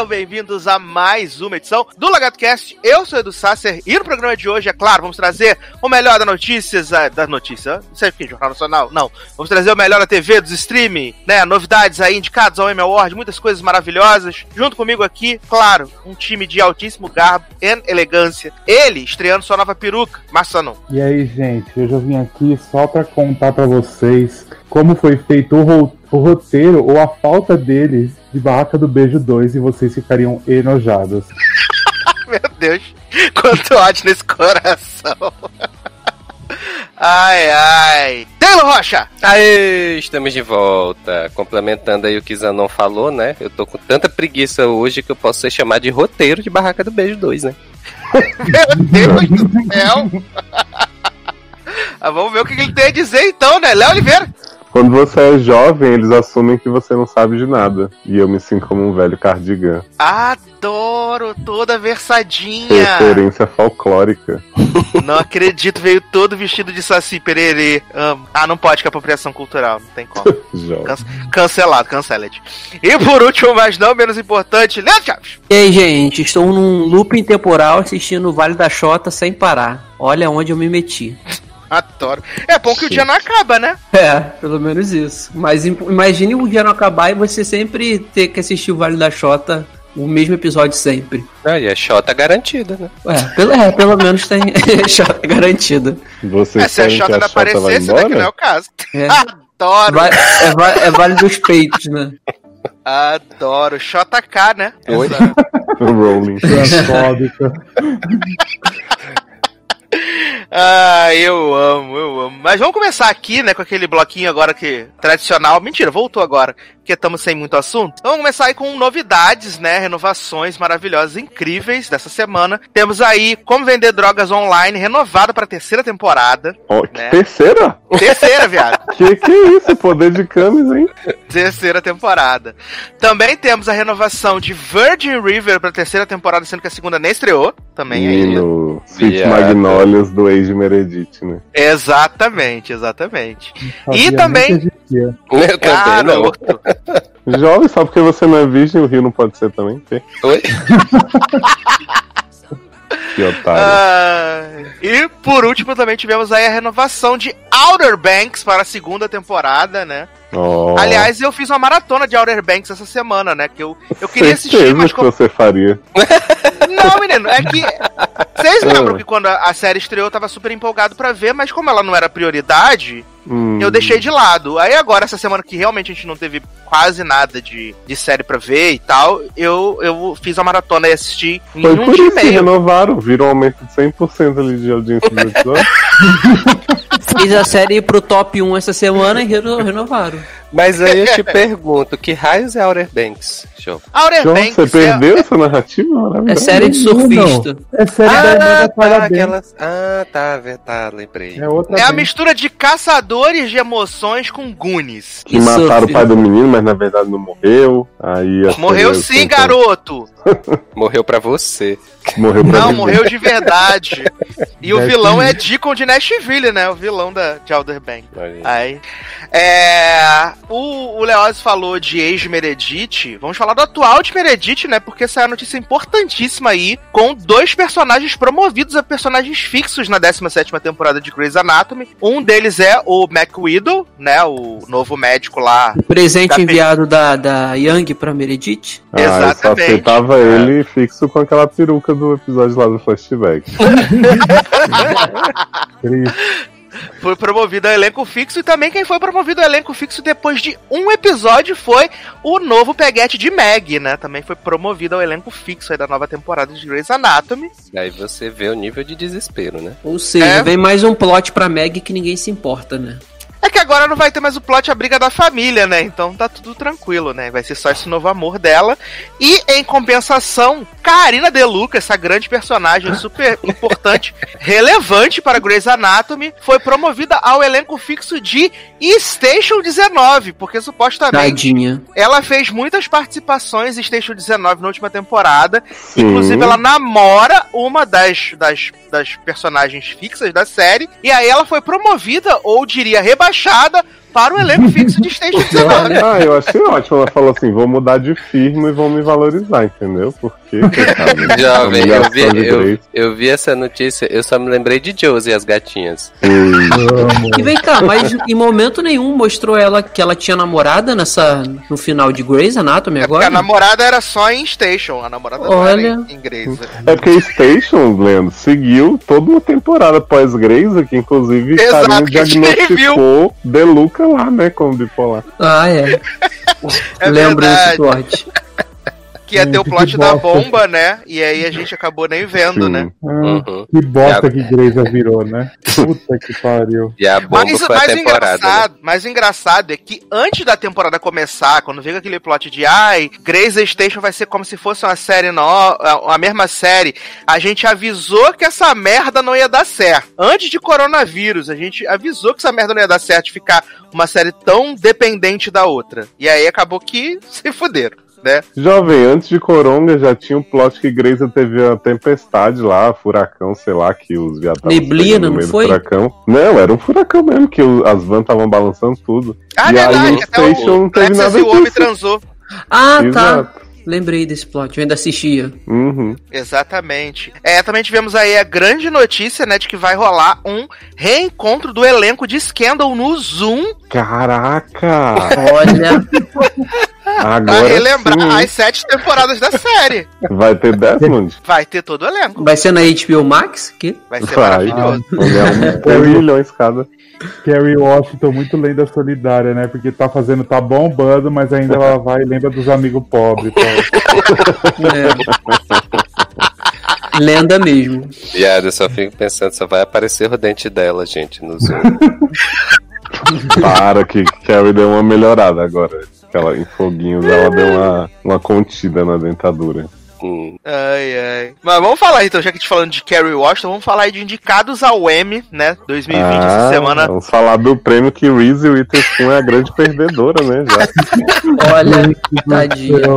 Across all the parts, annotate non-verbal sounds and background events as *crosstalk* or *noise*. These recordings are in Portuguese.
Sejam bem-vindos a mais uma edição do LagartoCast. Eu sou Edu Sasser e no programa de hoje, é claro, vamos trazer o melhor das notícias, das notícias, não sei que, Jornal Nacional, não. Vamos trazer o melhor da TV, dos streaming, né, novidades aí indicados ao Emmy Award, muitas coisas maravilhosas. Junto comigo aqui, claro, um time de altíssimo garbo e elegância. Ele estreando sua nova peruca, Massanon. E aí, gente, eu vim aqui só pra contar pra vocês como foi feito o, ro- o roteiro ou a falta dele de Barraca do Beijo 2 e vocês ficariam enojados. *laughs* Meu Deus, quanto ódio nesse coração. *laughs* Ai, ai. Taylor Rocha! Aê, estamos de volta. Complementando aí o que Zanon falou, né? Eu tô com tanta preguiça hoje que eu posso ser chamado de roteiro de Barraca do Beijo 2, né? *laughs* Meu Deus do céu! Ah, vamos ver o que ele tem a dizer então, né? Léo Oliveira! Quando você é jovem, eles assumem que você não sabe de nada. E eu me sinto como um velho cardigan. Adoro toda versadinha! Referência folclórica. *laughs* Não acredito, veio todo vestido de saci pererê. Ah, não pode, que é apropriação cultural, não tem como. *laughs* Jovem. Can- cancelado, canceled. E por último, mas não menos importante, Leandro Chaves! E aí, gente, estou num looping temporal assistindo o Vale da Xota sem parar. Olha onde eu me meti. *laughs* Adoro. É bom que o dia não acaba, né? É, pelo menos isso. Mas im- imagine o dia não acabar e você sempre ter que assistir o Vale da Xota, o mesmo episódio sempre. Ah, e a Xota garantida, né? É, pelo, é, pelo menos tem *laughs* Xota garantida. Vocês É, se a Xota a não aparecesse, né? Que não é o caso. É. *laughs* Adoro, Va- é, va- é Vale dos Peitos, né? adoro. JK, né? Oi? *laughs* Rolling. Transfóbica. Ah, eu amo, eu amo. Mas vamos começar aqui, né, com aquele bloquinho agora que tradicional. Mentira, voltou agora, porque estamos sem muito assunto. Então vamos começar aí com novidades, né, renovações maravilhosas, incríveis dessa semana. Temos aí Como Vender Drogas Online renovada para terceira temporada. Que Né? terceira? Terceira, viado. *laughs* Que que é isso? Poder de camis, hein? Terceira temporada. Também temos a renovação de Virgin River para terceira temporada, sendo que a segunda nem estreou. Também ainda. Menino Sweet Viado. Magnolias do Age Meredith, né? Exatamente, exatamente. Nem também-. Eu também não. Jovem, só porque você não é virgem, o Rio não pode ser também? Oi? *laughs* que otário. Ah, e por último também tivemos aí a renovação de Outer Banks para a segunda temporada, né? Ó, Aliás, eu fiz uma maratona de Outer Banks essa semana, né? Que eu, eu queria assistir, certeza mas que como... você faria. *laughs* Não, menino, é que... Vocês lembram que quando a a série estreou eu tava super empolgado pra ver, mas como ela não era prioridade, Hum, eu deixei de lado. Aí agora, essa semana que realmente a gente não teve quase nada de, de série pra ver e tal, eu, eu fiz a maratona e assisti em Foi um por dia e isso que meio. renovaram, viram um aumento de 100% ali de audiência do *laughs* episódio. Fiz a série pro top 1 essa semana e reno- renovaram. Mas aí eu te *laughs* pergunto, que raios é Outer Banks? Show. Outer João, Banks você é- perdeu essa narrativa É série de surfista. É série da irmã Ah, da tá, aquelas... ah, tá, tá, lembrei. É outra É a mistura de caçadores de emoções com Goonies. Que mataram o pai do menino, mas na verdade não morreu. Aí a Morreu sim, tentou- garoto! *laughs* Morreu pra você. Morreu pra Não, ninguém. morreu de verdade. *laughs* E o vilão é Deacon de Nashville, né? O vilão da, de. Olha aí. Aí. É. o, o Leoz falou de ex-Meredith, vamos falar do atual de Meredith, né? Porque essa é uma notícia importantíssima aí, com dois personagens promovidos a personagens fixos na 17ª temporada de Grey's Anatomy. Um deles é o McWidow, né? O novo médico lá. Presente Da enviado da, da Young pra Meredith. Ah, eu só Exatamente. aceitava ele fixo com aquela peruca do episódio lá do flashback. *laughs* Triste. Foi promovido ao elenco fixo e também quem foi promovido ao elenco fixo depois de um episódio foi o novo peguete de Meg, né? Também foi promovido ao elenco fixo aí da nova temporada de Grey's Anatomy. Aí você vê o nível de desespero, né? Ou seja, É. vem mais um plot pra Meg que ninguém se importa, né? É que agora não vai ter mais o plot a briga da família, né? Então tá tudo tranquilo, né? Vai ser só esse novo amor dela. E em compensação, Karina Deluca, essa grande personagem super importante, *laughs* relevante para Grey's Anatomy, foi promovida ao elenco fixo de Station 19, porque supostamente Tadinha. ela fez muitas participações em Station 19 na última temporada. Sim. Inclusive, ela namora uma das, das, das personagens fixas da série. E aí ela foi promovida, ou diria rebaixada, rachada para o elenco *laughs* fixo de Station 19. Ah, eu achei ótimo. Ela falou assim: vou mudar de firma e vão me valorizar, entendeu? Porque, *laughs* coitado, Jovem, a eu vi, eu, eu vi essa notícia, eu só me lembrei de Josie e as gatinhas. E vem cá, mas em momento nenhum mostrou ela que ela tinha namorada nessa no final de Grey's Anatomy É agora? a namorada era só em Station, a namorada não Olha. era em, em Grey's. É porque Station, Leandro, seguiu toda uma temporada pós-Grace, que inclusive Exato, que a gente lá, né, como bipolar. Ah, é. *laughs* É Lembro verdade. desse plot. *laughs* Que ia ter o plot da bomba, né? E aí a gente acabou nem vendo, Sim. né? Ah, Uhum. Que bosta Já- que Grey's virou, né? *laughs* Puta que pariu. E a bomba Mas, foi a o temporada, né? engraçado, mas o engraçado é que antes da temporada começar, quando veio aquele plot de ai, Grey's Station vai ser como se fosse uma série nova, a mesma série, a gente avisou que essa merda não ia dar certo. Antes de coronavírus, a gente avisou que essa merda não ia dar certo de ficar uma série tão dependente da outra. E aí acabou que *laughs* se fuderam, né? Jovem, antes de Coronga já tinha um plot que Grace teve a tempestade lá, furacão, sei lá, que os viados estavam Neblina, não foi? Furacão. Não, era um furacão mesmo, que as vans estavam balançando tudo. Ah, e aí verdade, o até Station o não teve nada e o homem disso. transou. Ah, tá. Exato. Lembrei desse plot, eu ainda assistia. Uhum. Exatamente. É, também tivemos aí a grande notícia, né, de que vai rolar um reencontro do elenco de Scandal no Zoom Caraca! Olha, *laughs* *laughs* pra Agora relembrar sim, as sete temporadas da série. *laughs* vai ter Desmond? Vai ter todo o elenco. vai ser na HBO Max? Que? Vai ser Vai. maravilhoso. Olha, um *laughs* 3 milhões cada. Kerry Washington muito lenda solidária, né? Porque tá fazendo, tá bombando, mas ainda ela vai e lembra dos amigos pobres. Tá? É. Lenda mesmo. Viado, eu só fico pensando, só vai aparecer o dente dela, gente, no Zoom. Para que Carrie deu uma melhorada agora. Aquela em foguinhos, ela deu uma, uma contida na dentadura. Hum. Ai, ai. Mas vamos falar então, já que a gente tá falando de Kerry Washington, vamos falar aí de indicados ao Emmy, né? 2020, essa Ah, semana. Vamos falar do prêmio que Reese Witherspoon é a grande perdedora, né? Já. *laughs* Olha, tadinha. *laughs*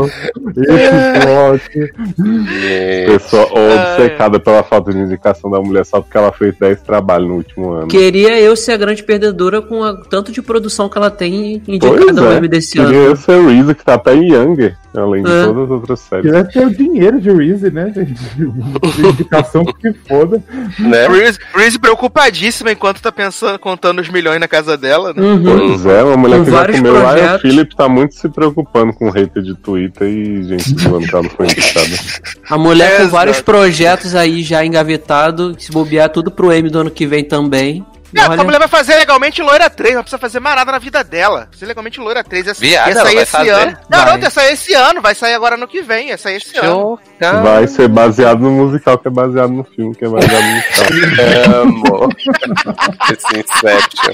Pessoa obcecada pela falta de indicação da mulher só porque ela fez 10 trabalhos no último ano. Queria eu ser a grande perdedora com o tanto de produção que ela tem Pois indicada ao é. Emmy desse Queria ano. eu ser Reese, que tá até em Younger, além de É. todas as outras séries. Queria ter o dinheiro de Reese, né, gente? De indicação que foda. né? Reese, Reese preocupadíssima enquanto tá pensando, contando os milhões na casa dela, né? Uhum. Pois é, uma mulher Com que já comeu Ryan projetos. Phillip tá muito se preocupando com hater de Twitter e gente zoando que ela não foi indicada. A mulher com Exato. vários projetos aí já engavetado, se bobear tudo pro Emmy do ano que vem também. É, Olha, a mulher vai fazer legalmente loira 3, não precisa fazer mais nada na vida dela. Ser legalmente loira 3. Ia, Viado, ia sair vai esse fazer? ano. Vai. Garoto, ia sair esse ano, vai sair agora no que vem, ia sair esse ano. Chocado. Vai ser baseado no musical, que é baseado no filme, que é baseado no musical. *laughs* Amo. Esse Inception.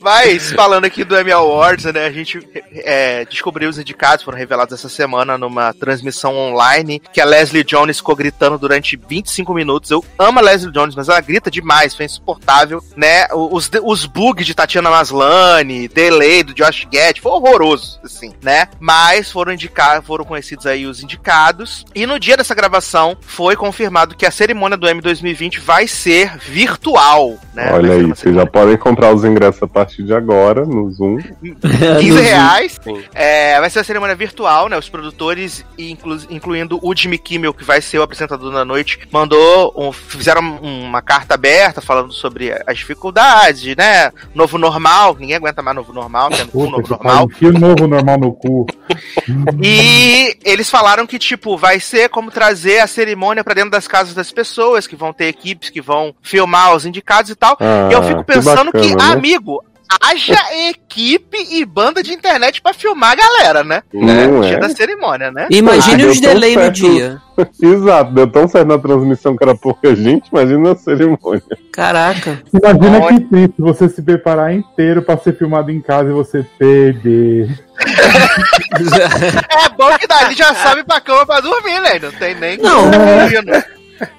Mas, falando aqui do Emmy Awards, né, a gente é, descobriu os indicados, foram revelados essa semana numa transmissão online, que a Leslie Jones ficou gritando durante 25 minutos. Eu amo a Leslie Jones, mas ela grita demais, foi insuportável, né? Os, os bugs de Tatiana Maslany, delay do Josh Gad, foi horroroso, assim, né? Mas foram indicados, foram conhecidos aí os indicados. E no dia dessa gravação, foi confirmado que a cerimônia do Emmy 2020 vai ser virtual, né? Olha aí, vocês já podem comprar os ingressos a partir partir de agora, no Zoom. *laughs* 15 reais. É, vai ser uma cerimônia virtual, né? Os produtores, inclu- incluindo o Jimmy Kimmel, que vai ser o apresentador da noite, mandou, um- fizeram uma carta aberta falando sobre as dificuldades, né? Novo normal, ninguém aguenta mais novo normal, né? Puta novo que normal. o novo normal no cu. *laughs* E eles falaram que, tipo, vai ser como trazer a cerimônia pra dentro das casas das pessoas, que vão ter equipes que vão filmar os indicados e tal. Ah, e eu fico pensando que, bacana, né? amigo, haja equipe e banda de internet pra filmar a galera, né? Não dia é? da cerimônia, né? Imagine Ah, os delay no dia. *laughs* Exato, deu tão certo na transmissão que era pouca gente, imagina a cerimônia. Caraca. Imagina Olha. que triste você se preparar inteiro pra ser filmado em casa e você perder. *laughs* É bom que dali já sobe pra cama pra dormir, né? Não tem nem Não. Imagina.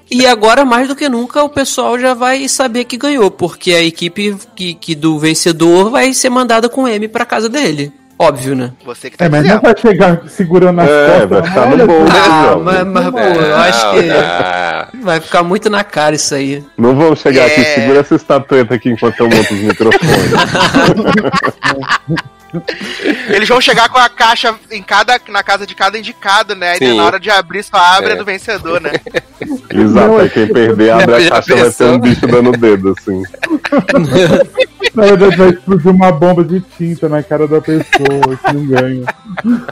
E agora, mais do que nunca, o pessoal já vai saber que ganhou, porque a equipe que, que do vencedor vai ser mandada com M pra casa dele. Óbvio, né? Você que tá É, mas não vai chegar segurando as É, costas. vai ficar no olha, bolso. Ah, mas, mas, pô, eu acho que vai ficar muito na cara isso aí. Não vamos chegar aqui, É. segura essa estatueta aqui enquanto eu monto os microfones. *laughs* Eles vão chegar com a caixa em cada, na casa de cada indicado, né? E na hora de abrir, só abre É. a do vencedor, né? *laughs* Exato, aí quem perder abre a caixa vai ter pensou? um bicho dando o dedo, assim. *laughs* Na verdade, vai explodir uma bomba de tinta na cara da pessoa que não ganha. *laughs*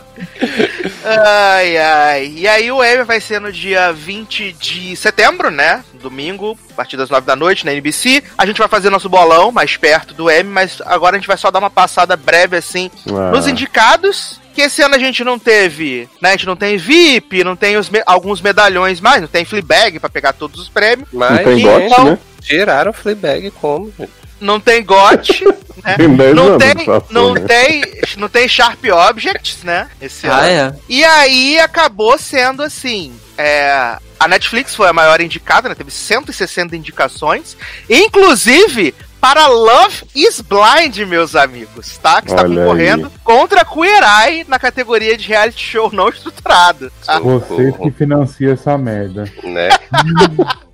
Ai, ai. E aí o Emmy vai ser no dia 20 de setembro, né? Domingo, a partir das 9 da noite, na NBC. A gente vai fazer nosso bolão mais perto do Emmy, mas agora a gente vai só dar uma passada breve, assim, Ah. nos indicados. Que esse ano a gente não teve, né? A gente não tem VIP, não tem os me- alguns medalhões mais, não tem Fleabag pra pegar todos os prêmios, mas Não tem então- gote, né? tiraram o Fleabag como? Não tem GOT, *laughs* né? Tem 10 Não tem, não tem, não tem Sharp Objects, né? Esse ano. Ah, é? E aí acabou sendo assim. é, a Netflix foi a maior indicada, né? Teve 160 indicações. Inclusive para Love is Blind, meus amigos, tá? Que está Olha concorrendo contra Queer Eye na categoria de reality show não estruturado. tá? Vocês que financiam essa merda. Né? *laughs*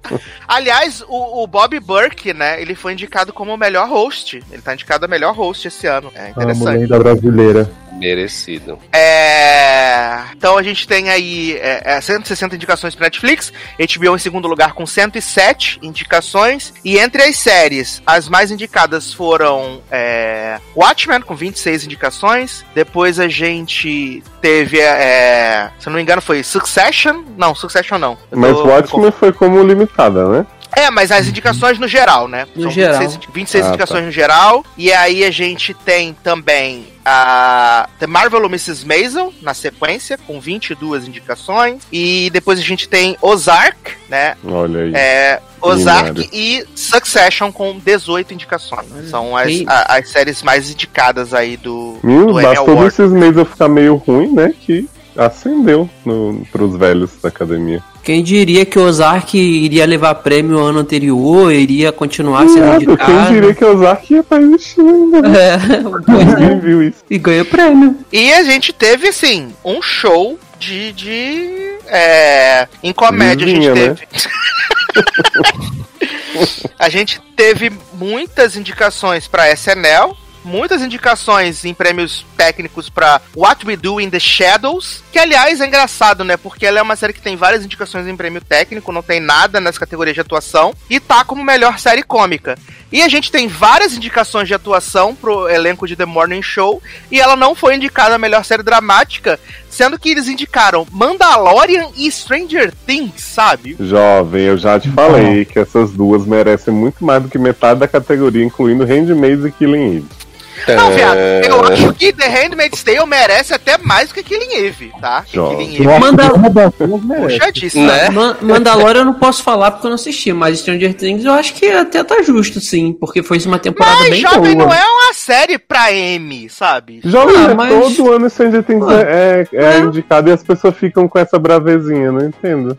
Aliás, o, o Bob Burke, né? Ele foi indicado como o melhor host. Ele tá indicado a melhor host esse ano. É interessante. lenda brasileira. Merecido. É... Então a gente tem aí é, é, 160 indicações para Netflix, HBO em segundo lugar com 107 indicações, e entre as séries, as mais indicadas foram é, Watchmen com 26 indicações, depois a gente teve, é, se eu não me engano foi Succession, não, Succession não. Eu Mas tô- Watchmen foi como limitada, né? é, mas as indicações no geral, né? No geral. 26, 26 Ah, indicações no geral. E aí a gente tem também a The Marvel Mrs. Maisel na sequência, com 22 indicações. E depois a gente tem Ozark, né? Olha aí. É, Ozark e Succession com 18 indicações. São as, a- as séries mais indicadas aí do, Menino, do esses meses eu ficar meio ruim, né? Que acendeu no, pros velhos da academia. Quem diria que o Ozark iria levar prêmio ano anterior, iria continuar sendo Nada, indicado. quem diria que o Ozark ia estar existindo né? É, pois é. Ninguém viu isso. E ganha prêmio. E a gente teve, assim, um show de. de é, em comédia Vizinha, a né? gente teve. *laughs* a gente teve muitas indicações pra SNL. Muitas indicações em prêmios técnicos pra What We Do in the Shadows, que aliás é engraçado, né? Porque ela é uma série que tem várias indicações em prêmio técnico, não tem nada nas categorias de atuação, e tá como melhor série cômica. E a gente tem várias indicações de atuação pro elenco de The Morning Show, e ela não foi indicada a melhor série dramática, sendo que eles indicaram Mandalorian e Stranger Things, sabe? Jovem, eu já te falei que essas duas merecem muito mais do que metade da categoria, incluindo Handmaids e Killing Eve. Não, viado, É. eu acho que The Handmaid's Tale merece até mais do que Killing Eve, tá? Que. Killing Eu Eve acho Manda- que uma das duas merece. puxadíssimo. Né? Ma- Mandalorian eu não posso falar porque eu não assisti, mas Stranger Things eu acho que até tá justo, sim, porque foi uma temporada Mas, bem jovem, boa. não é uma série pra M, sabe? Jovem, Ah, é mas- todo ano Stranger Things Ah, é, é, é indicado e as pessoas ficam com essa bravezinha, não entendo.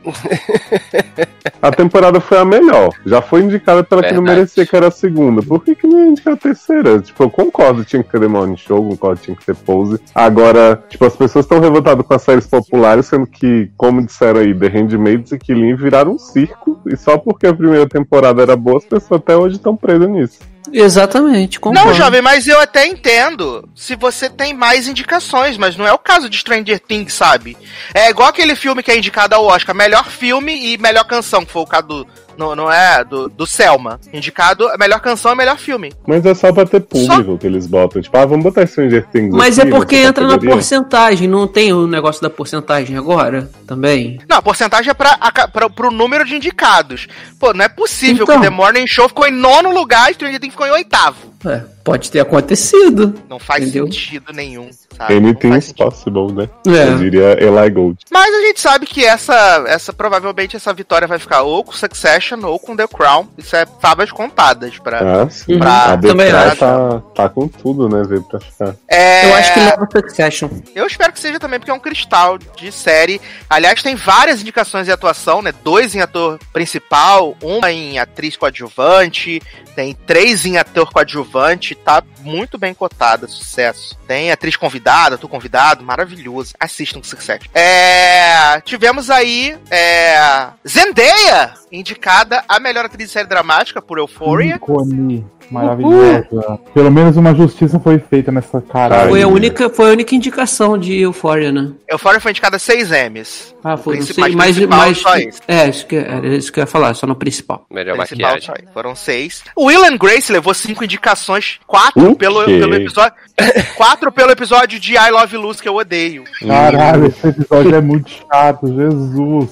a temporada foi a melhor. Já foi indicada pela que não Verdade. merecia, que era a segunda. Por que, que não ia indicar a terceira? Tipo, eu concordo, tinha que ter The Morning Show, concordo, tinha que ter Pose. Agora, tipo, as pessoas estão revoltadas com as séries populares, sendo que, como disseram aí, The Handmaids e Killing viraram um circo. E só porque a primeira temporada era boa, as pessoas até hoje estão presas nisso. Exatamente, concordo. Não, jovem, mas eu até entendo se você tem mais indicações, mas não é o caso de Stranger Things, sabe? É igual aquele filme que é indicado ao Oscar, melhor filme e melhor canção, que foi o caso do. Não, não é? Do, do Selma. Indicado a melhor canção e melhor filme. Mas é só pra ter público que eles botam. Tipo, ah, vamos botar Stranger Things Mas é aqui porque nessa entra na categoria. porcentagem, não tem o negócio da porcentagem agora? Também? Não, a porcentagem é pra, a- pra, pro número de indicados. Pô, não é possível Então. que The Morning Show ficou em nono lugar e Stranger Things ficou em oitavo. É, pode ter acontecido. Não faz Entendeu? sentido nenhum, sabe? Anything is possible, né? É. Eu diria Eli Gold. Mas a gente sabe que essa, essa provavelmente essa vitória vai ficar ou com Succession ou com The Crown. Isso é favas contadas pra. Ah, sim. Uhum. Pra- a The também Crown acho. tá, tá com tudo, né? Veio pra ficar. É, Eu acho que leva Succession. Eu espero que seja também, porque é um cristal de série. Aliás, tem várias indicações de atuação, né? Dois em ator principal, uma em atriz coadjuvante, tem três em ator coadjuvante, tá muito bem cotada, sucesso. Tem atriz convidada, ator convidado, maravilhoso. Assistam Succession. É, tivemos aí é, Zendaya, indicada a melhor atriz de série dramática por Euphoria. Ícone maravilhosa. Pelo menos uma justiça foi feita nessa cara. Foi a única, foi a única indicação de Euphoria, né? Euphoria foi indicada a seis Emmys. Ah, foi, Principais, sei, mas, principal, mas só esse. é, isso que, era isso que eu ia falar, só no principal. Melhor Principal maquiagem. só, Foram seis. O Will and Grace levou cinco indicações, quatro O pelo, quê? pelo episódio. *laughs* quatro pelo episódio de I Love Lucy que eu odeio. Caralho, esse episódio é muito chato, Jesus.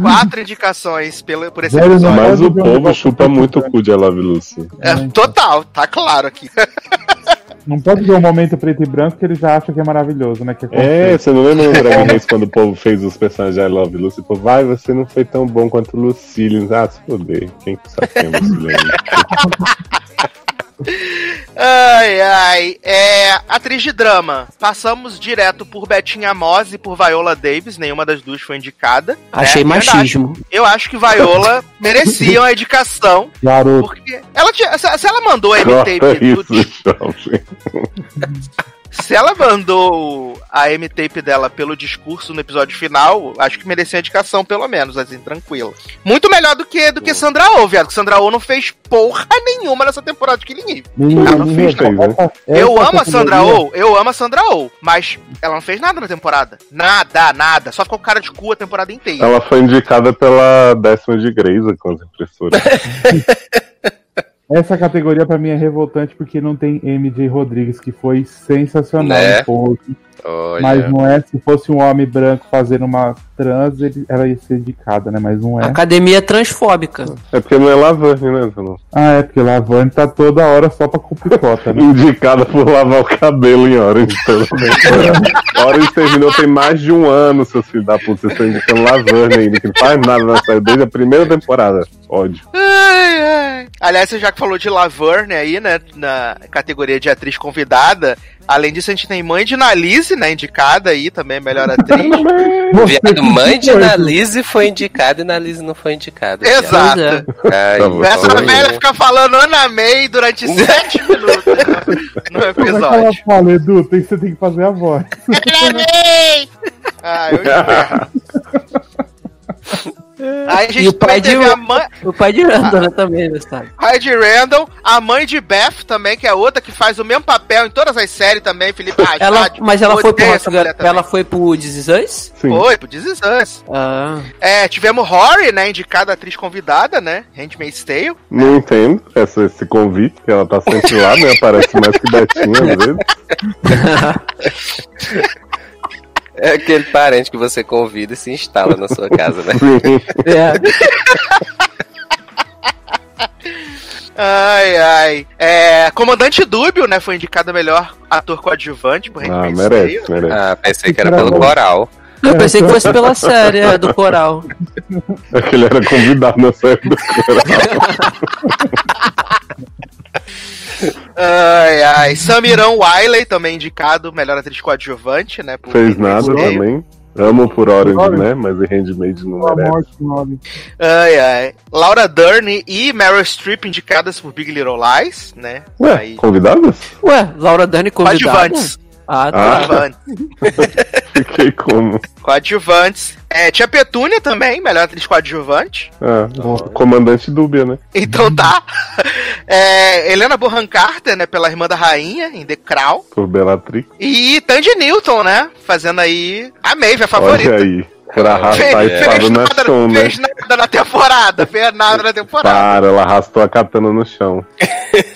Quatro indicações pelo, por esse Velho, episódio. Mas o povo chupa muito o cu de I Love Lucy. É, total, tá claro aqui. *laughs* Não pode ver um momento preto e branco que ele já acha que é maravilhoso, né? Que É, conceito. você não lembra no Drag Race quando o povo fez os personagens de I Love Lucy? Pô, vai, você não foi tão bom quanto o Lucille. Ah, se foder. Quem que sabe quem é Lucille ainda? *laughs* Ai, ai. É, atriz de drama. Passamos direto por Betinha Moss e por Viola Davis. Nenhuma das duas foi indicada. Achei É, eu machismo. Eu acho que Viola *laughs* merecia uma indicação. Garoto. Porque ela se, ela mandou a Corta M-Tape do, isso, jovem. Se ela mandou a M-Tape dela pelo discurso no episódio final, acho que merecia a indicação, pelo menos, assim, tranquila. Muito melhor do que, do que Sandra Oh, viado. Que Sandra Oh não fez porra nenhuma nessa temporada de Killing Eve. Menino, Ela não fez, essa- né? essa Eu amo a Sandra Oh, eu amo a Sandra Oh, mas ela não fez nada na temporada. Nada, nada. Só ficou cara de cu a temporada inteira. Ela foi indicada pela décima de Grey's com as impressoras. *laughs* Essa categoria pra mim é revoltante porque não tem MJ Rodrigues, que foi sensacional Né? em Pose. Olha. Mas não é, se fosse um homem branco fazendo uma trans, ele, ela ia ser indicada, né? Mas não é. academia transfóbica. É porque não é Laverne, né? Bruno? Ah, é, porque Lavande tá toda hora só pra complicota, né? *laughs* Indicada por lavar o cabelo em Orange. Pelo menos. *laughs* Orange terminou tem mais de um ano, seus filhos da puta. Vocês estão indicando Laverne ainda, que não faz nada na série desde a primeira temporada. Ódio. Ai, ai. Aliás, você já que falou de Laverne aí, né? Na categoria de atriz convidada. Além disso, a gente tem mãe de Nalise, né? Indicada aí também, melhor atriz. *laughs* Viado, mãe de Nalise foi indicada e Nalise não foi indicada. Exato. É. Ai, Tá bom. Essa Olha. velha fica falando Ana May durante *laughs* sete minutos no Como é que ela episódio. fala, Edu? Tem, você tem que fazer a voz. Ana May! Ah, eu. *laughs* Aí a gente E o pai de- a mãe, O pai de Randall né, também, sabe? Heidi Randall, a mãe de Beth também, que é outra que faz o mesmo papel em todas as séries também, Felipe Rashad. Ela, mas ela foi, pro, também. ela foi pro This Is. Foi, pro This Is Us. Ah, É, tivemos Rory, né, indicada atriz convidada, né, Handmaid's Tale. Não entendo essa, esse convite, que ela tá sempre lá, né? Aparece mais que Betinha às vezes. *laughs* É aquele parente que você convida e se instala na sua casa, né? Sim. *laughs* é. Ai, ai. É, Comandante Dúbio, né, foi indicado melhor ator coadjuvante por Ah, merece, Tale. merece. Ah, pensei que era pelo coral. Eu pensei que fosse pela série é, do coral. *laughs* É que ele era convidado na série do coral. *laughs* Ai, ai. Samirão Wiley, também indicado melhor atriz coadjuvante, né, por Fez nada também. Amo por Orange, Orange. né? Mas em Handmaid não Pela merece. morte. Ai, ai. Laura Dern e Meryl Streep indicadas por Big Little Lies, né? Ué, Aí. convidadas? Ué, Laura Dern convidada? Coadjuvantes. Ah, tá. Ah. *laughs* Fiquei como? Coadjuvantes. É, tinha Petúnia também, melhor atriz coadjuvante. Ah, comandante Dúbia, né? Então tá. É, Helena Bonham Carter, né, pela Irmã da Rainha, em The Crown. Por Bellatrix. E Tandy Newton, né, fazendo aí a Maeve, a favorita. Olha aí. Por arrastar a Fez, espada fez, no nada, chão, né? fez nada na temporada, fez nada na temporada. Para, ela arrastou a katana no chão.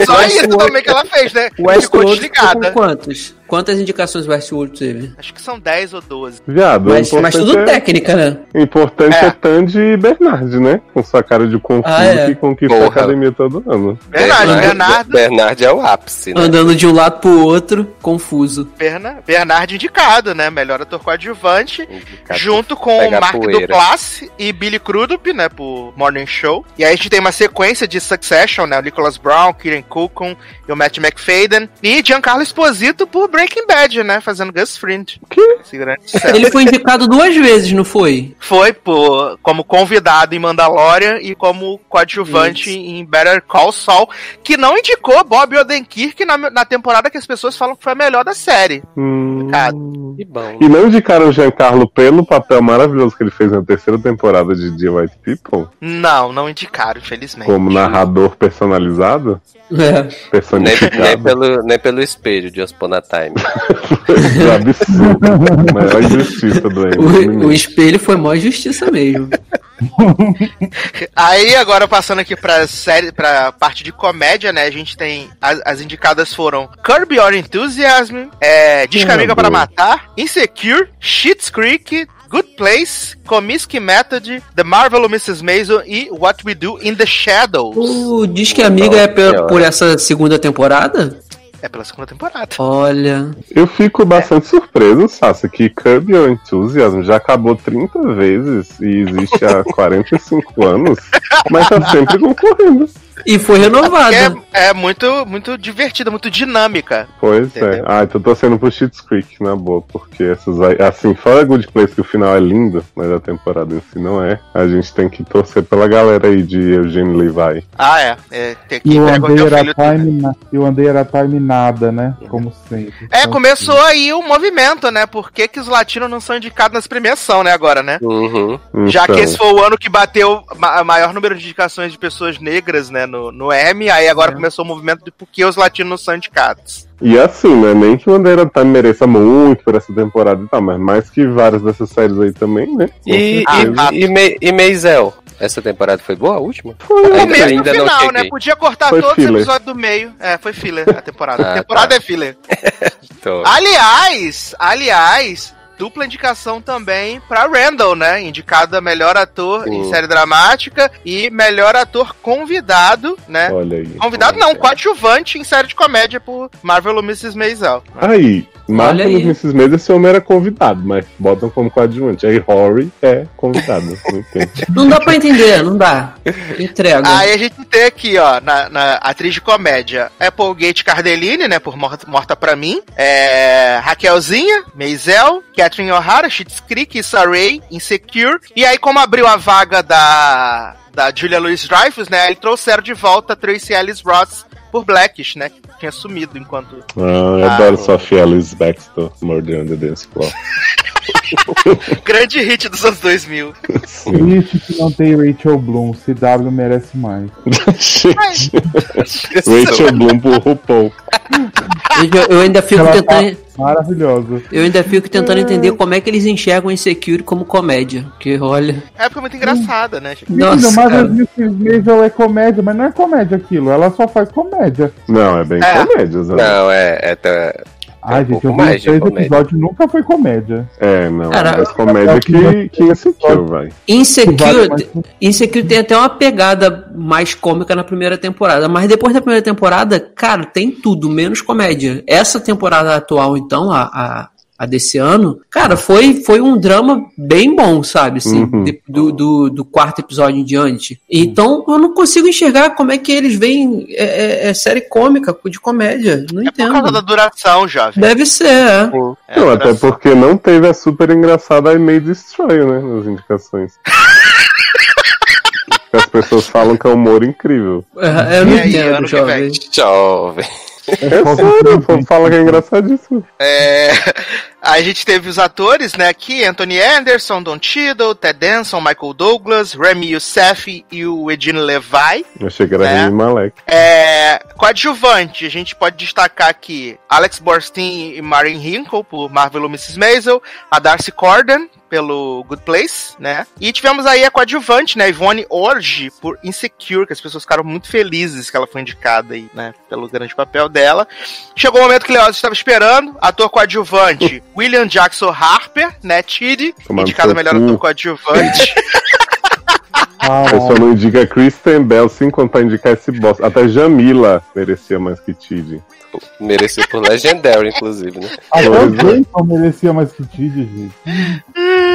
Só isso também que ela fez, né? O Ficou ficou com desligada. quantos? Quantas indicações o Westworld teve? Acho que são 10 ou 12. Viado, Mas, o mas tudo é, técnica, né? o importante É. é. Tandy e Bernard, né? Com sua cara de confuso Ah, é. que conquista a Porra. academia todo ano. Verdade, Bernardo, Bernardo é o ápice, né? Andando de um lado pro outro, confuso. Berna, Bernard indicado, né? Melhor ator coadjuvante. Indicado. Junto com a Mark. Duplass e Billy Crudup, né, por Morning Show. E aí a gente tem uma sequência de Succession, né, o Nicholas Brown, Kieran Culkin e o Matt McFadden. E Giancarlo Esposito por Breaking Bad, né, fazendo Gus Fring. Que? Esse grande sucesso. Ele foi indicado duas vezes, não foi? Foi por, como convidado em Mandalorian e como coadjuvante em Better Call Saul, que não indicou Bob Odenkirk na, na temporada que as pessoas falam que foi a melhor da série. Hum. Que bom. E não indicaram o Giancarlo pelo papel maravilhoso que ele fez na terceira temporada de The White People? Não, não indicaram, infelizmente. Como narrador personalizado? É. Nem, nem, Personificado. pelo, nem pelo espelho de Upon *laughs* É absurdo. Maior injustiça do O, o espelho foi mó justiça mesmo. *laughs* Aí agora passando aqui pra série, pra parte de comédia, né? A gente tem as, as indicadas foram Curb Your Enthusiasm, é, Disca Ah, Amiga para. Matar, Insecure, Schitt's Creek, Good Place, Comiskey Method, The Marvel Mrs. Maisel e What We Do in the Shadows. O Disque Amiga é por, por essa segunda temporada? É pela segunda temporada. Olha. Eu fico bastante surpreso, Sasha, que Curb Your Enthusiasm já acabou 30 vezes e existe há *laughs* 45 anos, mas tá sempre concorrendo. E foi renovada. É, é muito, muito divertida, muito dinâmica. Pois é. Entendeu? Ah, então tô torcendo pro Schitt's Creek, na boa, porque essas aí, assim, fora Good Place, que o final é lindo, mas a temporada em si não é, a gente tem que torcer pela galera aí de Eugene Levi. Ah, é. é tem que E o pegar com Andei teu era filho. time, na- e o Andei era time nada, né? Como sempre. É, Então, começou aí o movimento, né? Por que, que os latinos não são indicados nas premiações, né, agora, né? Uhum. Já Então, que esse foi o ano que bateu ma- a maior número de indicações de pessoas negras, né, no, no Emmy, aí agora É. começou o movimento de por que os latinos não são indicados. E assim, né? Nem que o Bandeira Time mereça muito por essa temporada e tal, mas mais que várias dessas séries aí também, né? E, e, e, Me- e Meisel? Essa temporada foi boa, a última? O Ainda, mesmo ainda não final, cheguei. né? Podia cortar Foi todos os filler. episódios do meio. É, foi filler a temporada. Ah, a temporada tá. é filler. *laughs* Aliás, aliás, dupla indicação também pra Randall, né? Indicado a melhor ator em Sim. série dramática e melhor ator convidado, né? Olha aí. Convidado não, coadjuvante em série de comédia por Marvel Mrs. Maisel. Aí, Marvel Olha e aí. Mrs. Maisel, esse homem era convidado, mas botam como coadjuvante. Aí Rory é convidado. *laughs* não. Não dá pra entender, não dá. Entrega. Aí a gente tem aqui, ó, na, na atriz de comédia, Applegate Cardellini, né, por Morta, Morta Pra Mim, é, Raquelzinha, Maisel, Catherine O'Hara, Schitt's Creek, Issa Rae, Insecure, e aí como abriu a vaga da, da Julia Louis-Dreyfus, né, aí trouxeram de volta a Tracy Ellis Ross por Blackish, né, que tinha sumido enquanto... Ah, eu Ah, adoro Sophie Ellis Baxter, Murder on the Dance Floor. *laughs* *laughs* Grande hit dos anos 2000. Sim. Triste que não tem Rachel Bloom. CW merece mais. Rachel Bloom por RuPaul. Eu, eu ainda fico Ela tá tentando. maravilhosa. Eu ainda fico tentando entender como é que eles enxergam Insecure como comédia. Que olha. É porque é muito engraçada, né, gente? Nossa, mas cara. Mrs. Maisel é comédia, mas não é comédia aquilo. Ela só faz comédia. Não, é bem É. comédia, Zé. Não, é. é Ai, um gente, eu vi mais de comédia. episódios nunca foi comédia. É, não. Cara, é mais comédia que, que Insecure, vai. Insecure, mais- Insecure tem até uma pegada mais cômica na primeira temporada, mas depois da primeira temporada, cara, tem tudo, menos comédia. Essa temporada atual, então, a, a, a desse ano, cara, foi, foi um drama bem bom, sabe? Assim, Uhum. de- do, do, do quarto episódio em diante. Então, eu não consigo enxergar como é que eles veem é, é- é série cômica, de comédia. Não É por causa da entendo. duração, jovem. Deve ser, é. É, não, até porque não teve a super engraçada I May Destroy, né? Nas indicações. *laughs* As pessoas falam que é um humor incrível. É, Eu não E aí, entendo, jovem. Jovem. É sério, o povo fala que é engraçadíssimo. É... A gente teve os atores, né, aqui, Anthony Anderson, Don Cheadle, Ted Danson, Michael Douglas, Remy Youssef e o Edine Levi. Eu achei que era É. Remy Malek. É, coadjuvante, a gente pode destacar aqui Alex Borstein e Marin Hinkle por Marvel e Mrs. Maisel, a Darcy Corden pelo Good Place, né? E tivemos aí a coadjuvante, né, Ivone Orge por Insecure, que as pessoas ficaram muito felizes que ela foi indicada aí, né, pelo grande papel dela. Chegou o momento que o Leoz estava esperando, ator coadjuvante *laughs* William Jackson Harper, né, no indicado melhor ator coadjuvante. *laughs* A pessoa não indica Kristen Bell sem contar indicar esse boss. Até Jamila merecia mais que Tid. Mereceu por Legendary, inclusive, né? Até é. Jason merecia mais que Tid, gente. *laughs*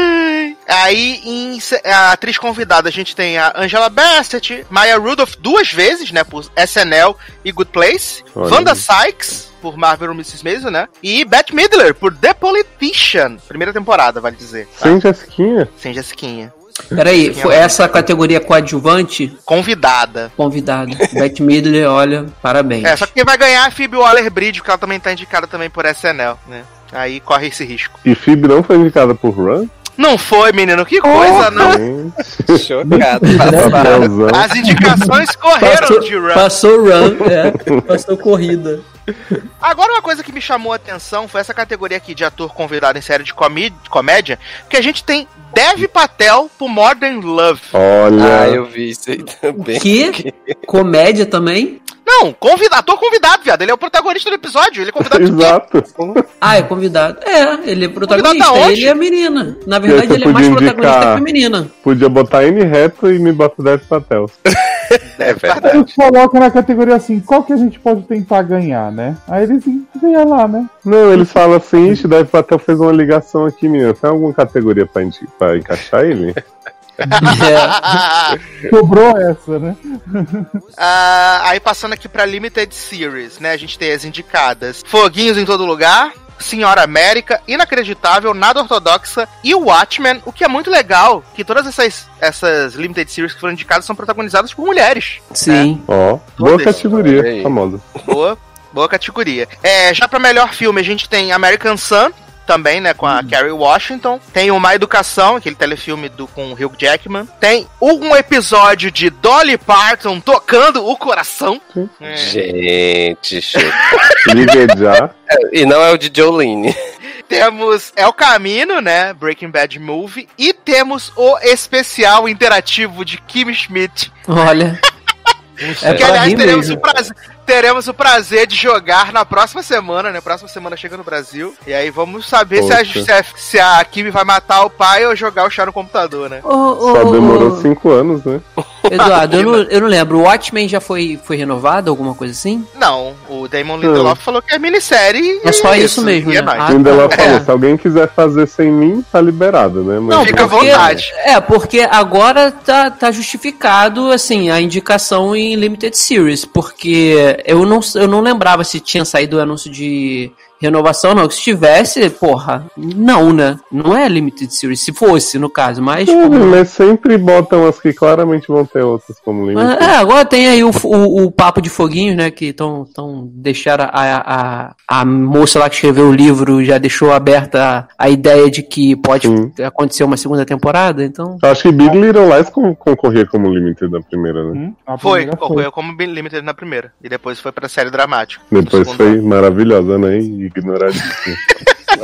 Aí, em a atriz convidada, a gente tem a Angela Bassett, Maya Rudolph duas vezes, né, por SNL e Good Place, Olha Wanda. Sykes, por Marvel Mrs. Maisel, né, e Bette Midler, por The Politician, primeira temporada, vale dizer, tá? Sem Jessiquinha? sem Jessiquinha. Peraí, foi essa categoria coadjuvante? Convidada. Convidado. *laughs* Beth Midler, olha, parabéns. É, só que quem vai ganhar é a Phoebe Waller-Bridge, porque ela também tá indicada também por SNL, né. Aí corre esse risco. E Phoebe não foi indicada por Run? Não foi, menino, que coisa, não. Gente, *laughs* Chocado. *laughs* As indicações correram Passou, de Run. passou run, é, passou corrida. Agora, uma coisa que me chamou a atenção foi essa categoria aqui de ator convidado em série de comédia, que a gente tem Dev Patel por Modern Love. Olha. Ah, eu vi isso aí também. Que? Comédia também? Não, convida, ator convidado, viado. Ele é o protagonista do episódio. Ele é convidado? Exato. Ah, é convidado. É, ele é protagonista. Convidado? Ele é a menina. Na verdade, ele é mais podia protagonista indicar- que a menina. Podia botar N reto e me bota Dev Patel. *laughs* É A verdade. gente coloca na categoria assim, qual que a gente pode tentar ganhar, né? Aí eles ganham lá, né? Não, eles falam assim, ixi, Dev Patel fez uma ligação aqui, menina. Tem alguma categoria pra, indi- pra encaixar ele? *laughs* É. Sobrou essa, né? *laughs* Ah, aí passando aqui pra Limited Series, né? A gente tem as indicadas Foguinhos em Todo Lugar, Senhora América, Inacreditável, Nada Ortodoxa e Watchmen, o que é muito legal, que todas essas, essas Limited Series que foram indicadas são protagonizadas por mulheres. Sim. Ó, boa Todas. categoria, Olha aí. famosa. Boa, boa categoria. É, já pra melhor filme, a gente tem American Sun, também, né, com a Carrie Washington. Tem Uma Educação, aquele telefilme do, com o Hugh Jackman. Tem um episódio de Dolly Parton tocando o coração. É. Gente, *laughs* já. E não é o de Jolene. Temos El Camino, né, Breaking Bad Movie. E temos o especial interativo de Kim Schmidt. Olha. *laughs* É que, pra aliás, rir teremos o, prazer, teremos o prazer de jogar na próxima semana, né? Próxima semana chega no Brasil. E aí vamos saber se a, Poxa. se, a, se a Kimi vai matar o pai ou jogar o chá no computador, né? Ô, ô, Só demorou ô, cinco anos, né? *laughs* *laughs* Eduardo, eu não, eu não lembro. O Watchmen já foi, foi renovado, alguma coisa assim? Não, o Damon Lindelof falou que é minissérie. É só e isso mesmo, é né? Ah, Ainda ela tá. falou, É. se alguém quiser fazer sem mim, tá liberado, né? Mas Não, Fica à vontade. É, porque agora tá, tá justificado, assim, a indicação em Limited Series, porque eu não, eu não lembrava se tinha saído o anúncio de renovação, não. Se tivesse, porra, não, né? Não é Limited Series, se fosse, no caso, mas... Sim, como- mas sempre botam as que claramente vão ter outras como mas, limite. é, agora tem aí o, o, o papo de foguinhos, né? Que estão tão deixaram a, a, a moça lá que escreveu o livro já deixou aberta a, a ideia de que pode Sim. acontecer uma segunda temporada, então. Eu acho que Big Little Lies con- concorria como limited na primeira, né? Hum, a Foi, primeira concorreu como Limited na primeira. E depois foi pra série dramática. Depois foi ano. maravilhosa, né? E ignoradíssima.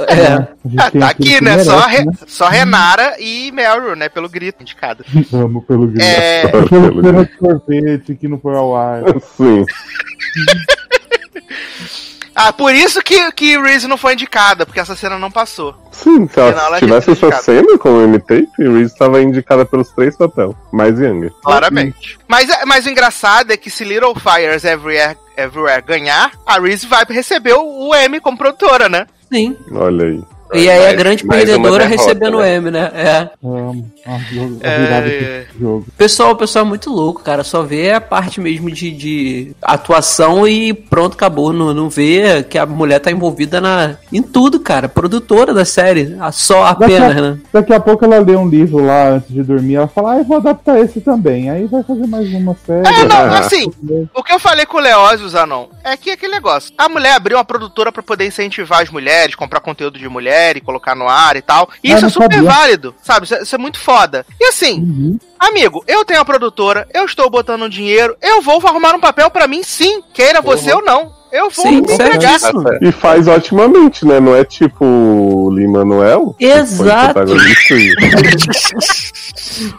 É. Tem tá aqui, né? Só, merece, Re- só Renara e Meryl, né? Pelo grito indicado. *laughs* Amo pelo grito. É, Pelo pena de sorvete que não foi ao ar. *laughs* Sim. *laughs* Ah, por isso que, que Reese não foi indicada, porque essa cena não passou. Sim, se ela ela tivesse essa indicado. cena com o M-Tape, Reese estava indicada pelos três papéis. Mais Younger. Claramente. Mas, mas o engraçado é que se Little Fires Everywhere, Everywhere ganhar, a Reese vai receber o, o M como produtora, né? Sim. Olha aí. E aí a Mais- grande mais uma perdedora derrota, recebendo o né? M, né? É. A, a virada É. O pessoal, o pessoal é muito louco, cara. Só vê a parte mesmo de, de atuação e pronto, acabou. Não, não vê que a mulher tá envolvida na, em tudo, cara. Produtora da série. A- Só apenas, né? Daqui a pouco ela lê um livro lá antes de dormir. Ela fala, ah, eu vou adaptar esse também. Aí vai fazer mais uma série. É, não, Ah. assim, o que eu falei com o Leózio Zanon é que aquele negócio. A mulher abriu uma produtora pra poder incentivar as mulheres, comprar conteúdo de mulher mulher e colocar no ar e tal. E isso é super sabia. válido, sabe? Isso é, isso é muito foda. E assim, Uhum. amigo, eu tenho a produtora, eu estou botando dinheiro, eu vou arrumar um papel pra mim sim, queira você ou não. Eu vou, Sim, certíssimo. E faz otimamente, né? Não é tipo o Lin Manuel? Exato. *laughs*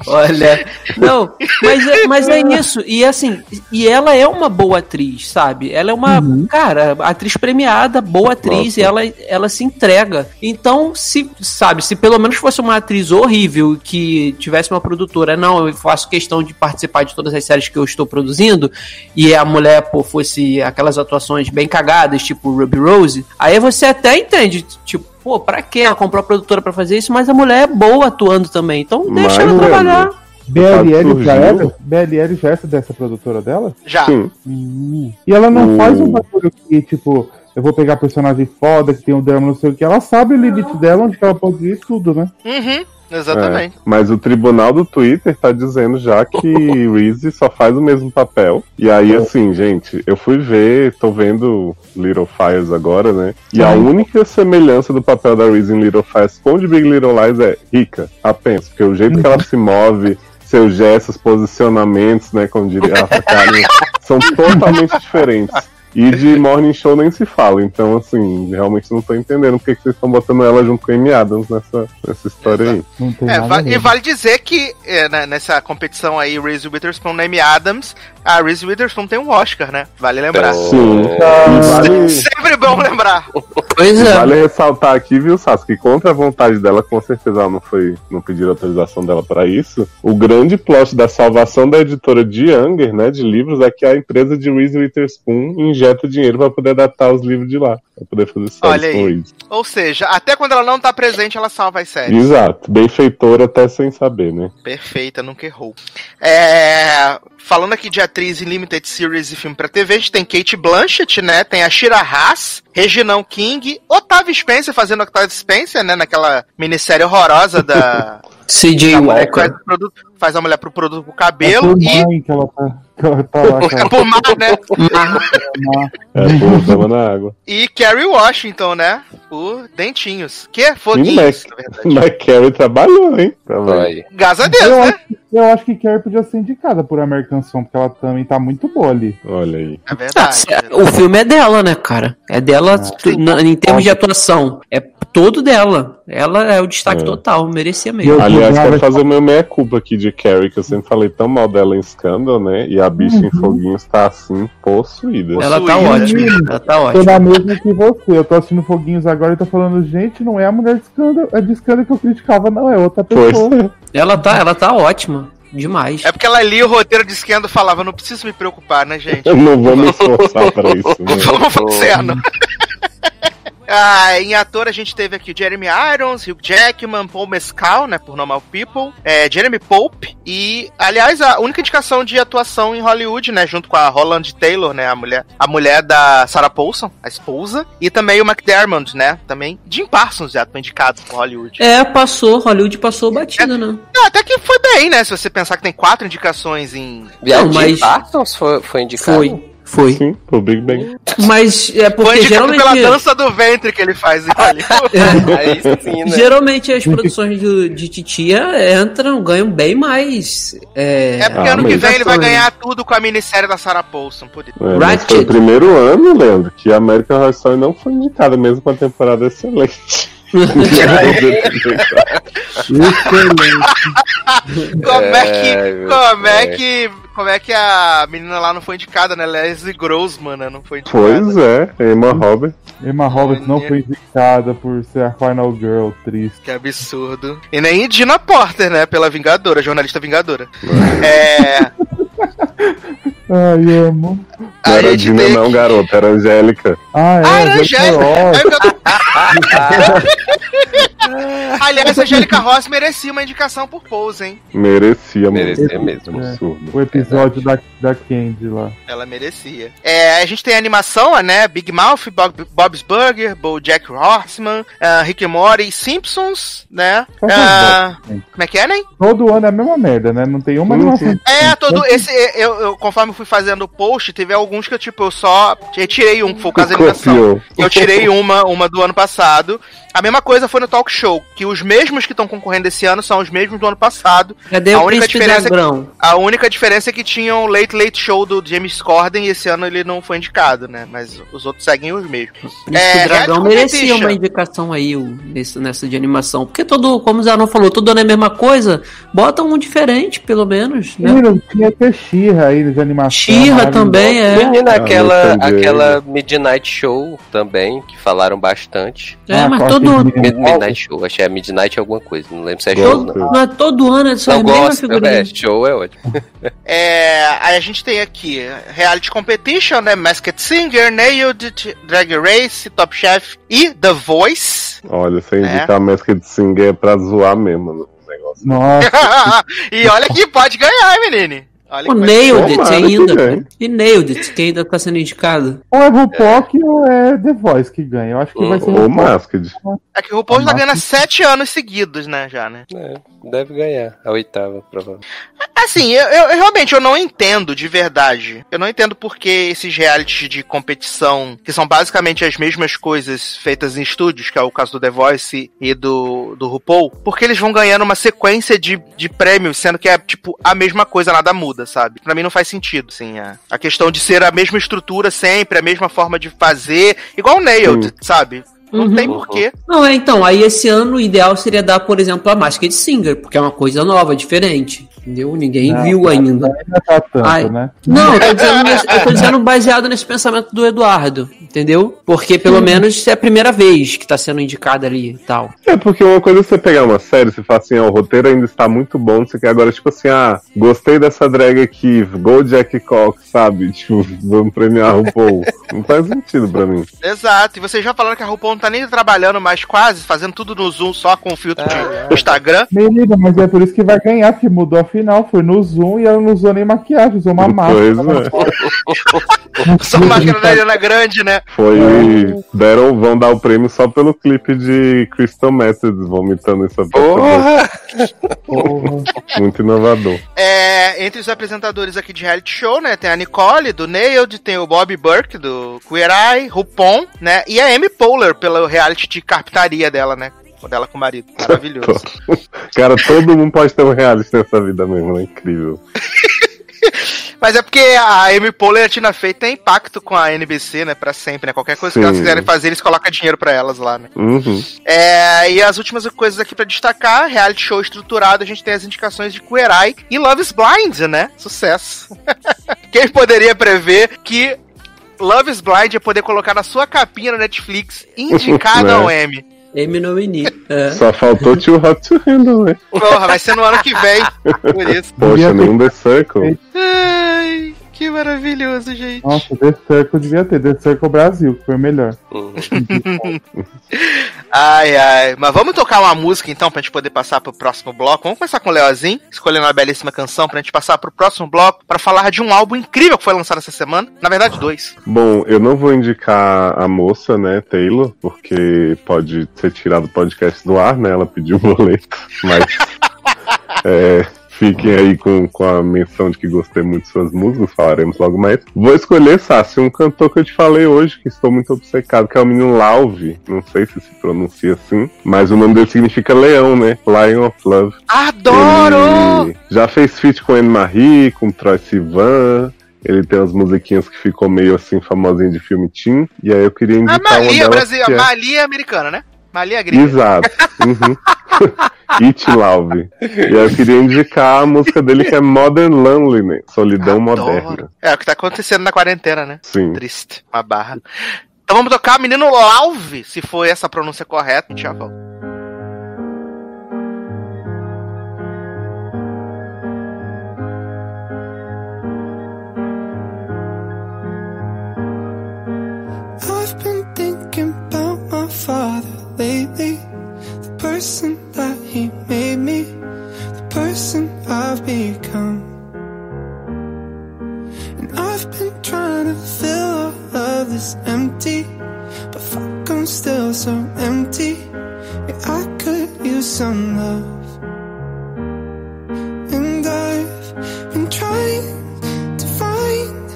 Olha, não, mas é, mas é isso. E assim, e ela é uma boa atriz, sabe? Ela é uma, cara, atriz premiada, boa atriz, Nossa. e ela, ela se entrega. Então, se, sabe, se pelo menos fosse uma atriz horrível que tivesse uma produtora, não, eu faço questão de participar de todas as séries que eu estou produzindo, e a mulher, pô, fosse aquelas atuações bem cagadas, tipo Ruby Rose, aí você até entende, tipo, pô, pra que ela comprou a produtora pra fazer isso? Mas a mulher é boa atuando também, então deixa Mas, ela trabalhar. BLL já surgiu. era? BLL já é dessa produtora dela? Já. Sim. Hum. E ela não O- faz um bagulho que, tipo, eu vou pegar personagem foda, que tem um drama, não sei o que. Ela sabe o limite dela, onde que ela pode ir tudo, né? Uhum, exatamente. É, mas o tribunal do Twitter tá dizendo já que *laughs* Reese só faz o mesmo papel. E aí, assim, gente, eu fui ver, tô vendo Little Fires agora, né? E a Uhum. única semelhança do papel da Reese em Little Fires com o de Big Little Lies é rica, apenas. Porque o jeito que ela se move, seus gestos, posicionamentos, né, como diria a *laughs* são totalmente diferentes. E de *laughs* Morning Show nem se fala, então assim, realmente não tô entendendo porque que vocês estão botando ela junto com a Amy Adams nessa, nessa história aí. Não tem É, nada va- e vale dizer que é, né, nessa competição aí, Reese Witherspoon e Amy Adams, a Reese Witherspoon tem um Oscar, né? Vale lembrar. Sim. Vale, *laughs* Sempre bom lembrar. *laughs* Pois é. vale ressaltar aqui, viu, Sasuke, que contra a vontade dela, com certeza ela não foi, não pediram autorização dela pra isso. O grande plot da salvação da editora de Younger, né, de livros, é que a empresa de Reese Witherspoon injeta dinheiro pra poder adaptar os livros de lá, pra poder fazer Olha séries aí. com Reese. Ou seja, até quando ela não tá presente, ela salva as séries. Exato, benfeitora até sem saber, né? Perfeita, nunca errou. É, falando aqui de atriz em limited series e filme pra TV, a gente tem Kate Blanchett, né? Tem a Shira Haas, Reginão King, Otávio Spencer fazendo Octavio Spencer, né? Naquela minissérie horrorosa da, *laughs* CJ faz, Walker. o produto, faz a mulher pro produto pro É cabelo por e que ela tá, que ela tá lá, *laughs* é cara. por mar, né? É, pô, tava na água. E Kerry Washington, né? Por Dentinhos. Que é foguinhos, Mac, na verdade. Mac Carey trabalhou, hein? Vai. Graças a Deus, Eu né? acho, eu acho que Carrie podia ser indicada por American Song, porque ela também tá muito boa ali. Olha aí. É Ah, verdade. se- o filme é dela, né, cara? É dela tu- na- em termos de atuação. É todo dela. Ela é o destaque É. total, merecia mesmo. Eu- Aliás, quero fazer o meu meia-culpa aqui de Carrie, que eu sempre falei tão mal dela em Scandal, né? E a bicha em Foguinhos tá assim, possuída. Ela tá ótima. Ela tá Tô ótima. na mesma que você. Eu tô assistindo Foguinhos agora e tô falando, gente, não é a mulher de escândalo, é de escândalo que eu criticava, não, é outra Pois pessoa. Ela tá, ela tá ótima. Demais. É porque ela lia o roteiro de Scandal e falava, não preciso me preocupar, né, gente? *laughs* Eu não vou me esforçar *laughs* pra isso, né? Vamos fazendo. Ah, em ator a gente teve aqui o Jeremy Irons, Hugh Jackman, Paul Mescal, né, por Normal People, é, Jeremy Pope e, aliás, a única indicação de atuação em Hollywood, né, junto com a Holland Taylor, né, a mulher, a mulher da Sarah Paulson, a esposa, e também o McDermott, né, também Jim Parsons já foi indicado por Hollywood. É, passou. Hollywood passou batida, né? Ah, até que foi bem, né, se você pensar que tem quatro indicações em... Não, Não, mas- mas... Parsons foi, foi indicado. Foi. Foi. Sim, pro Big Bang. Mas é Foi porque pela geralmente. dança do ventre que ele faz em Hollywood. *laughs* Aí sim, né? Geralmente as produções do- de titia entram, ganham bem mais. É, É porque Ah, ano que vem ele vai ganhar tudo com a minissérie da Sarah Paulson, por. É, Ratchet. foi o primeiro ano, Leandro, que a American Horror Story não foi indicada, mesmo com a temporada excelente. Como é que. É, Como é que. Como é que a menina lá não foi indicada, né? Leslie Grossman, né? Não foi indicada. pois é, Emma Robert. Emma Roberts não foi indicada por ser a Final Girl, triste. Que absurdo. E nem Dina Porter, né? Pela Vingadora, jornalista Vingadora. É. *laughs* Ai, amo. Não A era gente Dina, não, garota, era Angélica. Ah, é, Ah, era Jennifer Angélica. Ross. É que Aliás, a Angélica Ross merecia uma indicação por Pose, hein? Merecia, Merecia mesmo. É. Absurdo. O episódio da, da Candy lá. Ela merecia. É, a gente tem animação, né? Big Mouth, Bob, Bob's Burger, BoJack Horseman, uh, Rick and Morty, Simpsons, né? Faz como é que é, né? Todo ano é a mesma merda, né? Não tem uma animação. É, todo esse. Eu, eu, conforme eu fui fazendo o post, teve alguns que eu, tipo, eu só retirei um, que foi o caso da. Copiou. Eu tirei uma, uma do ano passado. A mesma coisa foi no Talk Show, que os mesmos que estão concorrendo esse ano são os mesmos do ano passado. Cadê A o única diferença é que-? A única diferença é que tinham o Late Late Show do James Corden e esse ano ele não foi indicado, né? Mas os outros seguem os mesmos. Príncipe É, dragão merecia uma indicação aí o- nesse, nessa de animação. Porque todo, como o Zanon falou, todo ano é a mesma coisa. Bota um diferente, pelo menos, né? Menino, tinha ter Xirra aí de animação. Xirra maravilhosa. também é. Menina, Ah, aquela, Angeles. aquela Midnight Show também, que falaram bastante. É, Ah, mas qual todo Midnight Show, achei é Midnight alguma coisa, não lembro se é show, não. Todo, não é todo ano, é só Não a mesma gosto, figurinha. é, show é ótimo. *laughs* É, aí a gente tem aqui Reality Competition, né? Masked Singer, Nailed, Drag Race, Top Chef e The Voice. Olha, sem indicar a Masked Singer é pra zoar mesmo negócio. Nossa, *laughs* e olha que pode ganhar, hein, menine? Olha O Nailed It ainda. cara. E Nailed It, que ainda tá sendo indicado. ou é RuPaul ou é The Voice que ganha. Eu acho que vai ser Ou RuPaul. Masked. É que o RuPaul já ganha sete anos seguidos, né, já, né? É, deve ganhar, a oitava, provavelmente. Assim, eu, eu- eu realmente eu não entendo de verdade. Eu não entendo porque esses realities de competição, que são basicamente as mesmas coisas feitas em estúdios, que é o caso do The Voice e do, do RuPaul, porque eles vão ganhando uma sequência de, de prêmios, sendo que é, tipo, a mesma coisa, nada muda, sabe? Pra mim não faz sentido, assim, a, a questão de ser a mesma estrutura sempre, a mesma forma de fazer, igual o Nailed, sabe? Não Uhum. tem porquê. Não, é então, aí esse ano o ideal seria dar, por exemplo, a Masked Singer, porque é uma coisa nova, diferente. Entendeu? Ninguém Não, viu não, ainda. Ainda tá tanto, Ai. né? Não, *laughs* eu tô, dizendo, eu tô dizendo baseado nesse pensamento do Eduardo, entendeu? Porque pelo menos é a primeira vez que tá sendo indicado ali e tal. É porque uma coisa é você pegar uma série, você fala assim, ó, o roteiro ainda está muito bom, você quer agora, tipo assim, ah, gostei dessa drag aqui, Go Jack Cox, sabe? *laughs* Tipo, vamos premiar o RuPaul. Não faz sentido pra mim. Exato, e vocês já falaram que a RuPaul não tá nem trabalhando mais quase, fazendo tudo no Zoom só com o filtro de Instagram. Menina, mas é por isso que vai ganhar, porque mudou a final. Foi no Zoom e ela não usou nem maquiagem, usou uma máscara. Pois é. Só máscara da Ariana Grande, né? Foi. Deram, vão dar o prêmio só pelo clipe de Crystal Methods vomitando essa Porra! *laughs* Muito inovador. É, entre os apresentadores aqui de reality show, né? Tem a Nicole, do Nailed, tem o Bob Burke, do Queer Eye, RuPon, né? E a Amy Poehler, pelo reality de carpintaria dela, né? Dela com o marido. Maravilhoso. *laughs* Cara, todo mundo pode ter um reality nessa vida mesmo, né? Incrível. *laughs* Mas é porque a Amy Poehler e a Tina Fey tem impacto com a NBC, né? Pra sempre, né? Qualquer coisa que Sim. elas quiserem fazer, eles colocam dinheiro pra elas lá, né? Uhum. É, e as últimas coisas aqui pra destacar, reality show estruturado, a gente tem as indicações de Queer Eye e Love is Blind, né? Sucesso. *laughs* Quem poderia prever que Love is Blind ia poder colocar na sua capinha na Netflix *laughs* indicado Né? ao M. Amy Nominee. É. Só faltou *laughs* Too Hot to Handle, né? Porra, vai ser no ano que vem. Por isso. Poxa, nenhum The Circle. Ai, que maravilhoso, gente. Nossa, The Circle devia ter. The Circle Brasil, que foi o melhor. Uhum. *laughs* Ai, ai. Mas vamos tocar uma música então pra gente poder passar pro próximo bloco. Vamos começar com o Leozinho, escolhendo uma belíssima canção pra gente passar pro próximo bloco pra falar de um álbum incrível que foi lançado essa semana. Na verdade, dois. Bom, eu não vou indicar a moça, né, Taylor, porque pode ser tirado o podcast do ar, né? Ela pediu boleto, mas *laughs* é, fiquem aí com, com a menção de que gostei muito de suas músicas, falaremos logo mais. Vou escolher, Sassi, um cantor que eu te falei hoje, que estou muito obcecado, que é o menino Lauve. Não sei se se pronuncia assim, mas o nome dele significa leão, né? Lion of Love. Adoro! Ele já fez feat com Anne Marie, com Troy Sivan. Ele tem umas musiquinhas que ficou meio assim famosinha de filme teen. E aí eu queria A indicar uma Malia delas Brasil, a é... Malia americana, né? Malia gringa. Exato. Uhum. *laughs* It Love. E aí eu queria indicar a música dele que é Modern Loneliness, Solidão Adoro. Moderna. É o que tá acontecendo na quarentena, né? Sim. Triste, uma barra. Então vamos tocar Menino Lauve, se for essa a pronúncia correta. Já volto. I've been thinking about my father lately. The person that he made me, the person I've become. And I've been trying to fill all of this empty, but fuck, I'm still so empty. Yeah, I could use some love. And I've been trying to find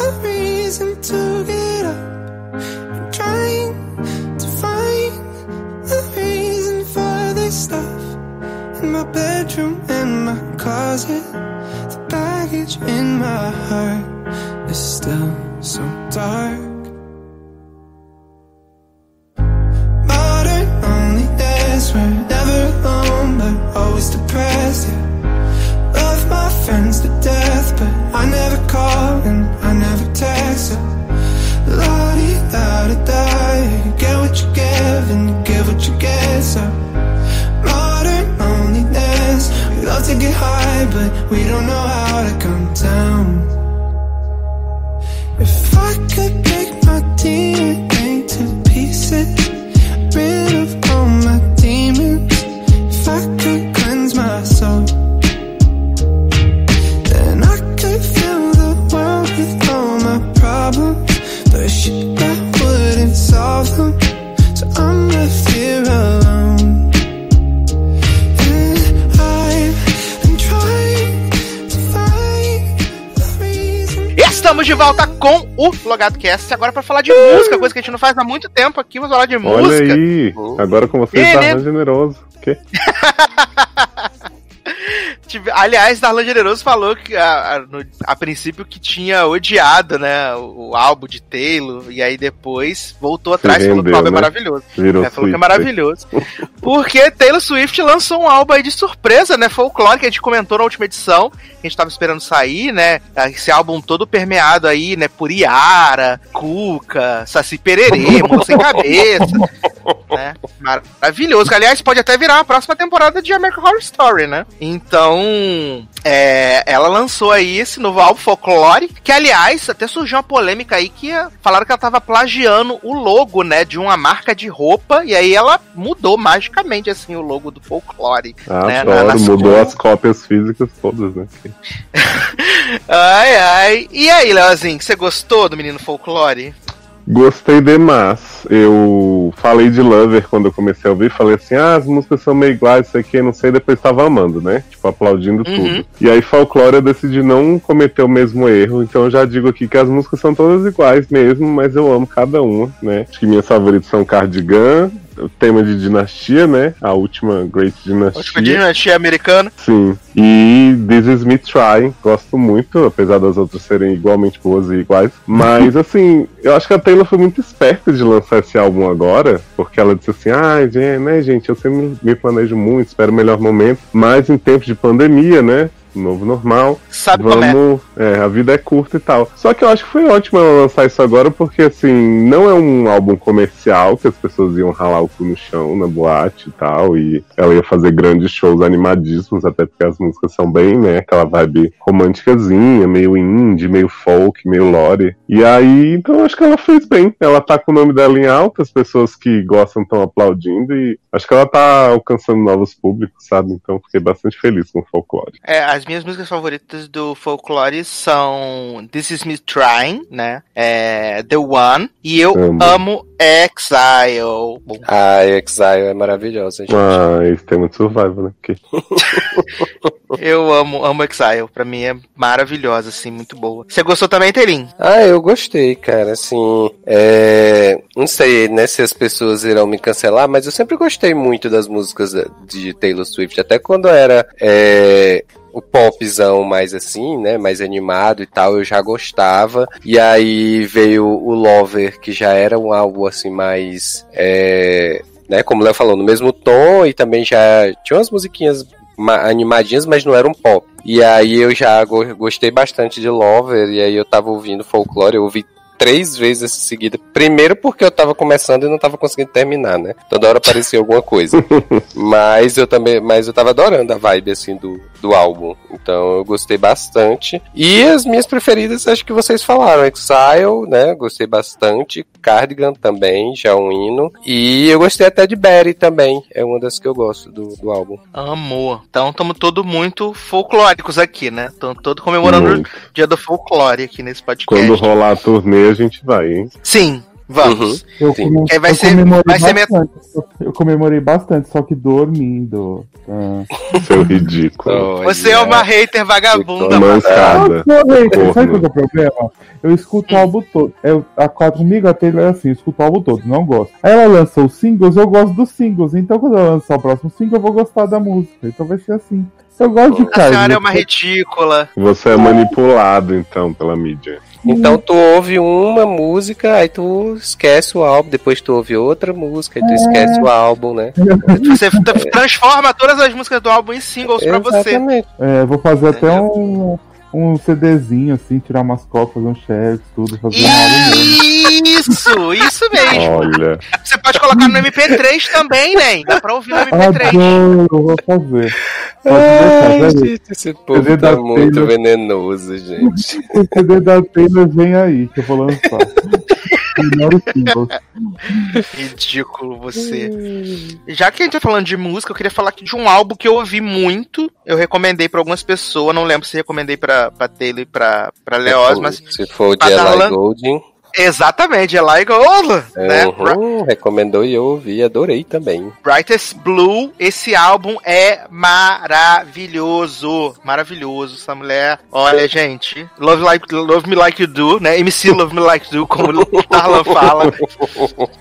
a reason to bedroom and my closet, the baggage in my heart is still so dark. Logado Cast, agora pra falar de música, coisa que a gente não faz há muito tempo aqui, vamos falar de Olha música. aí, agora com vocês, Menino. Darlan Generoso. Que? *laughs* Tive- Aliás, Darlan Generoso falou que a, a- no- a princípio que tinha odiado, né, o, o álbum de Taylor, e aí depois voltou atrás e falou que o álbum é né? maravilhoso. Virou É, falou que é maravilhoso. Porque Taylor Swift lançou um álbum aí de surpresa, né? Folclore, que a gente comentou na última edição. Que a gente tava esperando sair, né? Esse álbum todo permeado aí, né? Por Iara, Cuca, Saci Pererê, Mão Sem Cabeça. *laughs* né? Maravilhoso. Aliás, pode até virar a próxima temporada de American Horror Story, né? Então, é, ela lançou aí esse novo álbum Folklore, que aliás, até surgiu uma polêmica aí que falaram que ela tava plagiando o logo, né, de uma marca de roupa, e aí ela mudou magicamente, assim, o logo do Folklore. Ah, né, na- adoro, nas mudou cores. as cópias físicas todas, né? *laughs* Ai, ai. E aí, Leozinho, você gostou do Menino Folklore? Gostei demais. Eu falei de Lover quando eu comecei a ouvir, falei assim, ah, as músicas são meio iguais, isso aqui, não sei, depois tava amando, né? Tipo, aplaudindo Uhum. tudo. E aí, Folklore, eu decidi não cometer o mesmo erro, então eu já digo aqui que as músicas são todas iguais mesmo, mas eu amo cada uma, né? Acho que minhas favoritas são Cardigan, tema de Dinastia, né? A última Great Dinastia. Última dinastia americana. Sim. E This Is Me Trying, gosto muito, apesar das outras serem igualmente boas e iguais. Mas, *laughs* assim, eu acho que a Taylor foi muito esperta de lançar esse álbum agora, porque ela disse assim: ah, né, gente, eu sempre me planejo muito, espero o melhor momento, mas em tempos de pandemia, né? Novo normal. Sabe é? Vamos, é, a vida é curta e tal. Só que eu acho que foi ótimo ela lançar isso agora, porque assim, não é um álbum comercial que as pessoas iam ralar o cu no chão na boate e tal, e ela ia fazer grandes shows animadíssimos, até porque as músicas são bem, né, aquela vibe românticazinha, meio indie, meio folk, meio lore. E aí, então eu acho que ela fez bem. Ela tá com o nome dela em alta, as pessoas que gostam estão aplaudindo, e acho que ela tá alcançando novos públicos, sabe? Então fiquei bastante feliz com o folclore. É, as minhas músicas favoritas do Folklore são This Is Me Trying, né? É, The One. E eu Amo. amo Exile. Bom, Ah, Exile é maravilhosa, gente. Ah, esse tema de survival, né? Que *laughs* eu amo, amo Exile. Pra mim é maravilhosa, assim, muito boa. Você gostou também, Terim? Ah, eu gostei, cara. Assim, é... não sei né, se as pessoas irão me cancelar, mas eu sempre gostei muito das músicas de Taylor Swift. Até quando era é, o popzão mais assim, né, mais animado e tal, eu já gostava. E aí veio o Lover, que já era um álbum assim mais, é, né, como o Léo falou, no mesmo tom e também já tinha umas musiquinhas ma- animadinhas, mas não era um pop. E aí eu já go- gostei bastante de Lover, e aí eu tava ouvindo folclore, eu ouvi três vezes em seguida. Primeiro porque eu tava começando e não tava conseguindo terminar, né? Toda hora aparecia alguma coisa. *laughs* mas eu também, mas eu tava adorando a vibe assim do, do álbum. Então eu gostei bastante. E as minhas preferidas, acho que vocês falaram, Exile, né? Gostei bastante. Cardigan também, já um hino. E eu gostei até de Berry também. É uma das que eu gosto do, do álbum. Amor. Então estamos todos muito folclóricos aqui, né? Estamos todos comemorando Muito. o dia do folclore aqui nesse podcast. Quando rolar a turnê, a gente vai, hein? Sim, vamos. Eu, Sim. come- Que aí vai eu ser- comemorei vai ser bastante. Eu comemorei bastante, só que dormindo. Ah. Seu ridículo. Você é uma hater vagabunda, mano. Sabe qual que é o problema? Eu escuto o álbum todo. Eu, a quatro comigo, a Taylor é assim, eu escuto o álbum todo, não gosto. Aí ela lançou os singles, eu gosto dos singles. Então quando ela lançar o próximo single, eu vou gostar da música. Então vai ser assim. Eu gosto de A senhora é uma ridícula. Você é manipulado, então, pela mídia. Então tu ouve uma música, aí tu esquece o álbum, depois tu ouve outra música, aí tu esquece o álbum, né? Você t- transforma todas as músicas do álbum em singles pra você. Exatamente. É, vou fazer até um, um CDzinho, assim, tirar umas cópias, fazer um shares, tudo, fazer um álbum mesmo. Isso, isso mesmo. Olha. Você pode colocar no MP3 também, né? Dá pra ouvir no MP3. Adoro, vou fazer. Pode deixar, Ai, peraí. gente, esse povo CD tá da muito Taylor. venenoso, gente. O CD da Taylor vem aí, que eu vou lançar. Ridículo você. Já que a gente tá falando de música, eu queria falar aqui de um álbum que eu ouvi muito. Eu recomendei pra algumas pessoas. Não lembro se recomendei pra, pra Taylor e pra, pra Leoz, mas. Se for o de Pra dar Exatamente, Eli Gold, né? Bra- uhum, recomendou e eu ouvi, adorei também. Brightest Blue, esse álbum é maravilhoso. Maravilhoso, essa mulher. Olha, gente, Love, like, love Me Like You Do, né? MC Love Me Like You Do, como *laughs* o Tarlan fala.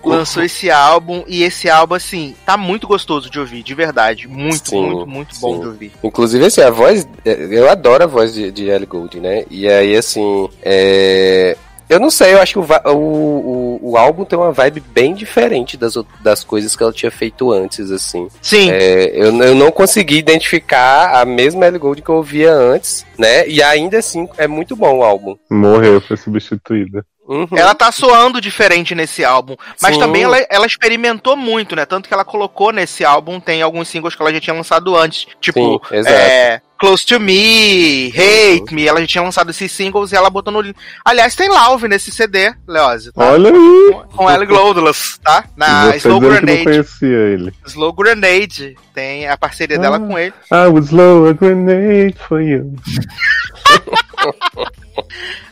Lançou esse álbum e esse álbum, assim, tá muito gostoso de ouvir, de verdade. Muito, Sim, muito, muito bom sim. de ouvir. Inclusive, assim, a voz. Eu adoro a voz de, de Ellie Goulding, né? E aí, assim. É... Eu não sei, eu acho que o, o, o, o álbum tem uma vibe bem diferente das, das coisas que ela tinha feito antes, assim. Sim, É, eu, eu não consegui identificar a mesma Ellie Goulding que eu ouvia antes, né? E ainda assim, é muito bom o álbum. Morreu, foi substituída. Uhum. ela tá soando diferente nesse álbum. Mas Sim. também ela, ela experimentou muito, né? Tanto que ela colocou nesse álbum, tem alguns singles que ela já tinha lançado antes. Tipo, Sim, exato. é, Close to Me, Hate Me, ela já tinha lançado esses singles e ela botou no. Aliás, tem Lauve nesse CD, Leose, tá? Olha aí! Com- Com Ellie Glowless, tá? Na Slow Grenade. conhecia ele. Slow Grenade. Tem a parceria dela Ah. com ele. I would slow a grenade for you. *laughs*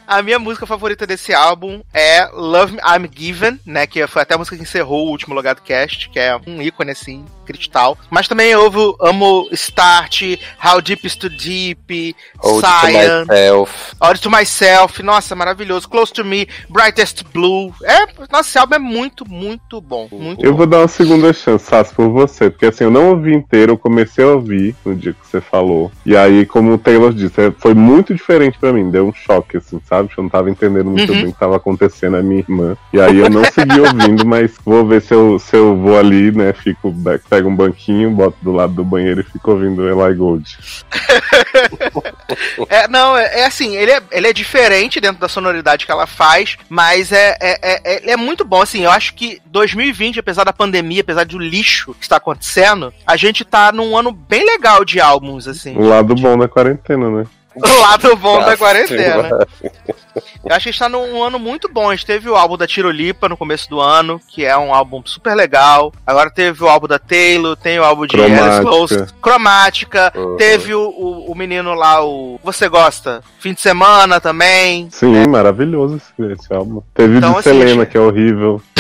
A minha música favorita desse álbum é Love Me I'm Given, né? Que foi até a música que encerrou o último Logado Cast, que é um ícone assim, cristal. Mas também eu amo Start, How Deep is Too Deep, to Cyan, myself. Ode to Myself, nossa, maravilhoso. Close to Me, Brightest Blue. É, nossa, esse álbum é muito, muito bom. Muito Eu bom. vou dar uma segunda chance, Sassi, por você. Porque assim, eu não ouvi inteiro, eu comecei a ouvir no dia que você falou. E aí, como o Taylor disse, é- foi muito diferente pra mim, deu um choque, assim, sabe? Eu não tava entendendo muito Uhum. bem o que tava acontecendo a minha irmã. E aí eu não segui ouvindo, mas vou ver se eu, se eu vou ali, né? Fico, pego um banquinho, boto do lado do banheiro e fico ouvindo Eli Gold. *laughs* É, não, é, é assim, ele é, ele é diferente dentro da sonoridade que ela faz, mas é, é, é, ele é muito bom, assim, eu acho que 2020, apesar da pandemia, apesar do lixo que está acontecendo, a gente tá num ano bem legal de álbuns, assim. O lado bom da quarentena, né? O lado bom da Ah, quarentena. Eu acho que a gente tá num ano muito bom. A gente teve o álbum da Tirolipa no começo do ano, que é um álbum super legal. Agora teve o álbum da Taylor, tem o álbum de. Alice Close, Cromática. Uhum. Teve o, o, o menino lá, o Você Gosta? Fim de semana também. Sim, maravilhoso esse, esse álbum. Teve o Então, de assim, Selena, achei- que é horrível. *laughs*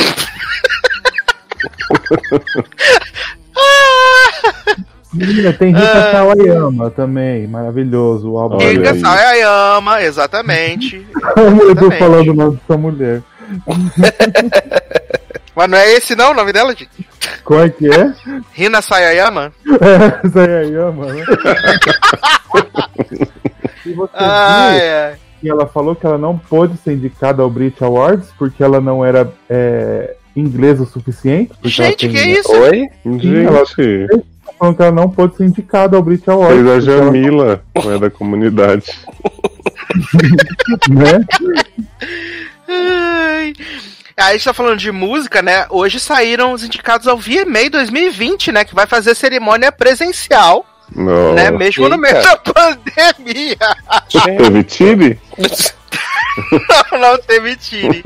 *laughs* Menina, tem Rita Sawayama também, maravilhoso o álbum. Olha Rica aí. Sayayama, exatamente. *laughs* Eu tô Exatamente. falando o nome dessa mulher. *laughs* Mas não é esse não o nome dela, gente? Qual é que é? Rina Sayayama? É, *laughs* Sawayama, né? E você Ai, viu ai. que ela falou que ela não pôde ser indicada ao Brit Awards porque ela não era é, inglesa o suficiente? Ela Gente, tem- que isso? Oi? Gente, Tá falando que ela não pôde ser indicada ao Brit Awards. fez a ela- Jamila, não *laughs* é da comunidade. *laughs* né? Ai. Aí a gente tá falando de música, né? Hoje saíram os indicados ao VMA 2020, né? Que vai fazer cerimônia presencial, Não. né? Mesmo no Eita. meio da pandemia. Teve Tibi? *laughs* não, não teve tire.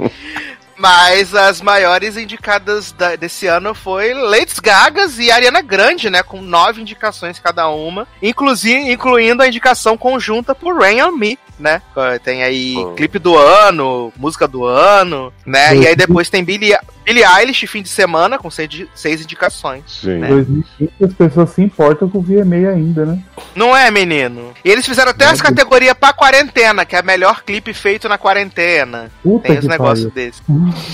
Mas as maiores indicadas da- desse ano foi Lady Gagas e Ariana Grande, né? Com nove indicações cada uma, inclusive, incluindo a indicação conjunta por Rain on Me, né? Tem aí Hum. clipe do ano, música do ano, né? E aí depois tem Billie, Billie Eilish, fim de semana, com seis, di- seis indicações. Gente. né? 2005 as pessoas se importam com o VMA ainda, né? Não é, menino? E eles fizeram até as categorias pra quarentena, que é melhor clipe feito na quarentena. Puta Tem os negócios desses.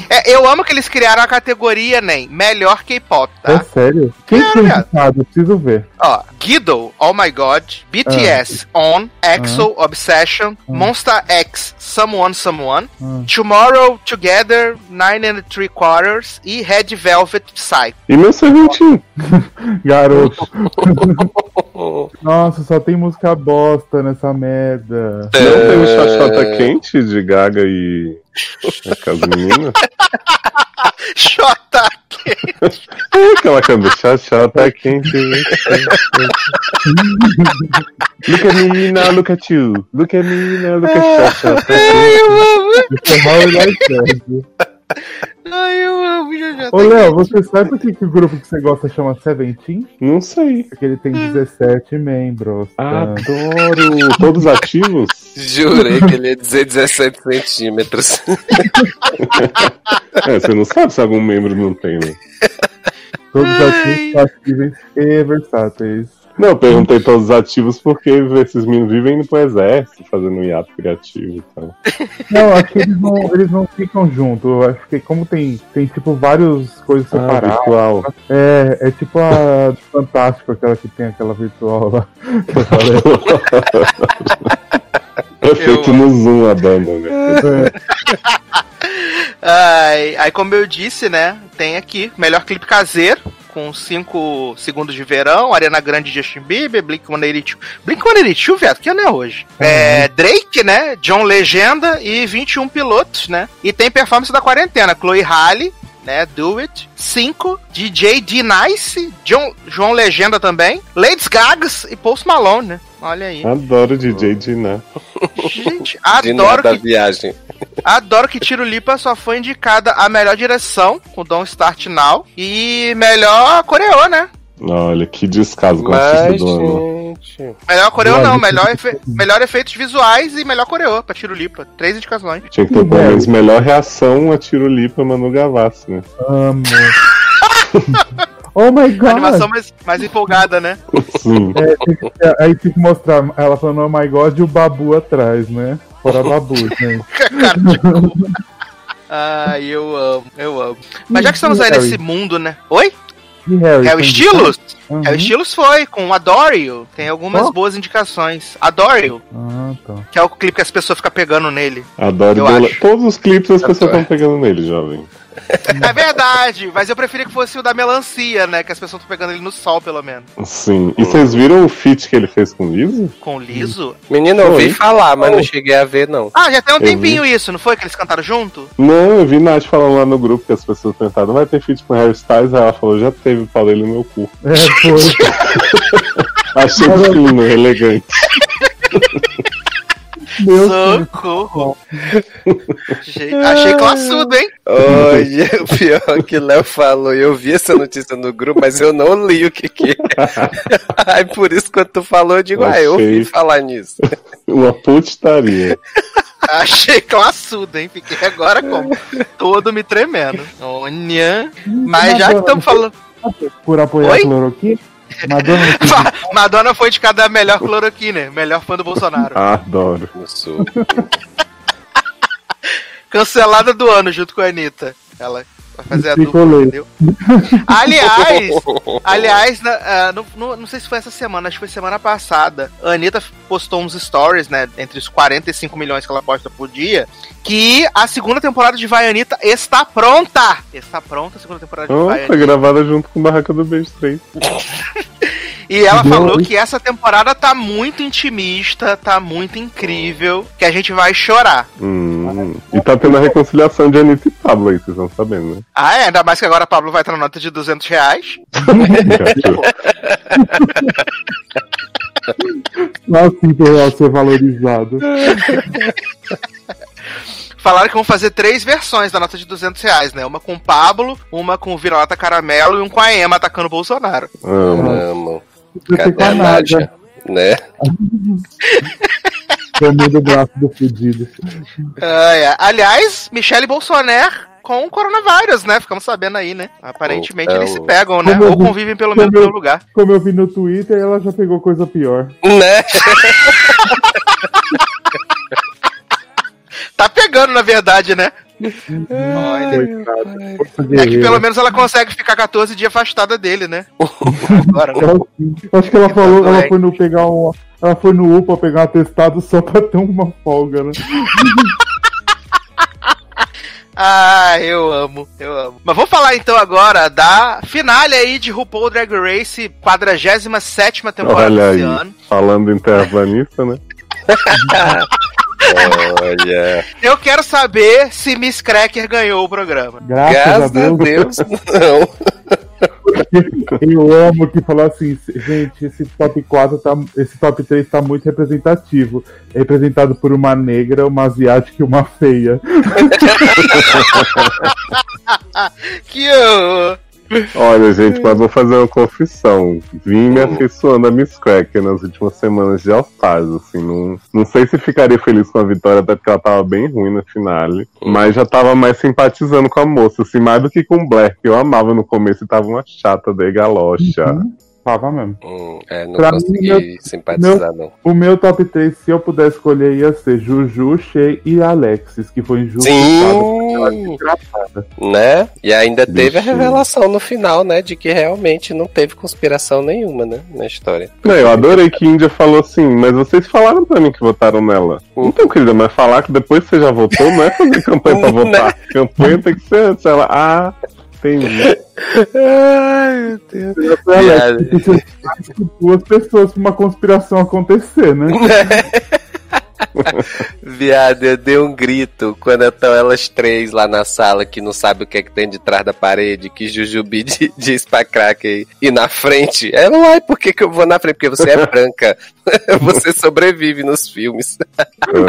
É, eu amo que eles criaram a categoria, nem melhor K-pop, É tá? sério? Quem É, foi indicado? Preciso ver. Ó, Guido, Oh My God, BTS, On, EXO, Obsession, Monster X, Someone Someone, Ah. Tomorrow Together, Nine and Three Quarters e Red Velvet Psycho. E meu Seventeen? *laughs* Garoto. *laughs* Nossa, só tem música bosta nessa merda. Não tem o Chachota Quente de Gaga e *laughs* aquelas meninas? Xota! É aquela canta Chachota Quente. Look at me now, look at you. Look at me now, look at Chachota Quente. Isso é mal e mais certo. Ai, eu amo, já já. Ô, Léo, você sabe por que, que o grupo que você gosta chama Seventeen? Não sei. Porque ele tem 17 membros. tá? Adoro. Todos ativos? Jurei que ele ia dizer 17 centímetros. *laughs* É, você não sabe se algum membro não tem, né? Todos ativos, passíveis e versáteis. Não, eu perguntei todos os ativos porque esses meninos vivem indo pro exército, fazendo um hiato criativo e tal. *laughs* Não, acho que eles não, eles não ficam juntos. Eu acho que como tem, tem tipo várias coisas Ah, separadas. virtual. É, é tipo a *laughs* Fantástico, aquela que tem aquela virtual lá. que *laughs* eu falei. É feito no Zoom a banda, né? Ai, aí, como eu disse, né? Tem aqui melhor clipe caseiro. Com 5 segundos de verão, Ariana Grande Justin Bieber, Blink 182. Blink 182, viado, que ano é hoje? É, Drake, né? John Legenda e 21 pilotos, né? E tem performance da quarentena, Chloe Halle, né? Do It. 5, DJ D-Nice, John, João Legenda também, Lady Gagas e Post Malone, né? Olha aí. Adoro DJ Diná. Gente, *laughs* De adoro nada a que viagem. Adoro que Tiro Lipa só foi indicada a melhor direção, com Don't Start Now, e melhor coreô, né? Olha, que descaso com a artista Mas, do ano. gente. Melhor coreô não, melhor, efe- melhor efeitos visuais e melhor coreô pra Tiro Lipa. Três indicações. Tinha que ter pelo menos melhor reação a Tiro Lipa Manu Gavassi, né? Amo. *laughs* oh my god! Animação mais, mais empolgada, né? Sim. É, tem que- é, aí tem que mostrar ela falando oh my god e o babu atrás, né? Fora babu, gente. *laughs* Cara de cu. Ai, eu amo, eu amo. Mas já que estamos aí nesse mundo, né? Oi? É o tem Estilos? Uhum. É o Estilos foi, com Adore You. Tem algumas Ó. boas indicações. Adore You, Ah, tá. que é o clipe que as pessoas ficam pegando nele. Adoro Eu Dola- acho. Todos os clipes as pessoas estão pegando nele, jovem. É verdade, mas eu preferia que fosse o da melancia, né? Que as pessoas estão pegando ele no sol, pelo menos. Sim. E vocês viram o feat que ele fez com o Liso? Com liso. Menino, eu ouvi falar, mas não cheguei a ver, não. Ah, já tem um Eu tempinho isso, não foi? Que eles cantaram junto? Não, eu vi Nath falando lá no grupo que as pessoas perguntaram, vai ter feat com Harry Styles? Aí ela falou, já teve, falei no meu cu. É, foi. *laughs* Achei fino, elegante. *laughs* Meu. Socorro. *laughs* Achei, achei classudo, hein? Olha, o pior que o Léo falou, eu vi essa notícia no grupo, mas eu não li o que que é. *laughs* Aí por isso quando tu falou, eu digo, ah, eu ouvi Achei. falar nisso. *laughs* Uma putaria. Achei classudo, hein? Fiquei agora como? Todo me tremendo. Olha. Mas já que estamos falando. Por apoiar Oi? a cloroquina? Madonna *laughs* Madonna foi indicada a melhor cloroquina, melhor fã do Bolsonaro. Adoro. *laughs* Cancelada do ano junto com a Anitta. Ela fazer a dupla, entendeu? Aliás, aliás, na- ah, no- no- não sei se foi essa semana, acho que foi semana passada. A Anitta postou uns stories, né? Entre os 45 milhões que ela posta por dia. Que a segunda temporada de Vai Anitta está pronta! Está pronta a segunda temporada de Oh, Vai foi Anitta. gravada junto com Barraca do Beijo 3. *laughs* E ela Deu- falou que essa temporada tá muito intimista, tá muito incrível, que a gente vai chorar. Hum. E tá tendo a reconciliação de Anitta e Pablo aí, vocês estão sabendo, né? Ah, é, ainda mais que agora a Pablo vai estar na nota de 200 reais. *laughs* Nossa, então ela ser valorizado. Falaram que vão fazer três versões da nota de 200 reais, né? Uma com o Pablo, uma com o Vira-Lata Caramelo e um com a Emma atacando o Bolsonaro. Amo. Amo. Cadê a Nádia? Né? *laughs* Caminho do braço do fudido. Ah, é. Aliás, Michele Bolsonaro com o coronavírus, né? Ficamos sabendo aí, né? Aparentemente Então- eles se pegam, né? Ou vi- convivem pelo menos no eu- mesmo lugar. Como eu vi no Twitter, ela já pegou coisa pior. Né? *laughs* Tá pegando, na verdade, né? Coitada. Força É que pelo menos ela consegue ficar 14 dias afastada dele, né? *laughs* Agora, né? Acho que ela falou, Tanto é ela foi no pegar um. Ela foi no UPA pegar um atestado só pra ter uma folga, né? *laughs* Ah, eu amo, eu amo. Mas vamos falar então agora da finale aí de RuPaul Drag Race, 47 temporada Olha desse aí. ano. Falando em terraplanista, né? *laughs* Olha. Eu quero saber se Miss Cracker ganhou o programa. Graças, Graças a Deus. não. *laughs* Eu amo que falou assim, gente, esse top 4 tá. Esse top 3 tá muito representativo. É representado por uma negra, uma asiática e uma feia. *laughs* Que horror. Olha, gente, mas vou fazer uma confissão. Vim me afeiçoando a Miss Cracker nas últimas semanas de All-Stars, assim. Não, não sei se ficaria feliz com a vitória, até porque ela tava bem ruim na finale. Mas já tava mais simpatizando com a moça, assim, mais do que com o Blair, que eu amava no começo e tava uma chata de galocha. Uhum. Tava mesmo. Hum, é, não Pra consegui mim, meu- simpatizar, não. O meu top 3, se eu pudesse escolher, ia ser Juju, Shea e Alexis, que foi injustiçado. Sim! Né? E ainda teve a Bichinho. revelação no final, né? De que realmente não teve conspiração nenhuma, né? Na história. Não, eu adorei que Índia falou assim, mas vocês falaram pra mim que votaram nela. Então, querida, mas falar que depois você já votou não é fazer campanha pra *laughs* votar. Campanha tem que ser antes. Ela, ah, entendi. Ai, meu Deus. Tinha mais que duas pessoas pra uma conspiração acontecer, né? *laughs* Viado, eu dei um grito quando estão elas três lá na sala que não sabe o que é que tem de trás da parede, que Jujubi di- *laughs* diz pra Crack e na frente. Ela, uai, por que, que eu vou na frente? Porque você é branca. *laughs* você sobrevive nos filmes.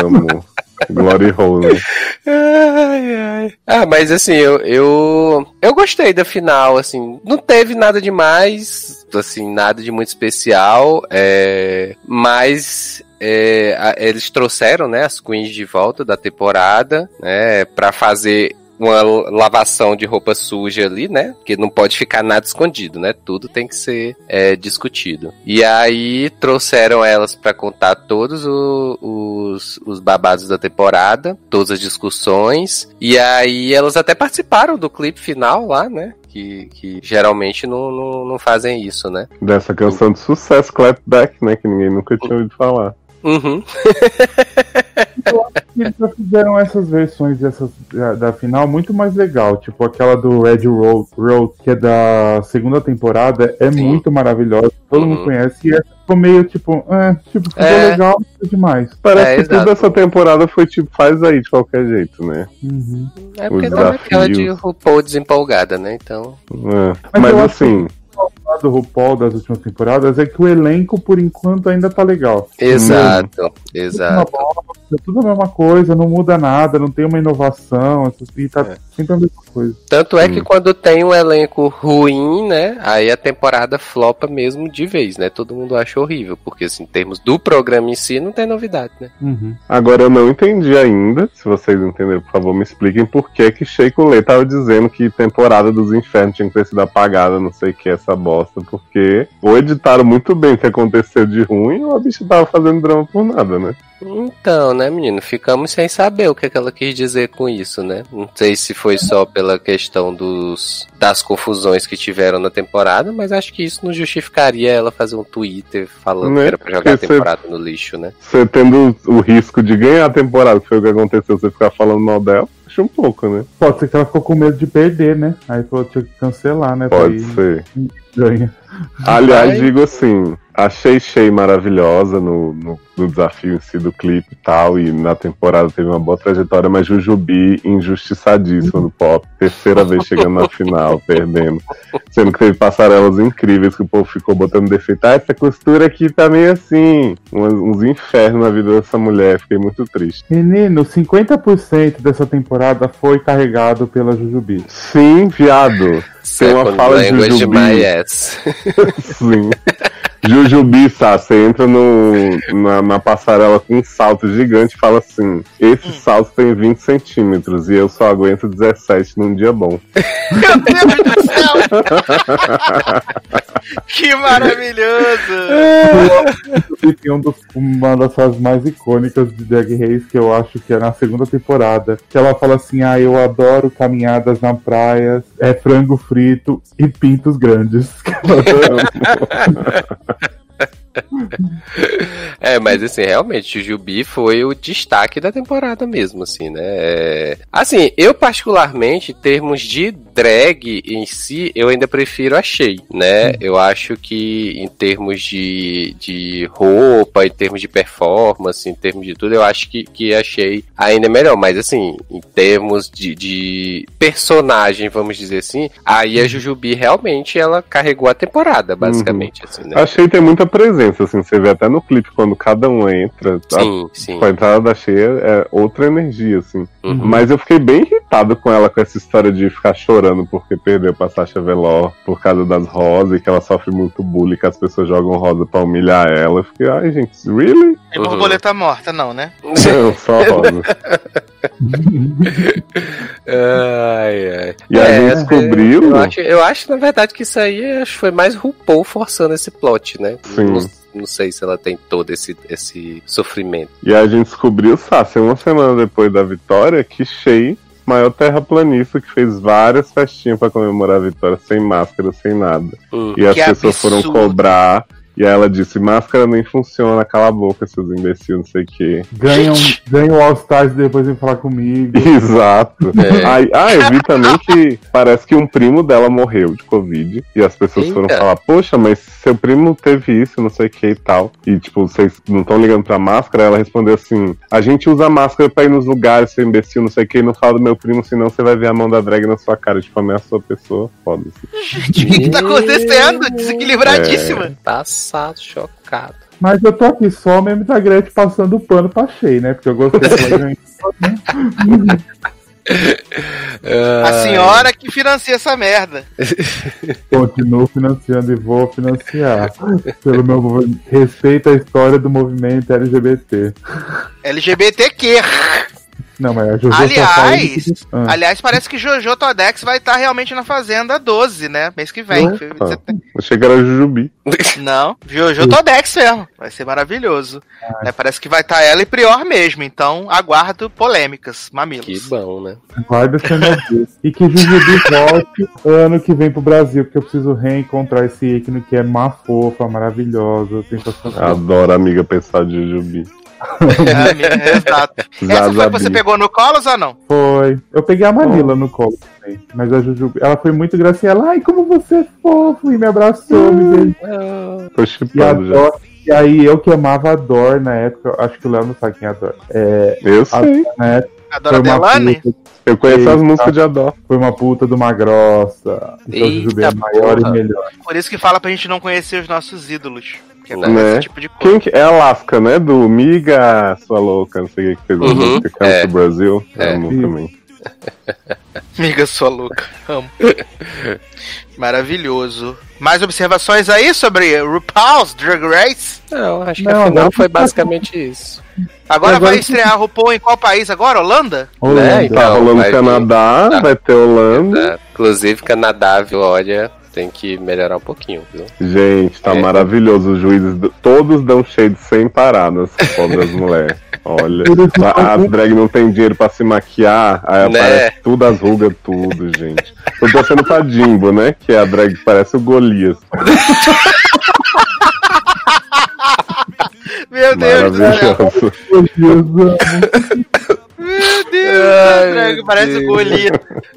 Amo. Glory Hole, né? Ai, ai. Ah, mas assim, eu, eu eu gostei da final, assim, não teve nada demais, assim, nada de muito especial, é, mas é, a- eles trouxeram, né, as queens de volta da temporada, né, para fazer uma lavação de roupa suja ali, né? Porque não pode ficar nada escondido, né? Tudo tem que ser é, discutido. E aí trouxeram elas pra contar todos o- os, os babados da temporada, todas as discussões. E aí elas até participaram do clipe final lá, né? Que, que geralmente não, não, não fazem isso, né? Dessa canção de sucesso, Clapback, né? Que ninguém nunca tinha ouvido falar. Uhum. *laughs* *laughs* Eles já fizeram essas versões dessas, da, da final muito mais legal. Tipo aquela do Red Road, Road que é da segunda temporada, é Sim. muito maravilhosa. Todo Uhum. mundo conhece. E essa ficou meio tipo, é, tipo, ficou É. legal, foi demais. Parece É, que exato. tudo essa temporada foi tipo, faz aí de qualquer jeito, né? Uhum. É porque Os tá naquela de. RuPaul desempolgada, né? Então. É. Mas Mas, assim, O lado do RuPaul das últimas temporadas é que o elenco, por enquanto, ainda tá legal. Exato, uma exato. Bosta, tudo a mesma coisa, não muda nada, não tem uma inovação, e tá É. sempre a mesma coisa. Tanto é que quando tem um elenco ruim, né? Aí a temporada flopa mesmo de vez, né? Todo mundo acha horrível, porque assim, em termos do programa em si, não tem novidade, né? Uhum. agora eu não entendi ainda. Se vocês entenderam, por favor, me expliquem por que que Sheiko Lê tava dizendo que temporada dos infernos tinha que ter sido apagada, não sei o que, essa bosta. Porque ou editaram muito bem o que aconteceu de ruim, ou a bicha tava fazendo drama por nada, né? Então, né, menino? Ficamos sem saber o que, é que ela quis dizer com isso, né? Não sei se foi só pela questão dos das confusões que tiveram na temporada, mas acho que isso não justificaria ela fazer um Twitter falando Né? que era pra jogar a Porque você- temporada no lixo, né? Você tendo o risco de ganhar a temporada, que foi o que aconteceu, você ficar falando mal dela, acho um pouco, né? Pode ser que ela ficou com medo de perder, né? Aí falou que tinha que cancelar, né? Pode Daí ser. ganha. Aliás, digo assim, achei Shea maravilhosa no, no, no desafio em si do clipe e tal, e na temporada teve uma boa trajetória, mas Jujubi injustiçadíssima no pop, terceira vez chegando na final, *laughs* perdendo. Sendo que teve passarelas incríveis que o povo ficou botando defeito. Ah, essa costura aqui tá meio assim, uns, uns infernos na vida dessa mulher, fiquei muito triste. Menino, 50% dessa temporada foi carregado pela Jujubi. Sim, viado. Tem uma fala Jujubi. my ass. *laughs* Sim. Jujubi, Sá, você entra no, na, na passarela com um salto gigante e fala assim: esse salto tem 20 centímetros e eu só aguento 17 num dia bom. Meu Deus do céu! *laughs* que maravilhoso! E tem um dos- uma das frases mais icônicas de Drag Race, que eu acho que é na segunda temporada, que ela fala assim, ah, eu adoro caminhadas na praia, é frango frito e pintos grandes. *laughs* *laughs* É, mas assim, realmente, Jujubi foi o destaque da temporada mesmo, assim, né? É... Assim, eu particularmente, em termos de drag em si, eu ainda prefiro a Shea, né? Eu acho que em termos de, de roupa, em termos de performance, em termos de tudo, eu acho que, que a Shea ainda é melhor. Mas assim, em termos de, de personagem, vamos dizer assim, aí a Jujubi realmente ela carregou a temporada, basicamente, assim, né? Achei que tem muita presença, assim, você vê até no clipe quando cada um entra. a- Sim, sim. Com a entrada da cheia é outra energia, assim. Uhum. Mas eu fiquei bem irritado com ela, com essa história de ficar chorando porque perdeu pra Sasha Velour por causa das rosas e que ela sofre muito bullying, que as pessoas jogam rosa pra humilhar ela. Eu fiquei, ai, gente, really? É borboleta morta, não, né? Não, só *laughs* rosa. Ai, ai. E a gente é, descobriu. Eu acho, eu acho, na verdade, que isso aí foi mais RuPaul forçando esse plot, né? Sim. Não, não sei se ela tem todo esse, esse sofrimento. E a gente descobriu, Sassi, uma semana depois da vitória, que Shea, maior terraplanista, que fez várias festinhas pra comemorar a vitória, sem máscara, sem nada. Hum. E as pessoas foram absurdo. cobrar. E aí ela disse, máscara nem funciona, cala a boca, seus imbecis, não sei o quê. Ganham, ganham o All Stars e depois vem falar comigo. *laughs* Exato. É. Aí, ah, eu vi também que parece que um primo dela morreu de Covid. E as pessoas Eita. foram falar, poxa, mas seu primo teve isso, não sei o que e tal. E tipo, vocês não estão ligando pra máscara? Ela respondeu assim: a gente usa máscara pra ir nos lugares, seu imbecil, não sei o que, e não fala do meu primo, senão você vai ver a mão da drag na sua cara. Tipo, ameaçou a pessoa. Foda-se. O que, que tá acontecendo? Desequilibradíssima. Passado, chocado. Mas eu tô aqui só mesmo da Gretchen passando o pano pra Shea, né? Porque eu gostei *laughs* ganhando. A senhora que financia essa merda. *laughs* Continuo financiando e vou financiar. Pelo meu respeito à história do movimento LGBT. LGBTQ. Não, mas a Jojo Aliás, que- Ah. aliás, parece que Jojo Todex vai estar realmente na Fazenda 12, né? Mês que vem. Opa. Achei que era Jujubi. *laughs* Não, Jojo Todex mesmo. Vai ser maravilhoso. Ah. Né, parece que vai estar ela e Prior mesmo. Então, aguardo polêmicas, mamilos. Que bom, né? Vai descer meu Deus. E que Jujubi volte ano que vem pro Brasil, porque eu preciso reencontrar esse ícone que é má fofa, maravilhosa, sensacional. Adoro a amiga pensar de Jujubi. É, *laughs* amiga, exato. *laughs* Essa foi que você pegou no Colos ou não? Foi. Eu peguei a Manila no colo também. Mas a Jujubi, ela foi muito gracinha. Ela, ai, como você é fofo! E me abraçou, me beijou. Tô E, a chipando já. Dor, e aí eu que amava a Dor na época, acho que o Léo não sabe quem é a Dor. É, Eu a sei. Dor na época Adora Delane? puta, Eu conheço as Eita. músicas de Adó. foi uma puta de uma grossa. Então a Jujubi é Eita maior porra. e melhor. Por isso que fala pra gente não conhecer os nossos ídolos. Que é Né? esse tipo de coisa. Quem que é a Lasca, né? Do Miga, sua louca, não sei o que fez a Uhum, música Come é. Brasil. É. Amo também. *laughs* Amiga sua louca. Amo. *laughs* Maravilhoso. Mais observações aí sobre RuPaul's Drag Race? Não, acho que Não, afinal agora- foi basicamente isso. Agora, Agora vai que- estrear a RuPaul em qual país agora? Holanda? Holanda. então. Tá rolando vai Canadá, Tá. vai ter Holanda. Inclusive, Canadá, viu? Olha, tem que melhorar um pouquinho, viu? Gente, tá É. maravilhoso. Os juízes do- todos dão shade sem parar nas pobres mulheres. Olha, a- as drag não tem dinheiro pra se maquiar, aí Né? aparece tudo, as rugas, tudo, gente. Tô torcendo pra Jimbo, né? Que é a drag que parece o Golias. *laughs* Meu Deus do céu. Meu Deus, amo. Meu Deus, Ai, meu parece Deus.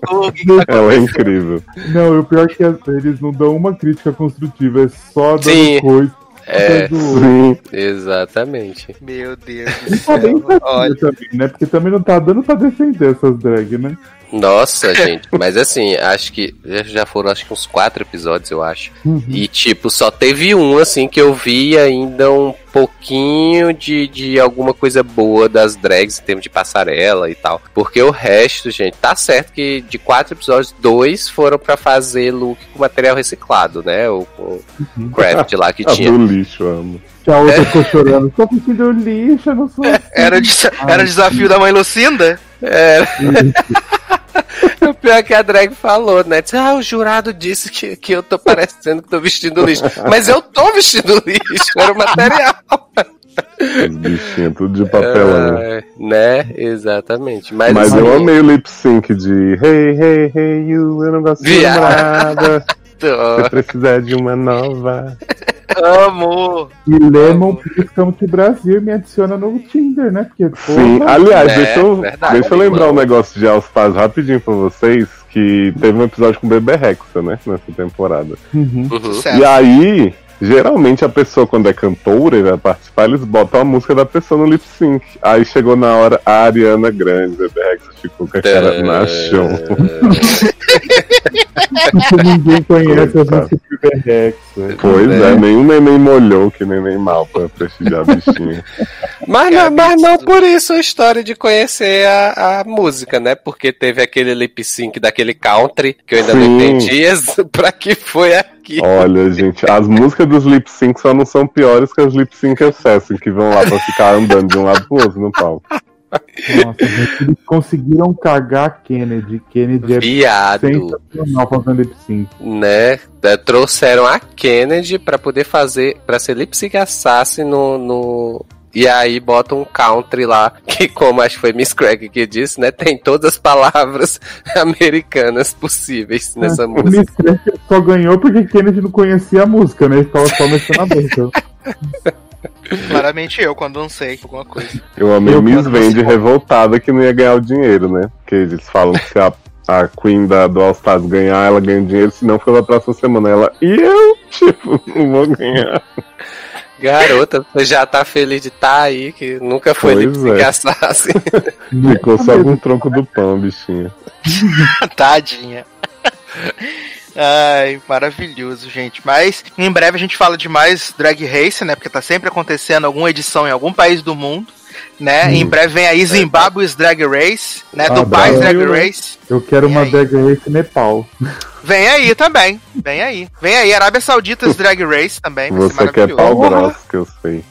O que que tá Ela é incrível. Não, e o pior é que eles não dão uma crítica construtiva, é só dando Sim. coisa. É, do... Sim. exatamente. Meu Deus do E tá bem céu. Olha, também, né? Porque também não tá dando pra defender essas drag, né? Nossa, *laughs* gente, mas assim, acho que já- foram acho que uns quatro episódios, eu acho. E tipo, só teve um assim que eu vi ainda um pouquinho de, de alguma coisa boa das drags em termos de passarela e tal. Porque o resto, gente, tá certo que de quatro episódios, dois foram pra fazer look com material reciclado, né? O, o craft lá que *laughs* Ah, tinha. do lixo, amo. Que a outra ficou chorando. Tô sentindo lixo, eu não sou assim. *laughs* Era, o des- era o desafio da mãe Lucinda? É. *laughs* O pior é que a drag falou, né? Disse, ah, o jurado disse que, que eu tô parecendo que tô vestindo lixo. Mas eu tô vestindo lixo, era o material. *laughs* Os bichinhos, tudo de papelão. É, né? Exatamente. Mas, Mas assim, eu amei o lip sync de Hey, hey, hey, you, eu não gosto de nada. *laughs* Se precisar de uma nova. Amo! E Lemon, to Brasil, me adiciona no Tinder, né? Porque, porra, Sim, aliás, É, deixa, eu, verdade, deixa eu lembrar um negócio de All Stars rapidinho pra vocês. Que teve um episódio com o Bebê Rexa, né? Nessa temporada. Uhum. Uhum. E aí, geralmente a pessoa, quando é cantora e vai participar, eles botam a música da pessoa no lip sync. Aí chegou na hora a Ariana Grande, Bebê Rexa ficou com a cara na chão. Porque ninguém conhece Coitado. músicas de Berrex. Pois É. é, nenhum neném molhou, que neném mal pra prestigiar a bichinha. *laughs* Mas, não, mas não por isso a história de conhecer a, a música, né? Porque teve aquele lip sync daquele country que eu ainda não Sim. entendi *laughs* pra que foi aqui. Olha, *laughs* gente, as músicas dos lip sync só não são piores que as lip sync assassin, que vão lá pra ficar andando de um lado pro outro no palco. Nossa, gente, eles conseguiram cagar Kennedy. Kennedy é Viado, sensacional fazendo lip sync. né? É, Trouxeram a Kennedy pra poder fazer, pra ser lip sync assassin no, no... E aí botam um country lá, *laughs* que como acho que foi Miss Craig que disse, né? Tem todas as palavras *laughs* americanas possíveis nessa É, *laughs* música. O Miss Craig só ganhou porque Kennedy não conhecia a música, né? Ele tava só mexendo a boca. Claramente eu, quando não sei alguma coisa. Eu amei Eu Miss Vende revoltada que não ia ganhar o dinheiro, né? Porque eles falam que se a, a Queen da, do All Stars ganhar, ela ganha dinheiro, se não for na próxima semana. Ela, e eu, tipo, não vou ganhar. Garota, você já tá feliz de estar aí, que nunca foi Pois sync é. assassin. *laughs* Ficou só com o tronco do pão, bichinha. *laughs* Tadinha. Ai, maravilhoso, gente. Mas em breve a gente fala de mais Drag Race, né? Porque tá sempre acontecendo alguma edição em algum país do mundo, né? Em breve vem aí Zimbabwe's Drag Race, né? Ah, Dubai's Drag? Race. Eu quero E uma aí? Drag Race Nepal. Vem aí também. Vem aí. Vem aí, Arábia Saudita's Drag Race também. vai ser Você quer pau maravilhoso. grosso, que eu sei.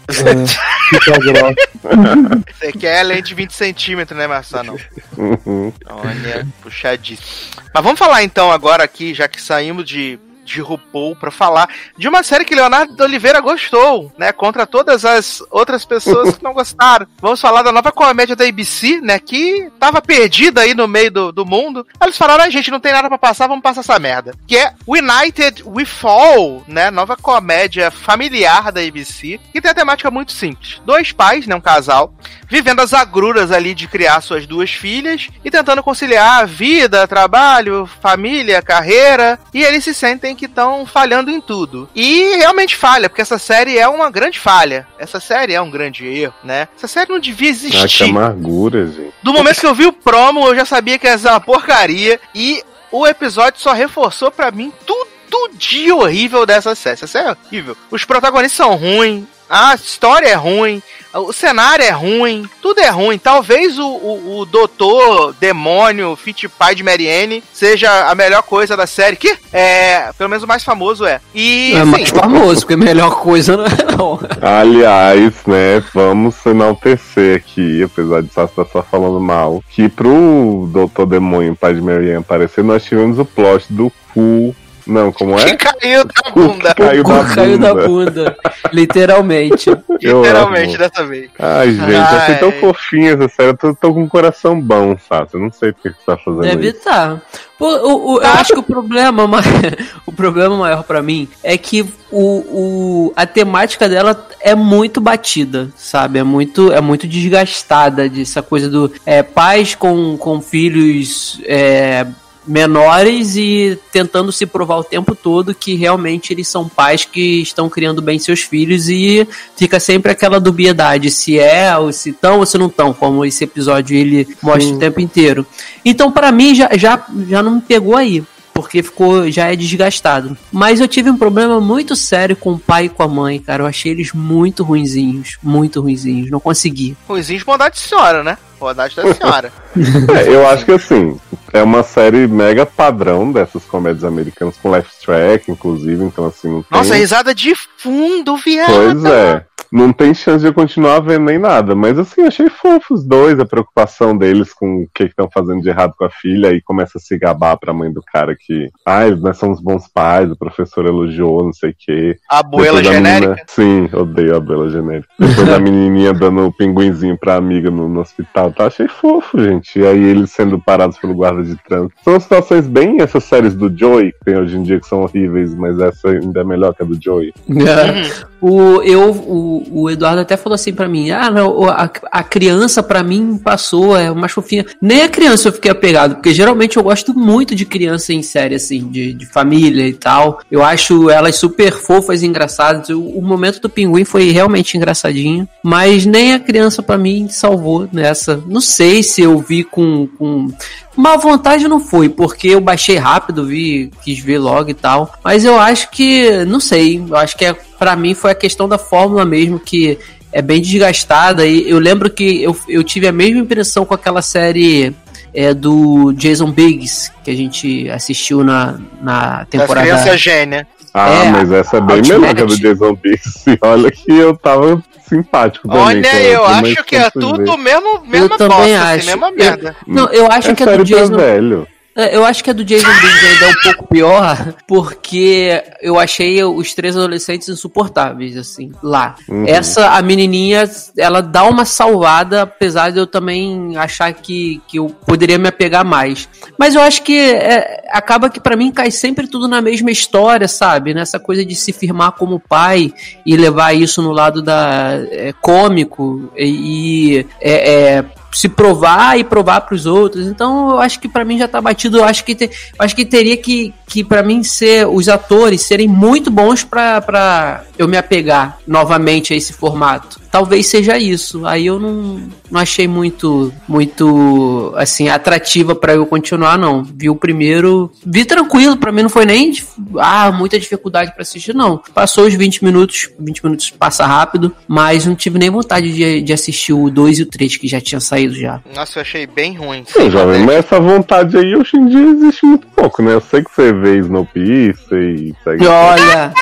Grossa. *laughs* Você quer lente de 20 centímetros, né, Marçano? Uhum. Olha, puxadíssimo. Mas vamos falar então agora aqui, já que saímos de, de RuPaul, pra falar de uma série que Leonardo Oliveira gostou, né? Contra todas as outras pessoas que não gostaram. *laughs* Vamos falar da nova comédia da ABC, né? Que tava perdida aí no meio do, do mundo. Eles falaram, a gente não tem nada pra passar, vamos passar essa merda. Que é United We Fall, né? Nova comédia familiar da ABC, que tem a temática muito simples. Dois pais, né? Um casal, vivendo as agruras ali de criar suas duas filhas e tentando conciliar vida, trabalho, família, carreira, e eles se sentem que estão falhando em tudo. E realmente falha, porque essa série é uma grande falha. Essa série é um grande erro, né? Essa série não devia Ah, que existir. amargura, gente. Do momento que eu vi o promo, eu já sabia que ia ser uma porcaria. E o episódio só reforçou pra mim tudo de horrível dessa série. Essa série é horrível. Os protagonistas são ruins, a história é ruim, o cenário é ruim, tudo é ruim. Talvez o, o, o doutor demônio Fit Pai de Marianne seja a melhor coisa da série. Que é, pelo menos o mais famoso é. E É assim, mais famoso, porque a melhor coisa não é não. Aliás, né, vamos enaltecer aqui, apesar de Sassi estar só falando mal, que pro Doutor Demônio, pai de Marianne, aparecer, nós tivemos o plot do cu. Não, como que é? caiu da bunda. que caiu O da caiu da bunda. bunda. Literalmente. Eu Literalmente amo. dessa vez. Ai, gente, eu achei tão Ai. fofinha essa série. Eu tô, tô com um coração bom, Sassi. Eu não sei por que você tá fazendo Deve isso. estar. Pô, o, o- eu acho que o problema, ma- *laughs* o problema maior pra mim é que o, o, a temática dela é muito batida, sabe? É muito, é muito desgastada dessa coisa do é, pais com, com filhos é, menores e tentando se provar o tempo todo que realmente eles são pais que estão criando bem seus filhos e fica sempre aquela dubiedade se é ou se estão ou se não estão, como esse episódio ele mostra o tempo inteiro. Então, pra mim, já, já, já não me pegou aí. porque ficou já é desgastado. Mas eu tive um problema muito sério com o pai e com a mãe, cara. Eu achei eles muito ruinzinhos, muito ruinzinhos. Não consegui. Ruizinho de bondade de senhora, né? Bondade da senhora. *laughs* É, eu acho que assim, é uma série mega padrão dessas comédias americanas, com left track, inclusive, então assim, não tem. Nossa, risada de fundo, viado. Pois é. Não tem chance de eu continuar vendo nem nada. Mas assim, achei fofo os dois, a preocupação deles com o que estão fazendo de errado com a filha, e começa a se gabar pra mãe do cara que. Ai, nós somos bons pais, o professor elogiou, não sei o quê. A abuela genérica. menina- Sim, odeio a abuela genérica. Depois a *laughs* menininha dando o pinguinzinho pra amiga no, no hospital. Tá, achei fofo, gente. E aí eles sendo parados pelo guarda de trânsito. São situações bem essas séries do Joey, que tem hoje em dia, que são horríveis, mas essa ainda é melhor que a do Joey. *laughs* O, eu, o, o Eduardo até falou assim pra mim: ah, não, a, a criança pra mim passou, é uma fofinha. Nem a criança eu fiquei apegado, porque geralmente eu gosto muito de criança em série, assim, de, de família e tal. Eu acho elas super fofas e engraçadas. O, o momento do pinguim foi realmente engraçadinho, mas nem a criança pra mim salvou nessa. Não sei se eu vi com. com Má vontade não foi, porque eu baixei rápido, vi, quis ver logo e tal. Mas eu acho que, não sei, eu acho que é, para mim foi a questão da fórmula mesmo que é bem desgastada. E eu lembro que eu, eu tive a mesma impressão com aquela série é, do Jason Biggs que a gente assistiu na, na Das temporada. crianças gênia. Ah, É, mas essa é bem Ultimate. melhor que a do Jason Biggs. *laughs* E Olha que eu tava simpático também. Olha, cara, eu acho que é tudo mesmo, mesma também bosta, acho. assim, mesma Eu- merda. Não, eu acho É que a do Jason. velho. É, Eu acho que a do Jason Biggs ainda é um pouco pior, porque eu achei os três adolescentes insuportáveis, assim, lá. Uhum. Essa, a menininha, ela dá uma salvada, apesar de eu também achar que, que eu poderia me apegar mais. Mas eu acho que é, acaba que pra mim cai sempre tudo na mesma história, sabe? Nessa coisa de se firmar como pai e levar isso no lado da é, cômico e, e, é, é, se provar e provar para os outros. Então, eu acho que pra mim já tá batido. Eu acho que te- acho que teria que que para mim ser os atores serem muito bons pra eu me apegar novamente a esse formato. Talvez seja isso. Aí eu não, não achei muito muito assim atrativa pra eu continuar não. Vi o primeiro, vi tranquilo, pra mim não foi nem ah, muita dificuldade pra assistir não. Passou os 20 minutos, 20 minutos passa rápido, mas não tive nem vontade de, de assistir o 2 e o 3 que já tinha saído já. Nossa, eu achei bem ruim. Sim, jovem, mas essa vontade aí hoje em dia existe muito pouco, né? Eu sei que você vê Snowpiercer e segue, Olha,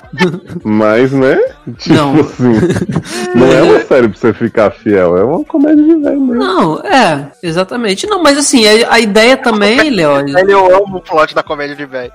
mas, né? Tipo Não. assim, não é uma *laughs* série pra você ficar fiel, é uma comédia de velho mesmo. não, é, exatamente. Não, mas assim, a, a ideia também, *laughs* Léo, Ele eu amo o plot da comédia de velho.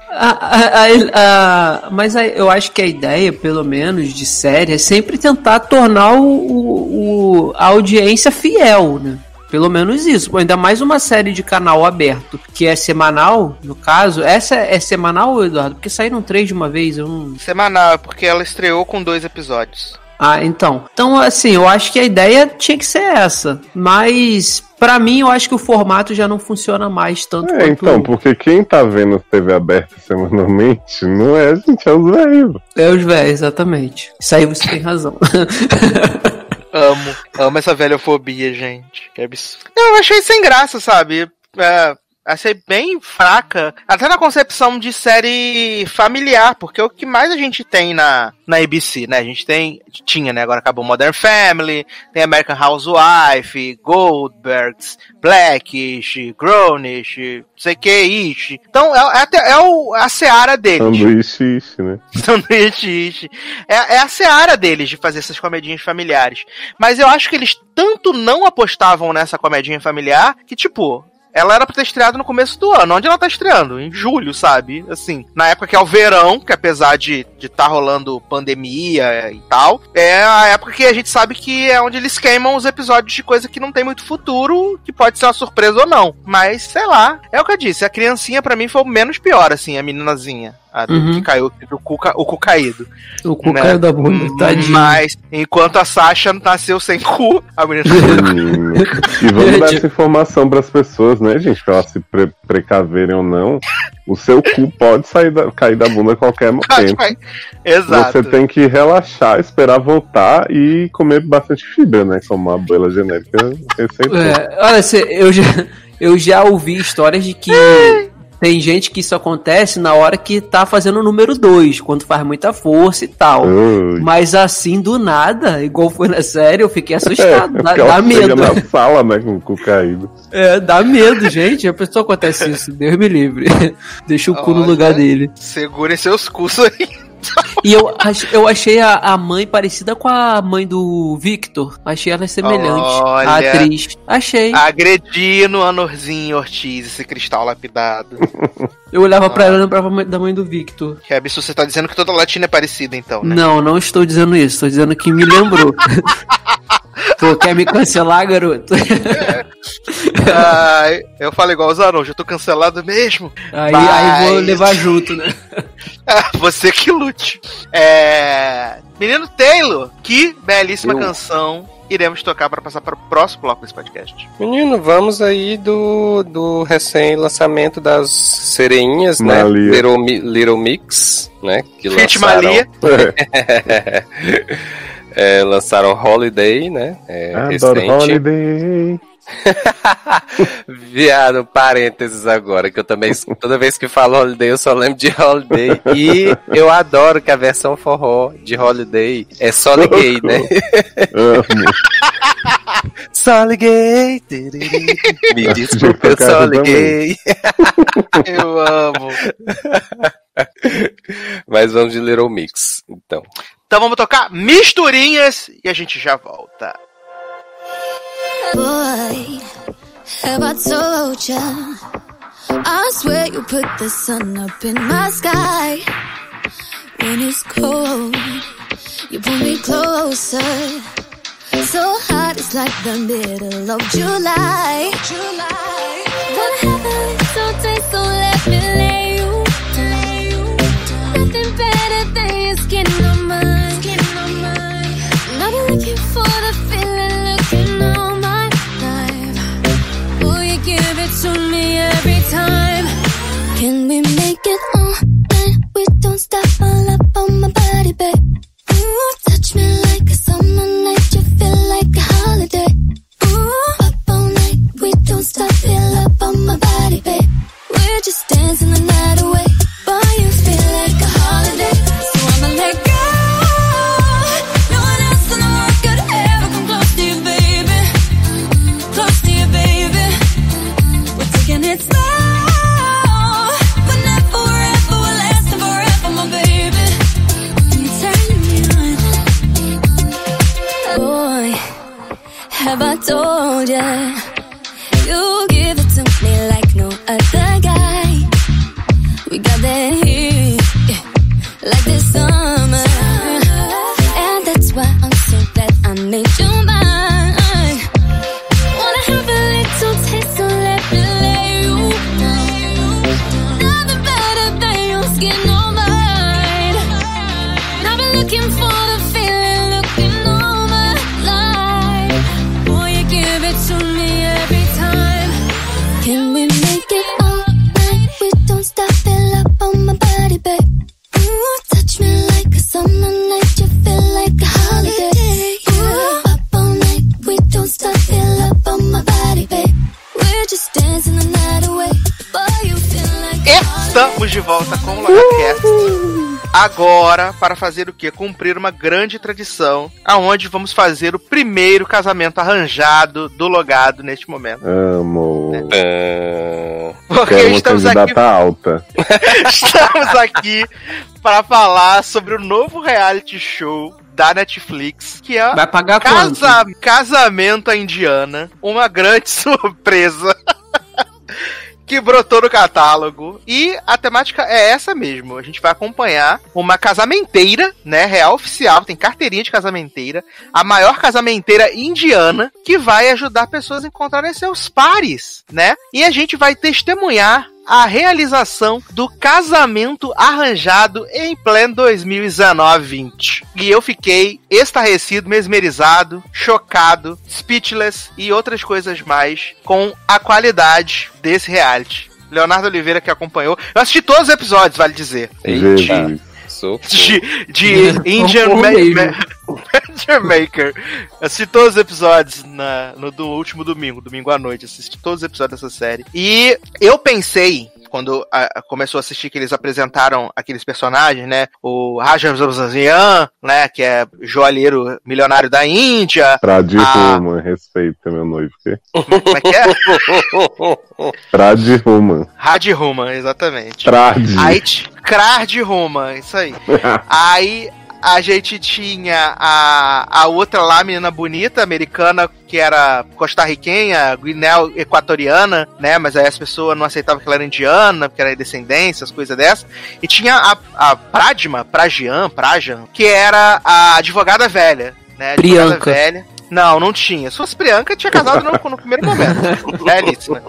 Mas a- eu acho que a ideia, pelo menos, de série é sempre tentar tornar o, o- o- a audiência fiel, né? Pelo menos isso. Pô, ainda mais uma série de canal aberto, que é semanal, no caso. Essa é semanal, Eduardo? Porque saíram três de uma vez, eu não. Semanal, é porque ela estreou com dois episódios. Ah, então. Então, assim, eu acho que a ideia tinha que ser essa. Mas, pra mim, eu acho que o formato já não funciona mais tanto É, quanto. então, porque quem tá vendo TV aberta semanalmente não é a gente, é os velhos. É os velhos, exatamente. Isso aí você tem razão. *laughs* Amo, amo essa velhofobia, gente. Que absurdo. Eu achei sem graça, sabe? É, achei bem fraca. Até na concepção de série familiar, porque é o que mais a gente tem na, na ABC, né? A gente tem. Tinha, né? Agora acabou Modern Family, tem American Housewife, Goldbergs, Blackish, Grownish, não sei o que, Ish. Então é, é, até- é o, a seara deles. Sanduíche, ishi, né? *laughs* Sanduíche, ishi. É, é a seara deles de fazer essas comedinhas familiares. Mas eu acho que eles tanto não apostavam nessa comedinha familiar que, tipo, ela era pra ter estreado no começo do ano. Onde ela tá estreando? Em julho, sabe? Assim, na época que é o verão, que apesar de de tá rolando pandemia e tal, é a época que a gente sabe que é onde eles queimam os episódios de coisa que não tem muito futuro, que pode ser uma surpresa ou não. Mas, sei lá. É o que eu disse, a criancinha pra mim foi o menos pior, assim, a meninazinha. A do Uhum. que caiu, o cu, ca- o cu caído. o cu né? caiu da bunda, tadinho. Mas, enquanto a Sasha nasceu sem cu, a menina. *laughs* Menino. E vamos dar essa informação pras pessoas, né, gente? Pra elas se pre- precaverem ou não. O seu cu pode sair da- cair da bunda a qualquer *laughs* momento. Exato. Você tem que relaxar, esperar voltar e comer bastante fibra, né? Como a abuela genérica receitou. É, olha, eu já, eu já ouvi histórias de que tem gente que isso acontece na hora que tá fazendo o número 2, quando faz muita força e tal. Ui. Mas assim, do nada, igual foi na série, eu fiquei assustado. dá, ela dá chega medo. na sala, né, com o cu caído. É, dá medo, gente. A pessoa acontece isso, Deus me livre. *laughs* Deixa o cu no Olha. lugar dele. Segurem seus cursos aí. E eu, eu achei a, a mãe parecida com a mãe do Victor. Achei ela semelhante. Olha. A atriz. Achei. Agredindo a Norzinho Ortiz, esse cristal lapidado. Eu olhava pra ela e lembrava mãe- da mãe do Victor. Que absurdo, você tá dizendo que toda latina é parecida, então, né? Não, não estou dizendo isso. Estou dizendo que me lembrou. *laughs* Pô, quer me cancelar, garoto? *laughs* Ai, eu falo igual os Zanon, já tô cancelado mesmo. Aí, Mas- aí vou levar junto, né? *laughs* Ah, Você que lute. É. Menino Taylor, que belíssima Eu. canção iremos tocar para passar para o próximo bloco desse podcast. Menino, vamos aí do, do recém-lançamento das sereinhas, né? Little, Little Mix, né? Que Fit lançaram, Malia. *laughs* é, lançaram Holiday, né? É, Adoro recente. Holiday. *laughs* Viado, parênteses agora, que eu também, toda vez que falo Holiday, eu só lembro de Holiday. E eu adoro que a versão forró de Holiday é só liguei, né? Só liguei. Me desculpa, eu só liguei. *laughs* Eu amo. Mas vamos de Little Mix, então. Então vamos tocar misturinhas e a gente já volta. Boy, have I told ya? I swear you put the sun up in my sky. When it's cold, you pull me closer. So hot, it's like the middle of July. July. Have a little taste, so let me. Lay you. Nothing better than your skin Can we make it all night? We don't stop all up on my body, babe. Ooh, touch me like a summer night. You feel like a holiday. Ooh, up all night. We don't stop, feel up on my body, babe. We're just dancing the night away. Boy, you feel like a holiday. Made Estamos de volta com o LagaCast. Agora, para fazer o quê? Cumprir uma grande tradição, aonde vamos fazer o primeiro casamento arranjado do logado neste momento. Amo. Ah, Porque Quero *laughs* estamos aqui alta. Estamos aqui para falar sobre o novo reality show da Netflix, que é Vai pagar? Casa... Casamento à Indiana. Uma grande *laughs* surpresa. Que brotou no catálogo. E a temática é essa mesmo. A gente vai acompanhar uma casamenteira, né? Real oficial, tem carteirinha de casamenteira. A maior casamenteira indiana, que vai ajudar pessoas a encontrarem seus pares, né? E a gente vai testemunhar a realização do casamento arranjado em pleno 2019-20. E eu fiquei estarrecido, mesmerizado, chocado, speechless e outras coisas mais com a qualidade desse reality. Leonardo Oliveira que acompanhou. Eu assisti todos os episódios, vale dizer. eita, De, de Indian Ma. Ma Maker. Assisti todos os episódios na, no do último domingo, domingo à noite. Assisti todos os episódios dessa série. E eu pensei, quando a- a- começou a assistir que eles apresentaram aqueles personagens, né? O Rajan Zazan, né? Que é joalheiro milionário da Índia. Trad Ah. Ruman, respeita meu noivo. quê? Como é que é? *laughs* Trad Ruman. Rad Ruman, exatamente. Trad. Aí, Krard Ruman, isso aí. *laughs* Aí a gente tinha a, a outra lá, menina bonita, americana, que era costarriquenha, guinel equatoriana, né? Mas aí as pessoas não aceitavam que ela era indiana, porque era descendência, as coisas dessas. E tinha a, a Pradma, Prajian, Prajan, que era a advogada velha, né? Advogada Priyanka. velha. Não, não tinha. Se fosse Priyanka, tinha casado no, no primeiro momento. *laughs* Belíssima.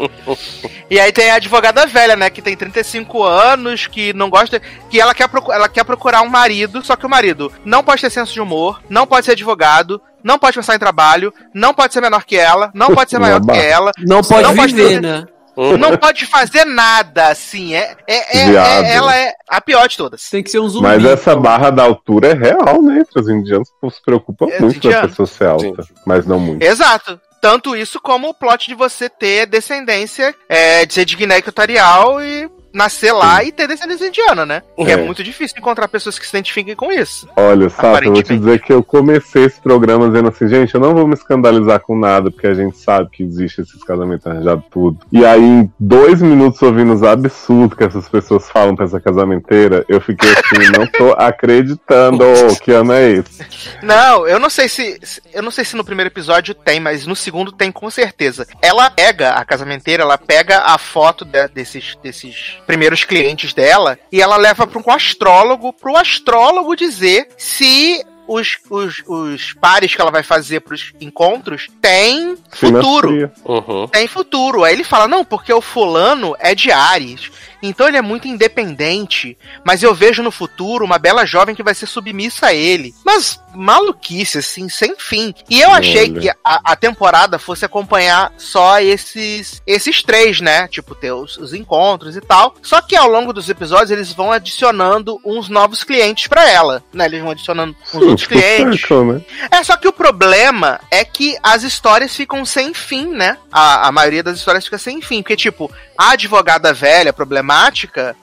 E aí tem a advogada velha, né? Que tem 35 anos, que não gosta. Que ela quer, procu- ela quer procurar um marido, só que o marido não pode ter senso de humor, não pode ser advogado, não pode pensar em trabalho, não pode ser menor que ela, não pode ser maior que ela, Não pode Não pode viver, fazer- né? Não pode fazer nada, assim. É, é, é- Viado. é- ela é a pior de todas. Tem que ser um zumbi. Mas essa barra da altura é real, né? Entre os indianos se preocupa É, muito da indiano. pessoa ser alta, mas não muito. Exato. Tanto isso como o plot de você ter descendência é, de ser de Guiné Equatorial e nascer lá e ter descendência indiana, né? É. É. muito difícil encontrar pessoas que se identifiquem com isso. Olha, Sato, eu vou te dizer que eu comecei esse programa dizendo assim, gente, eu não vou me escandalizar com nada, porque a gente sabe que existe esses casamentos arranjados tudo. E aí, em dois minutos ouvindo os absurdos que essas pessoas falam pra essa casamenteira, eu fiquei assim, *laughs* não tô acreditando que ano é esse. Não, eu não sei se. se- Eu não sei se no primeiro episódio tem, mas no segundo tem com certeza. Ela pega, a casamenteira, ela pega a foto de- desses, desses primeiros clientes dela e ela leva para um astrólogo, pro astrólogo dizer se. Os, os, os pares que ela vai fazer pros encontros têm futuro. Uhum. tem futuro. Aí ele fala, não, porque o fulano é de Ares. Então ele é muito independente. Mas eu vejo no futuro uma bela jovem que vai ser submissa a ele. Mas maluquice, assim, sem fim. E eu achei Olha. que a, a temporada fosse acompanhar só esses esses três, né? Tipo, ter os, os encontros e tal. Só que ao longo dos episódios eles vão adicionando uns novos clientes pra ela. Né? Eles vão adicionando uns Hum, outros *laughs* clientes. né? É, só que o problema é que as histórias ficam sem fim, né? A, a maioria das histórias fica sem fim. Porque, tipo, a advogada velha, problemática,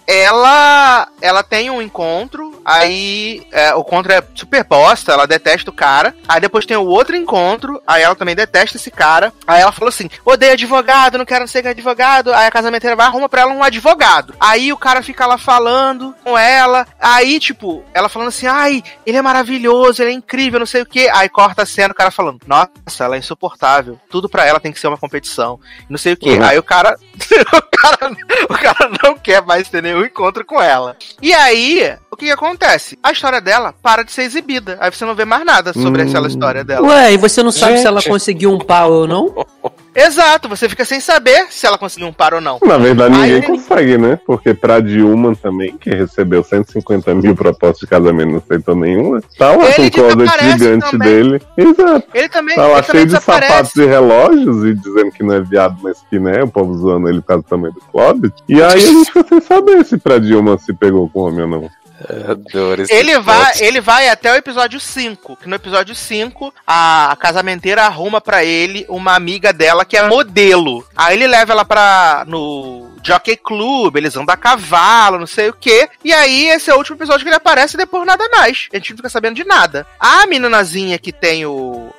ela ela tem um encontro, aí é, o encontro é super bosta, ela detesta o cara. Aí depois tem o outro encontro, aí ela também detesta esse cara. Aí ela falou assim: odeio advogado, não quero ser advogado. Aí a casamenteira vai arruma pra ela um advogado. Aí o cara fica lá falando com ela. Aí, tipo, ela falando assim: ai, ele é maravilhoso, ele é incrível, não sei o que. Aí corta a cena, o cara falando: nossa, ela é insuportável. Tudo pra ela tem que ser uma competição. Não sei o que. Uhum. Aí o cara, *laughs* o cara. O cara não quer mais ter nenhum encontro com ela. E aí, o que, que acontece? A história dela para de ser exibida. Aí você não vê mais nada sobre Hum. aquela história dela. Ué, e você não sabe se ela Gente. conseguiu um pau ou não? Exato, você fica sem saber se ela conseguiu um par ou não. Na verdade, Aí ninguém ele- consegue, né? Porque pra Dilma também, que recebeu 150 mil propostas de casamento e não aceitou nenhuma, tá lá Ele com o closet gigante também. dele. Exato. Ele também, Tá lá ele cheio de desaparece. sapatos e relógios e dizendo que não é viado, mas que né, o povo zoando ele por causa do tamanho do closet. E aí a gente fica sem saber se pra Dilma se pegou com homem ou não. Adoro esse Ele vai, plot. ele vai até o episódio 5, que no episódio 5 a, casamenteira arruma pra ele uma amiga dela que é modelo. Aí ele leva ela pra no Jockey Club, eles andam a cavalo, não sei o que. E aí esse é o último episódio que ele aparece e depois nada mais. A gente não fica sabendo de nada. A meninazinha que tem o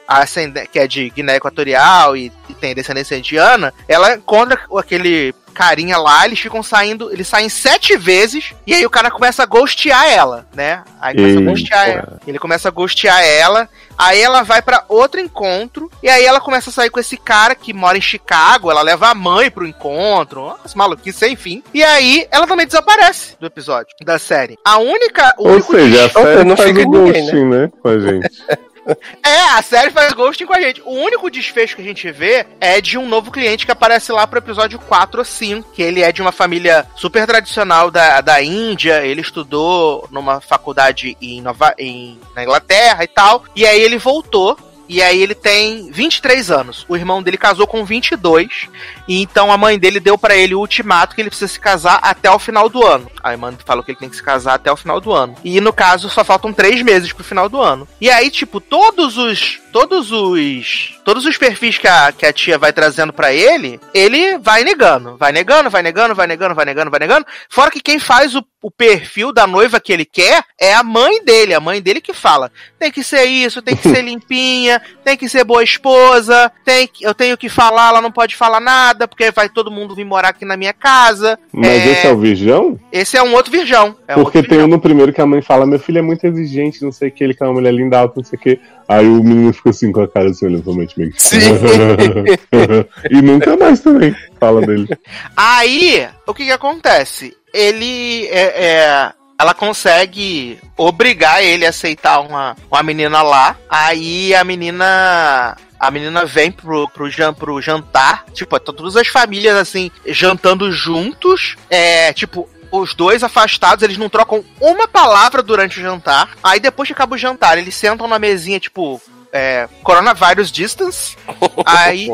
que é de Guiné Equatorial e, e tem descendência indiana, ela encontra aquele carinha lá, eles ficam saindo, eles saem sete vezes, e aí o cara começa a ghostear ela, né? Aí começa a Eita. ghostear ela. Ele começa a ghostear ela, aí ela vai pra outro encontro, e aí ela começa a sair com esse cara que mora em Chicago, ela leva a mãe pro encontro, umas maluquices sem fim, e aí ela também desaparece do episódio, da série. A única, o Ou único seja, a série não faz fica o ninguém, ghosting, né? Com a *laughs* gente. É, a série faz ghosting com a gente. O único desfecho que a gente vê é de um novo cliente que aparece lá pro episódio 4 ou 5, que ele é de uma família super tradicional da, da Índia, ele estudou numa faculdade em Nova, em, na Inglaterra e tal, e aí ele voltou. E aí ele tem 23 anos. O irmão dele casou com 22. E então a mãe dele deu pra ele o ultimato que ele precisa se casar até o final do ano. A irmã falou que ele tem que se casar até o final do ano. E no caso só faltam três meses pro final do ano. E aí, tipo, todos os todos os todos os perfis que a, que a tia vai trazendo pra ele, ele vai negando, vai negando, vai negando, vai negando, vai negando, vai negando. Fora que quem faz o, o perfil da noiva que ele quer é a mãe dele, a mãe dele que fala: tem que ser isso, tem que ser *laughs* limpinha, tem que ser boa esposa, tem que, eu tenho que falar, ela não pode falar nada, porque vai todo mundo vir morar aqui na minha casa. Mas esse é o Virgão? esse é um outro virgão. É um Porque outro tem um virgão. no primeiro que a mãe fala: meu filho é muito exigente, não sei o que, ele quer uma mulher linda, alta, não sei o que. Aí o menino fica assim com a cara assim, olhando pra mente meio que. e nunca mais também fala dele. Aí, o que que acontece? Ele é, é, ela consegue obrigar ele a aceitar uma, uma menina lá. Aí a menina. A menina vem pro, pro, jan, pro jantar. Tipo, tá todas as famílias assim, jantando juntos. É, tipo. Os dois afastados, eles não trocam uma palavra durante o jantar. Aí depois que acaba o jantar, eles sentam na mesinha, tipo, é, coronavirus distance. *laughs* Aí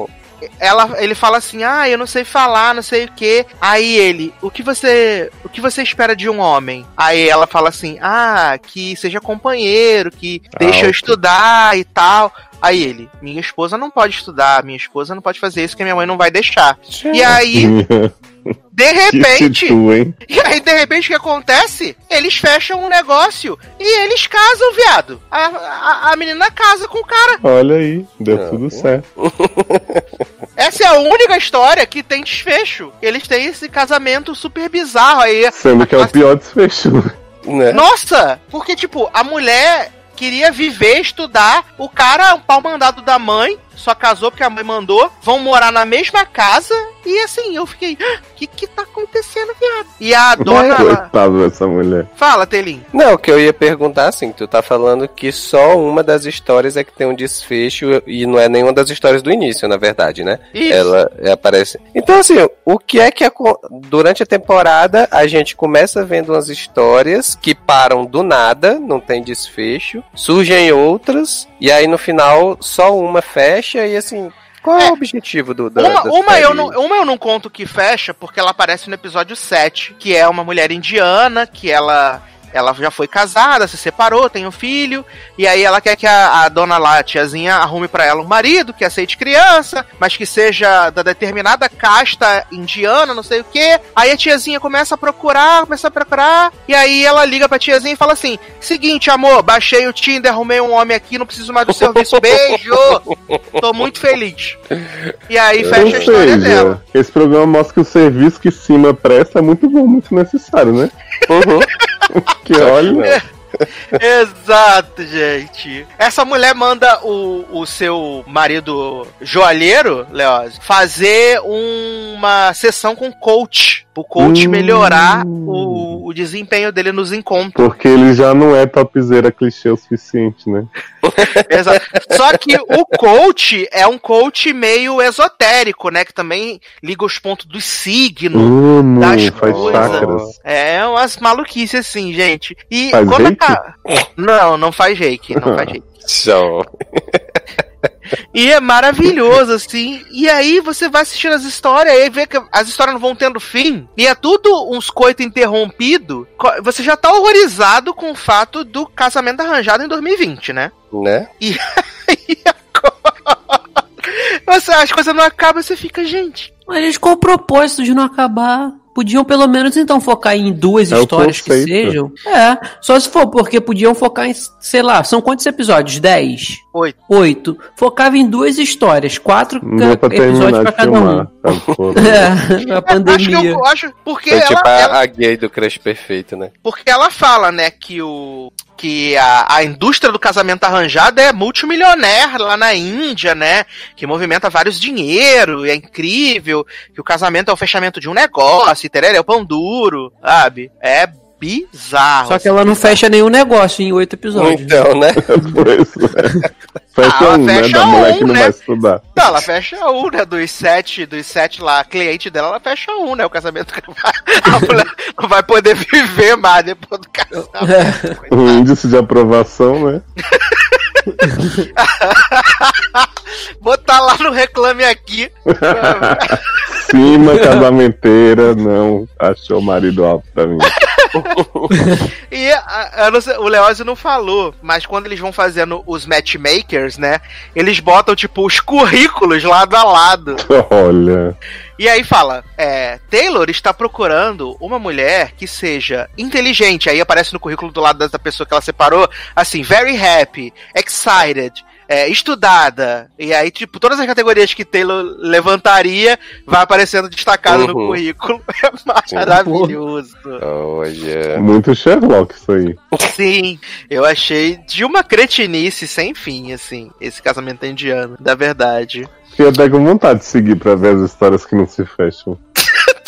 ela, ele fala assim: "Ah, eu não sei falar, não sei o quê". Aí ele: "O que você, o que você espera de um homem?". Aí ela fala assim: "Ah, que seja companheiro, que deixe eu estudar e tal". Aí ele: "Minha esposa não pode estudar, minha esposa não pode fazer isso que minha mãe não vai deixar". E aí, *laughs* de repente, tu, hein? *laughs* e aí, de repente, o que acontece? Eles fecham um negócio e eles casam, viado. A, a, a menina casa com o cara. Olha aí, deu Ah, tudo certo. *laughs* Essa é a única história que tem desfecho. Eles têm esse casamento super bizarro aí. Sendo que é o pior desfecho. Né? Nossa! Porque, tipo, a mulher queria viver, estudar. O cara, um pau mandado da mãe, só casou porque a mãe mandou. Vão morar na mesma casa. E assim, eu fiquei, o que que tá acontecendo, viado? E a *laughs* dona. Coitado dessa mulher. Fala, Telim. Não, o que eu ia perguntar assim, tu tá falando que só uma das histórias é que tem um desfecho e não é nenhuma das histórias do início, na verdade, né? Isso. Ela aparece. Então, assim, o que é que aco- durante a temporada a gente começa vendo umas histórias que param do nada, não tem desfecho, surgem outras, e aí no final só uma fecha e assim. Qual é, É. o objetivo do da, Uma, uma, eu não, uma eu não conto que fecha, porque ela aparece no episódio 7, que é uma mulher indiana, que ela. Ela já foi casada, se separou, tem um filho, e aí ela quer que a, a dona lá, a tiazinha, arrume pra ela um marido que aceite criança, mas que seja da determinada casta indiana, não sei o que. Aí a tiazinha começa a procurar, começa a procurar, e aí ela liga pra tiazinha e fala assim: Seguinte, amor, baixei o Tinder, arrumei um homem aqui, não preciso mais do serviço, *laughs* beijo! Tô muito feliz. E aí fecha a Ou história dela. seja, esse programa mostra que o serviço que cima presta é muito bom, muito necessário, né? Uhum. *laughs* Que olha, *laughs* Exato, gente. Essa mulher manda o, o seu marido joalheiro, Leoz, fazer uma sessão com coach. O coach Hum. melhorar o, o desempenho dele nos encontros. porque ele já não é topzera clichê o suficiente, né? *laughs* Exato. Só que o coach é um coach meio esotérico, né? Que também liga os pontos dos signos. Hum, das faz coisas. chakras. É umas maluquices assim, gente. E Faz quando reiki? a... Não, não faz reiki, não faz *laughs* reiki. Show. E é maravilhoso, assim. E aí você vai assistindo as histórias e vê que as histórias não vão tendo fim. E é tudo uns coito interrompido. Você já tá horrorizado com o fato do casamento arranjado em 2020, né? Né? E *laughs* agora. Você, as coisas não acabam e você fica, gente. Mas qual o propósito de não acabar? Podiam pelo menos então focar em duas É histórias que sejam. É, só se for, porque podiam focar em, sei lá, são quantos episódios? Dez? Oito. Oito. Focava em duas histórias, quatro ca- episódios pra cada filmar. um. tá. *laughs* É, a Acho que pandemia. eu acho. Porque Foi ela, tipo a, ela- a gay do crush perfeito, né? porque ela fala, né, que o. Que a, a indústria do casamento arranjado é multimilionaire lá na Índia, né? Que movimenta vários dinheiro, e é incrível. Que o casamento é o fechamento de um negócio, e tereré, é o pão duro, sabe? É bizarro. Só que ela não fecha nenhum negócio em oito episódios. Então, né? Por isso, né? Fecha Ah, um, né? fecha Da mulher que um, não né? vai estudar. Não, ela fecha um, né? Dos sete, dos sete lá, cliente dela, ela fecha um, né? O casamento que não vai, *laughs* a mulher não vai poder viver mais depois do casamento. *laughs* O índice de aprovação, né? *laughs* Botar lá no Reclame Aqui. Cima, casamenteira, não achou marido alto pra mim. *laughs* E a- não sei, o Leózio não falou, mas quando eles vão fazendo os matchmakers, né? Eles botam, tipo, os currículos lado a lado. Olha. E aí fala, é, Taylor está procurando uma mulher que seja inteligente. Aí aparece no currículo do lado dessa pessoa que ela separou, assim, very happy, excited, é, estudada. E aí, tipo, todas as categorias que Taylor levantaria vai aparecendo destacado no Uhum. currículo. *laughs* É maravilhoso. Olha. Muito Sherlock isso aí. Sim, eu achei de uma cretinice sem fim, assim, esse casamento indiano, da verdade. Até com vontade de seguir pra ver as histórias que não se fecham.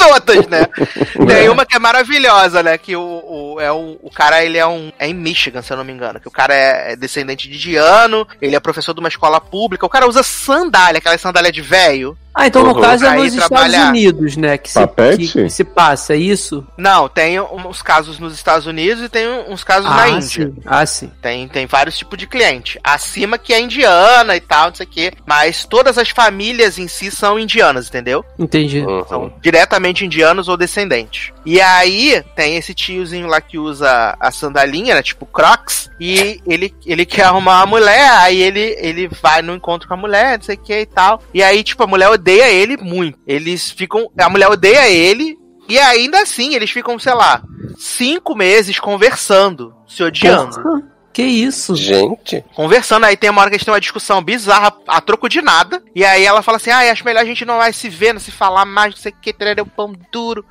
Todas, né? *laughs* Tem uma que é maravilhosa, né? Que o, o, é o, o cara, ele é um. É em Michigan, se eu não me engano. Que o cara é, é descendente de indiano, ele é professor de uma escola pública. O cara usa sandália, aquela sandália de velho. Ah, então no caso é nos Estados trabalhar. Unidos, né? Que se, que, que se passa, é isso? Não, tem uns casos nos Estados Unidos e tem uns casos na Índia. sim. Ah, sim. Tem, tem vários tipos de cliente. Acima que é indiana e tal, não sei o quê. Mas todas as famílias em si são indianas, entendeu? Entendi. Uhum. São diretamente indianos ou descendentes. E aí tem esse tiozinho lá que usa a sandalinha, né? Tipo Crocs. E ele, ele quer arrumar uma mulher. Aí ele, ele vai no encontro com a mulher, não sei o que e tal. E aí, tipo, a mulher odeia ele muito. Eles ficam. A mulher odeia ele. E ainda assim, eles ficam, sei lá, cinco meses conversando, se odiando. Que isso? Gente. Conversando, aí tem uma hora que eles têm uma discussão bizarra a troco de nada. E aí ela fala assim: Ah, acho melhor a gente não vai se ver, não se falar mais, não sei o que, tererê, um pão duro.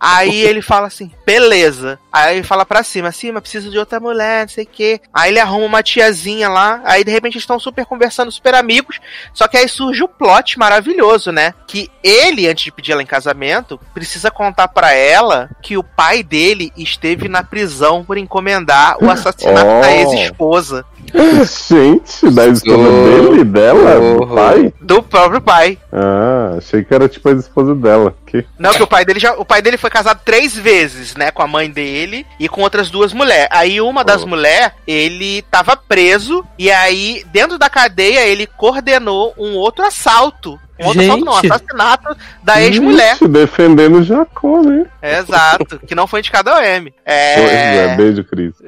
Aí *laughs* ele fala assim: beleza. Aí ele fala pra cima, cima, preciso de outra mulher, não sei o que. Aí ele arruma uma tiazinha lá. Aí de repente eles estão super conversando, super amigos. Só que aí surge o plot maravilhoso, né? Que ele, antes de pedir ela em casamento, precisa contar pra ela que o pai dele esteve na prisão por encomendar o assassinato Oh. da ex-esposa. *laughs* Gente, da esposa Oh. dele, dela, do pai? Do próprio pai. Ah, achei que era tipo a esposa dela. Que... Não, que o pai dele já. O pai dele foi casado três vezes, né? Com a mãe dele e com outras duas mulheres. Aí uma das Oh. mulheres, ele tava preso. E aí, dentro da cadeia, ele coordenou um outro assalto. Um outro assalto, não, Gente. assassinato da ex-mulher. Defendendo o Jacó, né? Exato. Que não foi indicado ao M. Pois é, É. beijo, Cris. *laughs*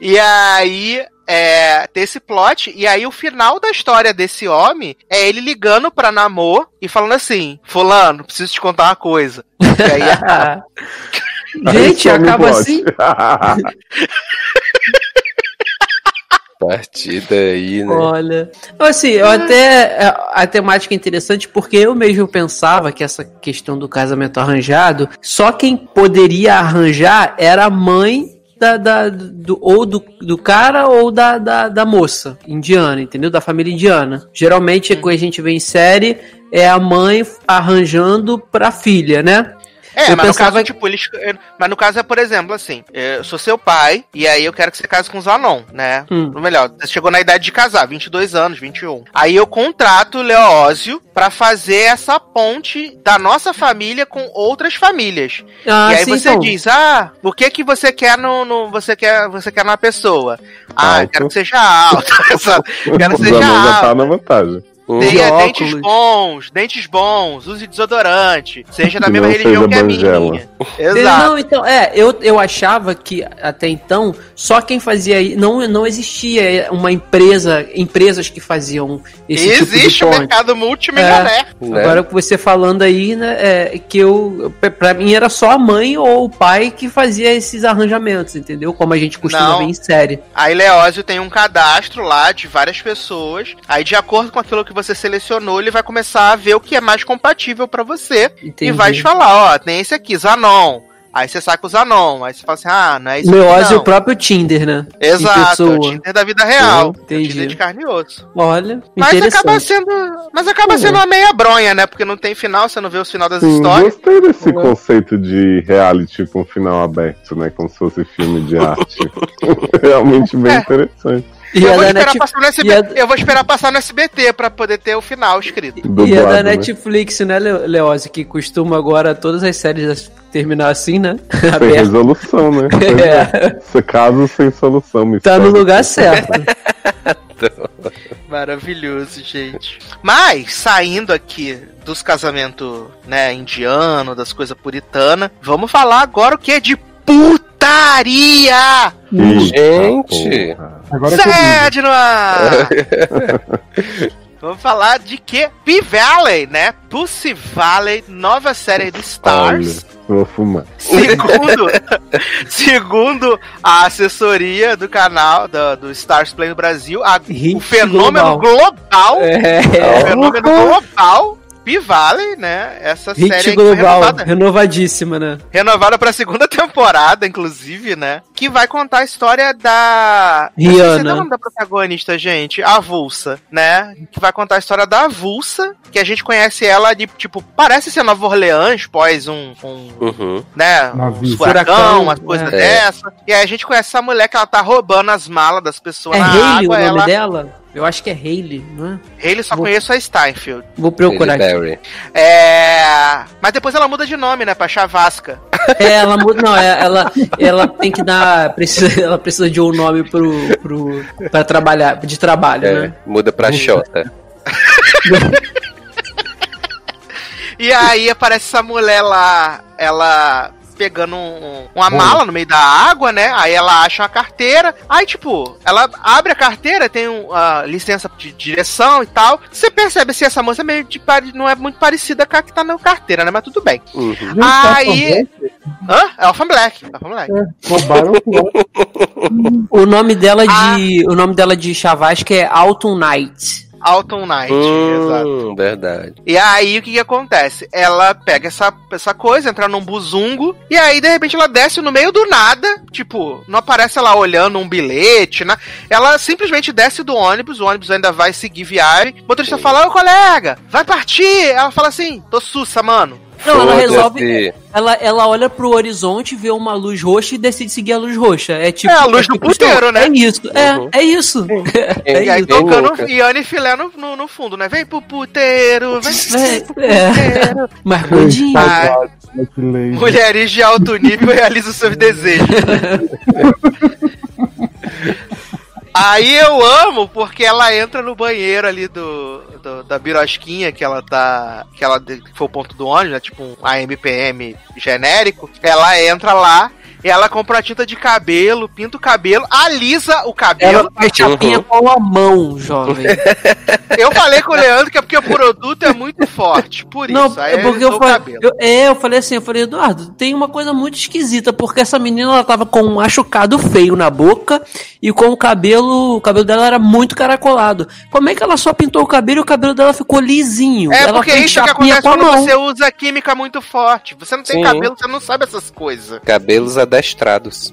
E aí. É, ter esse plot, e aí o final da história desse homem é ele ligando pra Namor e falando assim: Fulano, preciso te contar uma coisa. E aí *laughs* Gente, some o acaba plot. assim. *laughs* Partida aí, né? Olha. Assim, eu até. A, a temática é interessante porque eu mesmo pensava que essa questão do casamento arranjado, só quem poderia arranjar era a mãe. Da, da- do, ou do, do cara ou da, da, da moça indiana, entendeu? Da família indiana. Geralmente, quando a gente vê em série, é a mãe arranjando pra filha, né? É, Eu mas pensava no caso, tipo, eles. Mas no caso é, por exemplo, assim, eu sou seu pai, e aí eu quero que você case com o Zanon, né? Hum. Ou melhor, você chegou na idade de casar, 22 anos, 21. Aí eu contrato o Leózio pra fazer essa ponte da nossa família com outras famílias. Ah, e aí sim, você então. diz, ah, o que que você quer no, no- você quer você quer numa pessoa? Ah, eu Alto. quero que seja alto. *laughs* Exato. quero que seja Zanon já tá na vantagem. Tenha De dentes bons, dentes bons, use desodorante, seja da mesma não religião que a minha. Exato. Não, então, é, eu, eu achava que até então só quem fazia não não existia uma empresa, empresas que faziam esse tipo de Existe o ponte. mercado multimilionário. Né? Agora que você falando aí, né, é, que eu pra- pra mim era só a mãe ou o pai que fazia esses arranjamentos, entendeu? Como a gente costuma Não. ver em série. Aí Leózio tem um cadastro lá de várias pessoas. Aí, de acordo com aquilo que você selecionou, ele vai começar a ver o que é mais compatível pra você. Entendi. E vai te falar, ó, tem esse aqui, Zanon. Aí você saca o Zanon. Aí você fala assim, ah, não é isso Ozzy é o próprio Tinder, né? Exato, é o. Tinder da vida real. Entendi. É o Tinder de carne e osso. Olha, Mas acaba sendo. Mas acaba Uhum. sendo uma meia bronha, né? Porque não tem final, você não vê o final das Sim, histórias. gostei desse Uhum. conceito de reality com final aberto, né? Como se fosse filme de *laughs* arte. *laughs* Realmente bem É. interessante. E eu, vou da esperar Netflix- passar no e SBT, a- eu vou esperar passar no SBT pra poder ter o final escrito. E a Dublado, da né? Netflix, né, Le- Leose, que costuma agora todas as séries terminar assim, né? *laughs* Sem resolução, né? *laughs* É. É, caso sem solução. tá no lugar certo. *laughs* Maravilhoso, gente. Mas, saindo aqui dos casamentos, né, indiano, das coisas puritanas, vamos falar agora o que é de putaria! Gente! Agora. Sede no ar! Vamos falar de que? P-Valley, né? Pussy Valley, nova série de Stars. Olha, vou fumar. Segundo, *laughs* segundo a assessoria do canal do, do Stars Play no Brasil, a- o fenômeno global, É, o fenômeno global, P-Valley, né? Essa série hit foi global, renovada, renovadíssima, né? renovada pra segunda *laughs* temporada, inclusive, né? Que vai contar a história da. Rihanna. Eu esqueci o nome da protagonista, gente. A Avulsa, né? Que vai contar a história da Avulsa, que a gente conhece ela de, tipo, parece ser Nova Orleans, pós um. um Uhum. né? Um furacão, Furacão, umas coisas é. dessa. E aí a gente conhece essa mulher que ela tá roubando as malas das pessoas É na Hayley água. o nome ela... dela? Eu acho que é Hayley, não é? Ele só Vou- conheço a Steinfeld. Vou procurar aqui. É. Mas depois ela muda de nome, né? Pra Chavasca. É, ela muda. Não, é, ela, ela tem que dar. Precisa, ela precisa de um nome pro, pro, pra trabalhar, de trabalho, É, né? muda pra Xota. *laughs* E aí aparece essa mulher lá, ela pegando um- uma mala no meio da água, né? Aí ela acha uma carteira. Aí, tipo, ela abre a carteira, tem um, a licença de direção e tal. Você percebe se essa moça é meio de pare- não é muito parecida com a que tá na carteira, né? Mas tudo bem. Uhum. Tá Aí. Hã? É Orphan Black. Orphan Black. É, roubaram o nome dela Ah. de. O nome dela de Chavasca é Alton Knight. Alton Knight, exato. Hum, verdade. E aí o que que acontece? Ela pega essa, essa coisa, entra num buzungo, e aí de repente ela desce no meio do nada, tipo, não aparece ela olhando um bilhete, né? Ela simplesmente desce do ônibus, o ônibus ainda vai seguir viagem. O motorista fala, ô colega, vai partir! Ela fala assim, tô sussa, mano. Não, ela resolve. Ela, ela olha pro horizonte, vê uma luz roxa e decide seguir a luz roxa. É tipo. É a luz do tipo, puteiro, né? É isso, é, Uhum. é isso. *laughs* É e aí isso. Bem tocando. Iane Filé no, no, no fundo, né? Vem pro puteiro, vem É, pro é. puteiro. Ah. Né, que lady. Mulheres de alto nível realizam seus desejos. *laughs* Aí eu amo porque ela entra no banheiro ali do, do- da birosquinha que ela tá. Que ela foi o ponto do ônibus, né? Tipo um AMPM genérico. Ela entra lá ela compra a tinta de cabelo, pinta o cabelo, alisa o cabelo. Ela faz chapinha com a mão, jovem. *laughs* Eu falei com o Leandro que é porque o produto é muito forte. Por Não, isso. Aí é porque eu falei. eu- é, eu falei assim, eu falei, Eduardo, tem uma coisa muito esquisita, porque essa menina ela tava com um machucado feio na boca e com o cabelo. O cabelo dela era muito caracolado. Como é que ela só pintou o cabelo e o cabelo dela ficou lisinho? É ela porque isso que acontece quando mão. você usa química muito forte. Você não tem Sim. cabelo, você não sabe essas coisas. Cabelos adestrados.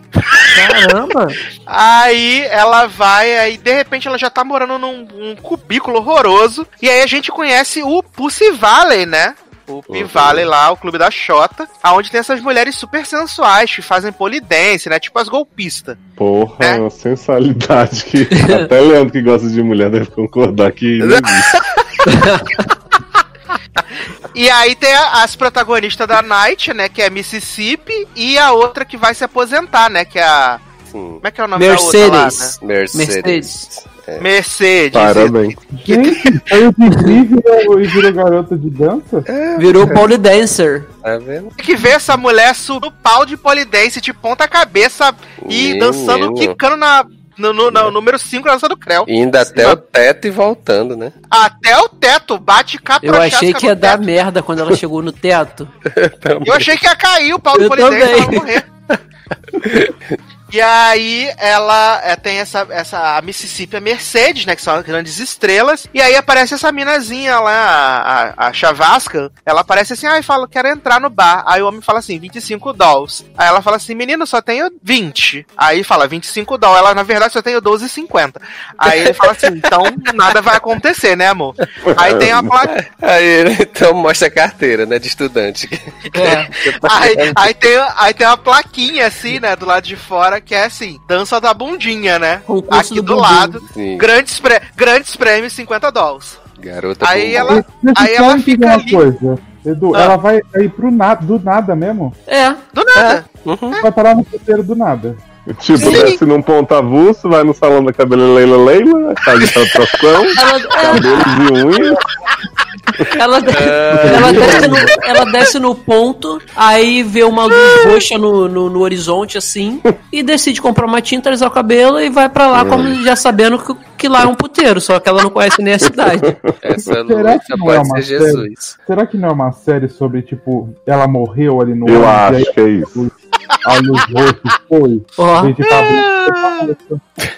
Caramba! Aí ela vai, aí de repente ela já tá morando num um cubículo horroroso. E aí a gente conhece o Pussy Valley, né? O P Uhum. Valley lá, o clube da Xota, aonde tem essas mulheres super sensuais que fazem polidense, né? Tipo as golpistas. Porra, É. é uma sensualidade que *laughs* até Leandro que gosta de mulher deve concordar que. *laughs* E aí tem a- as protagonistas da Night, né? Que é Mississippi, e a outra que vai se aposentar, né? Que é a. Sim. Como é que é o nome da outra lá, Mercedes. né? Mercedes. Mercedes. Mercedes. Parabéns. Gente, saiu de Glee e virou, virou garota de dança? Virou pole dancer. Tá vendo? Tem que ver essa mulher subir o pau de polidense de ponta cabeça e Menino. dançando, quicando na, no, no- no número 5 na do Creu. Indo até o teto e voltando, né? Até o teto, bate capa Eu achei que ia dar merda quando ela chegou no teto. *laughs* Eu achei que ia cair o pau Eu também. ela ia morrer. *laughs* E aí ela é, tem essa, essa a Mississippi a Mercedes, né? Que são as grandes estrelas. E aí aparece essa minazinha lá, a, a, a Chavasca. Ela aparece assim, ai, fala, quero entrar no bar. Aí o homem fala assim, 25 dólares. Aí ela fala assim, menino, só tenho 20. Aí fala, 25 dólares. Ela, na verdade, só tenho 12,50. Aí ele fala assim, então nada vai acontecer, né, amor? Aí tem a placa. Aí ele então mostra a carteira, né? De estudante. É. *laughs* Aí, aí, tem, aí tem uma plaquinha assim, né, do lado de fora, que é assim, dança da bundinha, né? Concurso Aqui do do, lado, Sim. grandes, pré- grandes prêmios, 50 dólares. Garota Aí bumbum. ela, aí só ela fica uma ali, coisa. Edu, Ah. ela vai ir pro nada, do nada mesmo? É. do nada. Vai parar no puteiro do nada. Tipo, Sim. desce num ponto avulso, vai no salão da cabelo Leila Leila, faz tração, *laughs* Ela, ela, cabelos e unhas. ela, ela desce no, ela desce no ponto, aí vê uma luz roxa no, no, no horizonte, assim, e decide comprar uma tinta, alisar o cabelo e vai pra lá, como já sabendo que, que lá é um puteiro, só que ela não conhece nem a cidade. Essa Será luta que não pode é uma ser série? Jesus. Será que não é uma série sobre, tipo, ela morreu ali no Eu e acho que é isso. Aí a luz roxa foi? Tá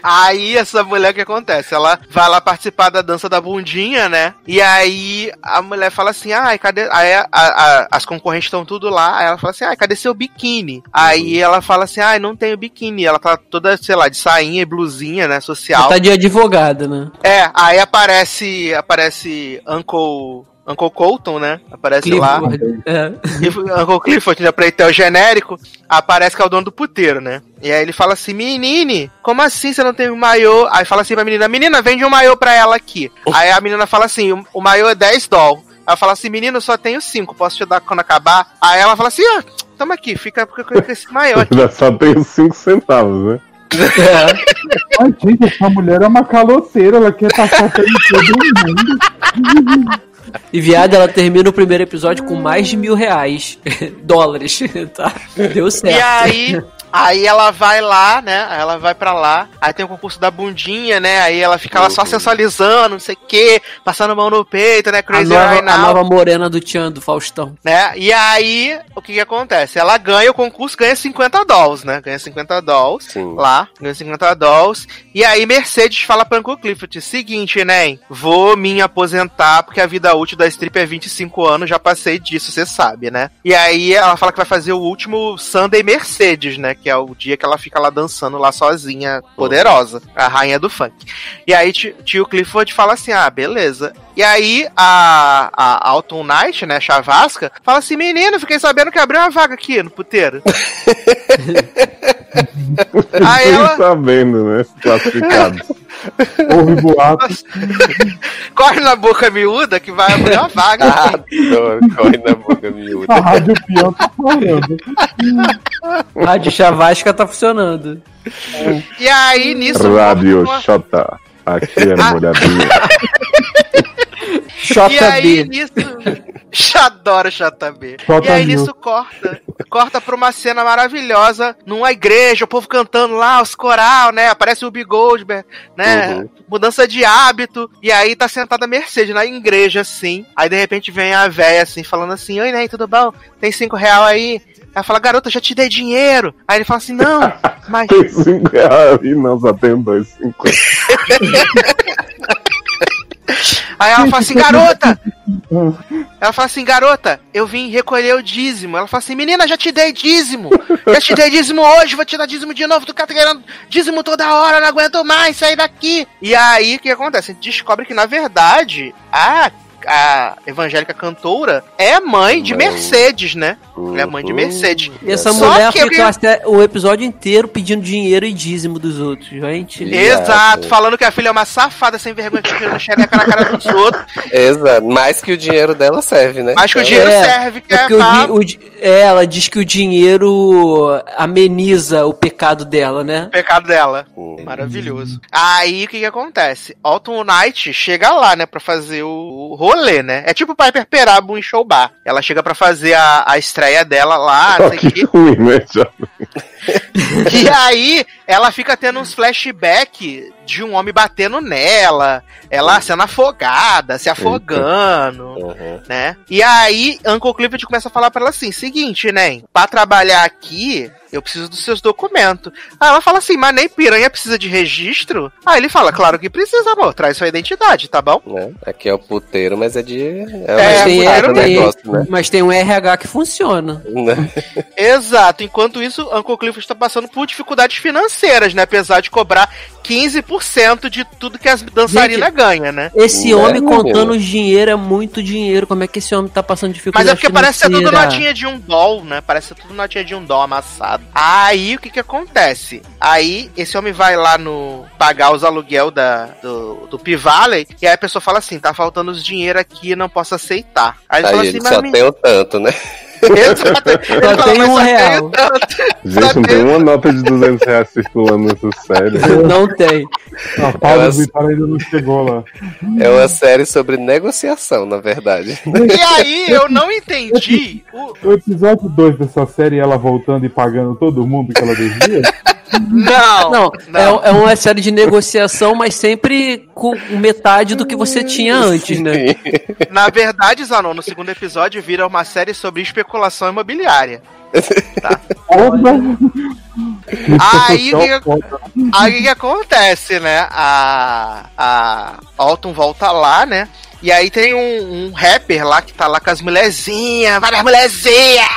Aí essa mulher o que acontece? Ela vai lá participar da dança da bundinha, né? E aí a mulher fala assim: ai, cadê. Aí a- a- as concorrentes estão tudo lá. Aí ela fala assim: ai, cadê seu biquíni? Aí ela fala assim: ai, não tenho biquíni. Ela tá toda, sei lá, de sainha e blusinha, né? Social. Tá de advogada, né? É, aí aparece. Aparece Uncle. Uncle Colton, né? Aparece lá. Clifford. É. Uncle Clifford, né, pra ele ter o genérico, aparece que é o dono do puteiro, né? E aí ele fala assim, menine, como assim você não tem um maiô? Aí fala assim pra menina, menina, vende um maiô pra ela aqui. Aí a menina fala assim, o, o maiô é 10 doll. Ela fala assim, menino, eu só tenho 5, posso te dar quando acabar? Aí ela fala assim, ah, toma aqui, fica com esse maiô aqui. *laughs* Só tem os 5 centavos, né? É. Ai, gente, essa mulher é uma caloteira, ela quer passar pelo todo mundo. *laughs* E viado, ela termina o primeiro episódio com mais de mil reais. *laughs* Dólares, *laughs* tá? Deu certo. E aí, aí ela vai lá, né? Aí Ela vai pra lá. Aí tem o concurso da bundinha, né? Aí ela fica lá só sensualizando, não sei o quê, passando a mão no peito, né? A Crazy nova, right a nova morena do Tchan, do Faustão. né? E aí, o que que acontece? Ela ganha o concurso, ganha 50 dólares, né? Ganha 50 dólares Sim. lá, ganha 50 dólares. E aí, Mercedes fala pra Uncle Clifford: seguinte, Enem, vou me aposentar porque a vida útil da strip é 25 anos, já passei disso, você sabe, né? E aí, ela fala que vai fazer o último Sunday Mercedes, né? Que é o dia que ela fica lá dançando lá sozinha, poderosa, a rainha do funk. E aí, tio, Clifford fala assim: ah, beleza. E aí, a, a Alton Knight, né, Chavasca, fala assim: menino, fiquei sabendo que abriu uma vaga aqui no puteiro. *laughs* aí ela sabendo, né? Classificado. Houve boato. *laughs* corre na boca miúda que vai abrir uma vaga. *laughs* Ah. Adoro, corre na boca miúda. A Rádio Peão tá falando. Rádio Chavasca tá funcionando. E aí, nisso. Rádio Xota. Aqui é *laughs* Ah. *laughs* molhadinha. E aí, nisso. *laughs* Adoro JB. Jota E aí, nisso, corta. Corta pra uma cena maravilhosa numa igreja, o povo cantando lá, os coral, né? Aparece o Ubi Goldberg, né? Uhum. Mudança de hábito. E aí tá sentada a Mercedes na igreja, assim. Aí, de repente, vem a véia, assim, falando assim: Oi, Ney, tudo bom? Tem cinco real aí? Ela fala, garota, já te dei dinheiro. Aí ele fala assim, não, *laughs* mas. Tem 5 reais aí, não, só tem dois, 50. *laughs* Aí ela fala assim, garota! *laughs* Ela fala assim, garota, eu vim recolher o dízimo. Ela fala assim, menina, já te dei dízimo. Já te dei dízimo hoje, vou te dar dízimo de novo. Tu tá querendo dízimo toda hora, não aguento mais, sair daqui. E aí, o que acontece? A gente descobre que, na verdade, a, a evangélica cantora é mãe de Mãe. Mercedes, né? Ela é mãe de Uhum. Mercedes. E essa Só mulher que queria- até o episódio inteiro pedindo dinheiro e dízimo dos outros, gente. Exato. Falando que a filha é uma safada sem vergonha que não xereca na cara dos *laughs* outros. Exato. Mais que o dinheiro dela serve, né? Mas que o dinheiro É, serve, que É é, o o di- é, ela diz que o dinheiro ameniza o pecado dela, né? pecado dela. Uhum. Maravilhoso. Aí o que que acontece? Alton Knight chega lá, né, pra fazer o, o rolê, né? É tipo Piper Perabo em show bar. Ela chega pra fazer a, a estreia dela lá, não sei o *laughs* que quê. ruim, né? Já. *laughs* E aí ela fica tendo uns flashback de um homem batendo nela, ela sendo afogada, se afogando. Uhum. né? E aí, Uncle Clifford começa a falar pra ela assim: seguinte, né? Pra trabalhar aqui, eu preciso dos seus documentos. Aí ela fala assim: mas nem piranha precisa de registro? Aí ele fala: claro que precisa, amor, traz sua identidade, tá bom? Né? Aqui é o puteiro, mas é de. É, É, tem, tem- negócio, né? Mas tem um RH que funciona. Né? Exato. Enquanto isso, Uncle Clifford está passando por dificuldades financeiras, né? Apesar de cobrar 15% de tudo que as dançarinas ganham, né? Esse homem menino? contando os dinheiro é muito dinheiro. Como é que esse homem tá passando dificuldade Mas é porque parece ser tudo financeira? notinha de um doll, né? Parece ser tudo notinha de um doll amassado. Aí o que que acontece? Aí esse homem vai lá no pagar os aluguel da, do, do P-Valley e aí a pessoa fala assim: tá faltando os dinheiro aqui, não posso aceitar. Aí ele Aí fala ele assim: só mas. tem o tanto, né? Só tem "Mas um real." Gente, não tem- uma nota de 200 reais circulando nessa série. Não tem. A Paulo Elas- Vittar ainda não chegou lá. É uma série sobre negociação, na verdade. E aí, eu não entendi. o- *laughs* O episódio 2 dessa série, ela voltando e pagando todo mundo que ela devia. Não, Não, não. É, é uma série de negociação, mas sempre com metade do que você tinha antes, né? Na verdade, Zanon, no segundo episódio vira uma série sobre especulação imobiliária. Aí, o que- Aí que, que acontece, né? A, a Alton volta lá, né? E aí tem um, um rapper lá que tá lá com as mulherzinhas, várias mulherzinhas,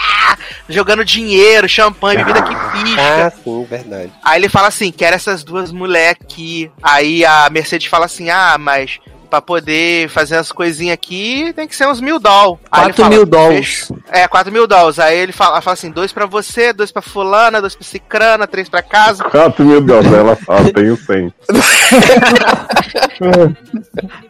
jogando dinheiro, champanhe, bebida que pisca. Ah, sim, verdade. Aí ele fala assim, quero essas duas mulheres aqui. Aí a Mercedes fala assim, ah, mas pra poder fazer as coisinhas aqui tem que ser uns mil doll. 4 mil dólares. "Fech- É, 4 mil dólares. Aí ele fala, fala assim, dois pra você, dois pra fulana, dois pra cicrana, três pra casa. 4 mil dólares, ela fala, tenho 100. *laughs*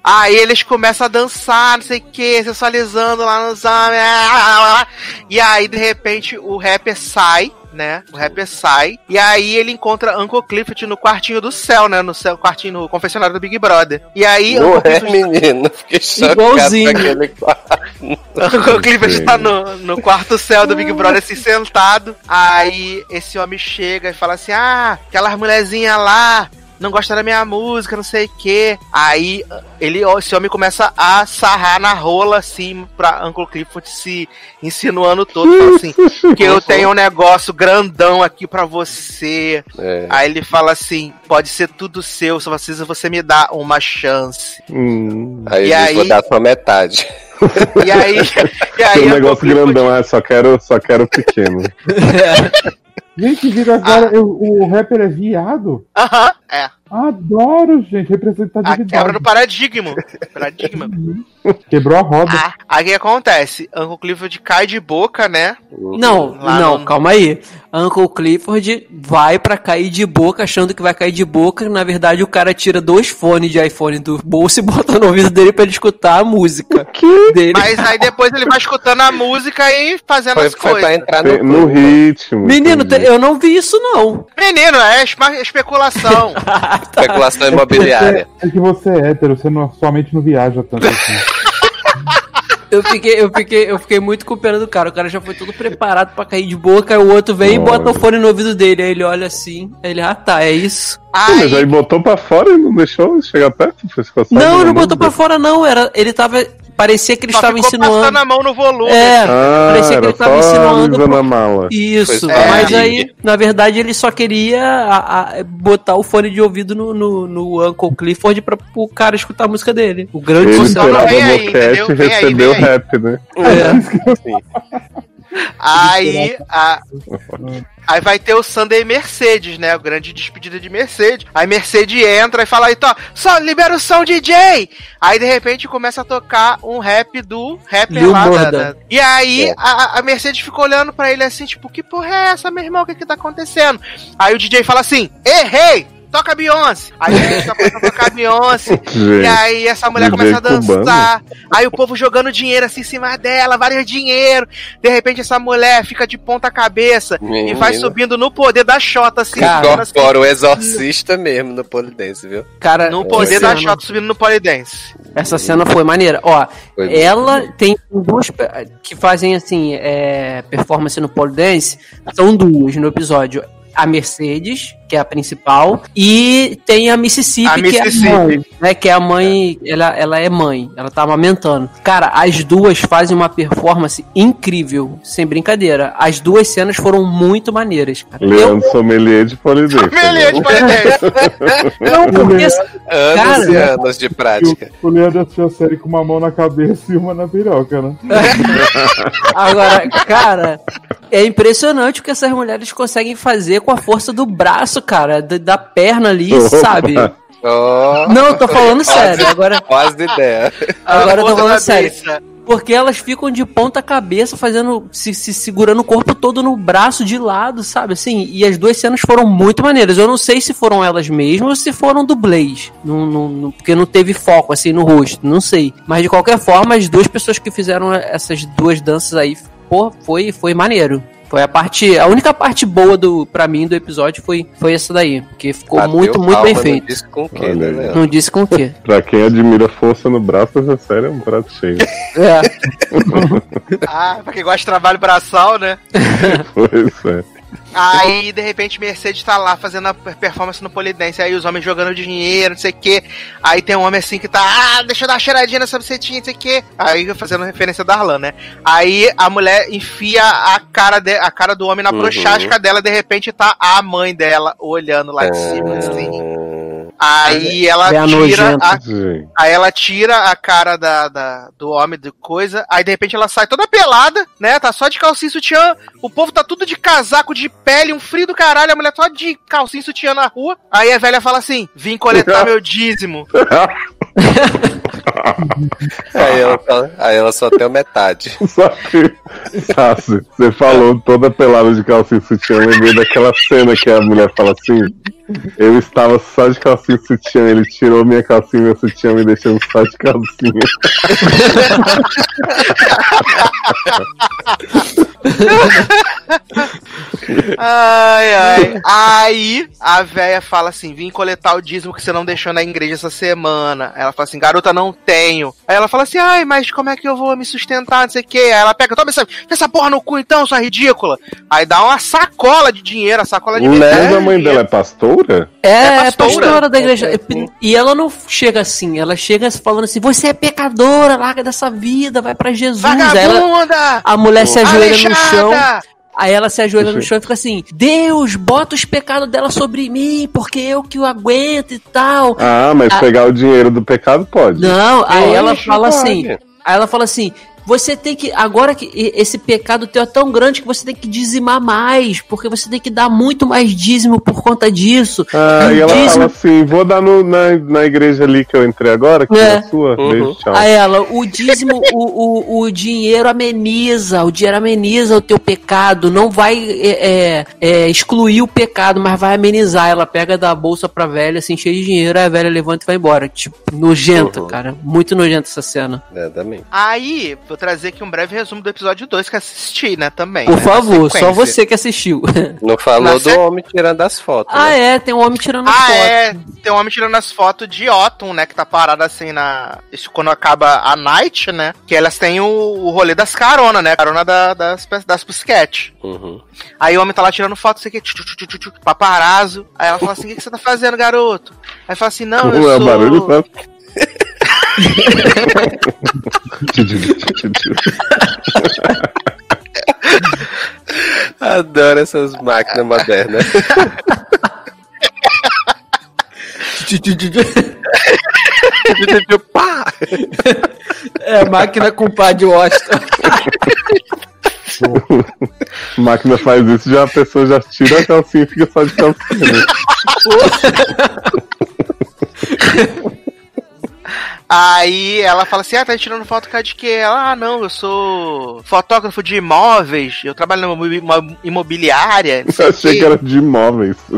Aí eles começam a dançar, não sei o que, sensualizando lá nos homens. E aí, de repente, o rapper sai, né? O rapper sai. E aí ele encontra Uncle Clifford no quartinho do céu, né? No céu, quartinho, no confessionário do Big Brother. E aí, Não Uncle é, Clifford, menino. Fiquei chocado Igualzinho. com aquele quarto. Uncle Clifford está no, no quarto céu do Big Brother, assim, sentado. Aí esse homem chega e fala assim: Ah, aquelas mulherzinhas lá. Não gosta da minha música, não sei o que. Aí ele, esse homem começa a sarrar na rola, assim, pra Uncle Clifford se insinuando todo. Fala assim: *laughs* que eu tenho um negócio grandão aqui pra você. É. Aí ele fala assim: pode ser tudo seu, só precisa você me dar uma chance. Hum. Aí E eu aí- vou dar só metade. *laughs* E aí. E aí um negócio grandão, ah, só quero, só quero pequeno. *laughs* Gente, vira agora, eu- o rapper é viado? Aham, é. Adoro, gente, A representatividade. quebra do paradigma. Paradigma. *laughs* Quebrou a roda. Ah, aí o que acontece? Uncle Clifford cai de boca, né? Não, Lá não, no- calma aí. Uncle Clifford vai pra cair de boca, achando que vai cair de boca. Na verdade, o cara tira dois fones de iPhone do bolso e *laughs* bota no ouvido dele pra ele escutar a música dele. Mas aí depois ele vai escutando a música e fazendo Foi, as foi pra coisas. entrar no, No ritmo. Menino, entendi. te- eu não vi isso não. Menino, é esma- *laughs* especulação. *laughs* especulação imobiliária. É que você é hétero, você não, sua mente não viaja tanto assim. *laughs* Eu fiquei, eu fiquei, eu fiquei muito com pena do cara. O cara já foi todo preparado pra cair de boca, aí o outro vem e bota o fone no ouvido dele. Aí ele olha assim, aí ele, ah tá, é isso. Sim, Mas aí Aí, botou pra fora e não deixou chegar perto? Não, não mão botou pra dele. fora não, era, ele tava, parecia que ele só estava insinuando. passando a mão no volume. É, Ah, parecia que ele tava só insinuando pro- a mala. Isso, só mas aí, na verdade, ele só queria a- a- botar o fone de ouvido no, no, no Uncle Clifford pra o cara escutar a música dele. O grande Ele sucesso. não, esperava boquete entendeu? e recebeu aí. rap, né? É. *laughs* Aí, a- aí vai ter o Sunday Mercedes, né? O grande despedida de Mercedes. Aí Mercedes entra e fala aí, tó, só libera o som, DJ! Aí de repente começa a tocar um rap do rapper Lil lá da, da- E aí É. a, a Mercedes fica olhando pra ele assim, tipo, que porra é essa, meu irmão? O que que tá acontecendo? Aí o DJ fala assim, errei! Toca Beyoncé! Aí ele começa a tocar Beyoncé. *laughs* E aí essa mulher DJ começa a cubano. dançar. Aí o povo jogando dinheiro assim em cima dela, vários dinheiro. De repente essa mulher fica de ponta cabeça e Menino. vai subindo no poder da Xota, assim, Cara, subindo assim, Incorpora o exorcista mesmo no polidense, viu? Cara, no poder da cena- Xota subindo no polidense. Essa cena foi maneira. Ó, Foi ela tem duas que fazem assim, é, performance no pole dance. São duas no episódio. A Mercedes, que é a principal, e tem a Mississippi, A que é a Mississippi. mãe, né? Que é a mãe, ela, ela é mãe, ela tá amamentando. Cara, as duas fazem uma performance incrível, sem brincadeira. As duas cenas foram muito maneiras, cara. Eu, Leandro Sommelier de polidense. Melhor de polidense. não, porque Anos Cara, e anos de prática. O Leandro assistiu a série com uma mão na cabeça e uma na piroca, né? *laughs* Agora, cara, é impressionante o que essas mulheres conseguem fazer com a força do braço, cara, da, da perna ali, Opa. sabe? *laughs* Oh, Não, eu tô falando sério. Agora, quase de ideia. agora eu tô falando sério. Porque elas ficam de ponta cabeça, fazendo. Se, se segurando o corpo todo no braço de lado, sabe? Assim, e as duas cenas foram muito maneiras. Eu não sei se foram elas mesmas ou se foram dublês. Não, não, não- porque não teve foco, assim, no rosto. Não sei. Mas de qualquer forma, as duas pessoas que fizeram essas duas danças aí pô, foi, foi maneiro. Foi a parte, a única parte boa do para mim do episódio foi foi essa daí, porque ficou Bateu muito muito bem não feito. disse com o quê, Olha né? Não disse com o quê. *laughs* Pra quem admira força no braço, essa série é um prato cheio. *laughs* É. *laughs* Ah, pra quem gosta de trabalho braçal, né? pois é. Aí, de repente, Mercedes tá lá fazendo a performance no polidense. Aí os homens jogando dinheiro, não sei o quê. Aí tem um homem assim que tá, ah, deixa eu dar uma cheiradinha nessa bucetinha, não sei o quê. Aí fazendo referência da Arlan, né? Aí a mulher enfia a cara, de, a cara do homem na Uhum. prochasca dela. De repente tá a mãe dela olhando lá de cima, assim. Aí ela É a tira a. Aí ela tira a cara da, da- do homem, do coisa. Aí de repente ela sai toda pelada, né? Tá só de calcinha sutiã. O povo tá tudo de casaco, de pele, um frio do caralho. A mulher só de calcinha sutiã na rua. Aí a velha fala assim: vim coletar *laughs* meu dízimo. *laughs* *laughs* Aí ela, aí ela só tem a metade. *laughs* Só que, Sassi, você falou toda pelada de calcinha e sutiã, eu lembrei daquela cena que a mulher fala assim: Eu estava só de calcinha e sutiã, ele tirou minha calcinha e meu sutiã, me deixando só de calcinha. *laughs* Ai, ai. Aí a véia fala assim: vim coletar o dízimo que você não deixou na igreja essa semana. Aí ela fala assim: garota, não tenho. Aí ela fala assim: ai, mas como é que eu vou me sustentar? Não sei o quê. Aí ela pega, toma essa, essa porra no cu então, sua ridícula. Aí dá uma sacola de dinheiro, a sacola de Mas dinheiro. a mãe dela é pastora? É, é pastora. pastora da igreja. E ela não chega assim, ela chega falando assim: você é pecadora, larga dessa vida, vai pra Jesus. Aí ela, Vagabunda! a mulher se ajoelha no chão. Aí ela se ajoelha no chão e fica assim: Deus, bota os pecados dela sobre mim, porque eu que o aguento e tal. Ah, mas Ah. pegar o dinheiro do pecado pode. Não, aí ela fala assim. Aí ela fala assim: você tem que. Agora que esse pecado teu é tão grande que você tem que dizimar mais, porque você tem que dar muito mais dízimo por conta disso. Ah, E e ela dízimo- fala assim: vou dar no- na, na igreja ali que eu entrei agora, que é, É. a sua. Uhum. Beijo, tchau. A ela, o dízimo, *laughs* o, o, o dinheiro ameniza, o dinheiro ameniza o teu pecado, não vai é, é, é, excluir o pecado, mas vai amenizar. Ela pega da bolsa pra velha, assim, cheia de dinheiro, aí a velha levanta e vai embora. Tipo, nojenta, Uhum. cara. Muito nojenta essa cena. Exatamente. Aí, vou trazer aqui um breve resumo do episódio 2 que assisti, né, também. Por né, favor, só você que assistiu. *laughs* Não falou Na do homem tirando as fotos. ah, né? é, tem um homem tirando Ah, foto. é. Tem um homem tirando as fotos de Otton, né? Que tá parado assim na. Isso quando acaba a night, né? Que elas têm o, o rolê das caronas, né? Carona da- das, das pusquete. Uhum. Aí o homem tá lá tirando foto, sei que, paparazzo. Aí ela fala assim: o que, que você tá fazendo, garoto? Aí fala assim: não, eu é o sou. barulho? *laughs* *laughs* Adoro essas máquinas modernas. Pá! É, máquina com pá de Washington. A máquina faz isso, já a pessoa já tira a calcinha e fica só de calcinha. *laughs* Aí ela fala assim: ah, tá tirando foto cara de quê? Ela, ah, não, eu sou fotógrafo de imóveis, eu trabalho numa imobi- uma imobiliária. não Eu achei que era de imóveis. *laughs*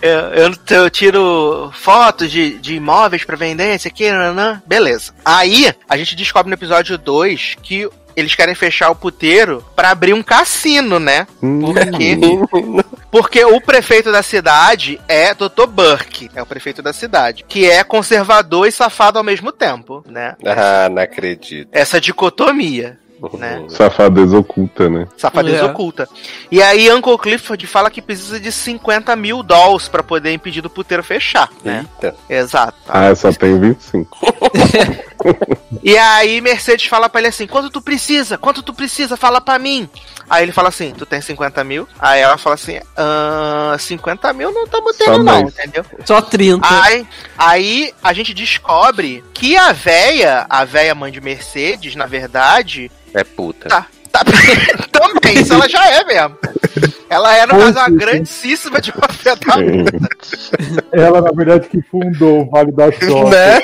Eu, eu, eu tiro fotos de, de imóveis pra vender, isso aqui, nanã. beleza. Aí, a gente descobre no episódio 2 que eles querem fechar o puteiro pra abrir um cassino, né? Hum. Por quê? *laughs* Porque o prefeito da cidade é Dr. Burke, é o prefeito da cidade, que é conservador e safado ao mesmo tempo, né? Ah, não acredito. Essa dicotomia. Né? Safadeza oculta, né? Safadeza É. oculta. E aí Uncle Clifford fala que precisa de 50 mil dólares pra poder impedir do puteiro fechar, né? Eita. Exato. Ah, eu só tenho 25. *laughs* E aí Mercedes fala pra ele assim: quanto tu precisa? Quanto tu precisa? Fala pra mim. Aí ele fala assim: tu tem 50 mil? Aí ela fala assim: ah, 50 mil não estamos tendo, não, mais. entendeu? Só 30. Aí, aí a gente descobre que a véia, a véia mãe de Mercedes, na verdade, É puta. tá. tá *laughs* também, isso ela já é mesmo. Ela é, no Pois caso, uma é. grandíssima de uma filha da Gente, Ela, na verdade, que fundou o Vale da Soja. Né?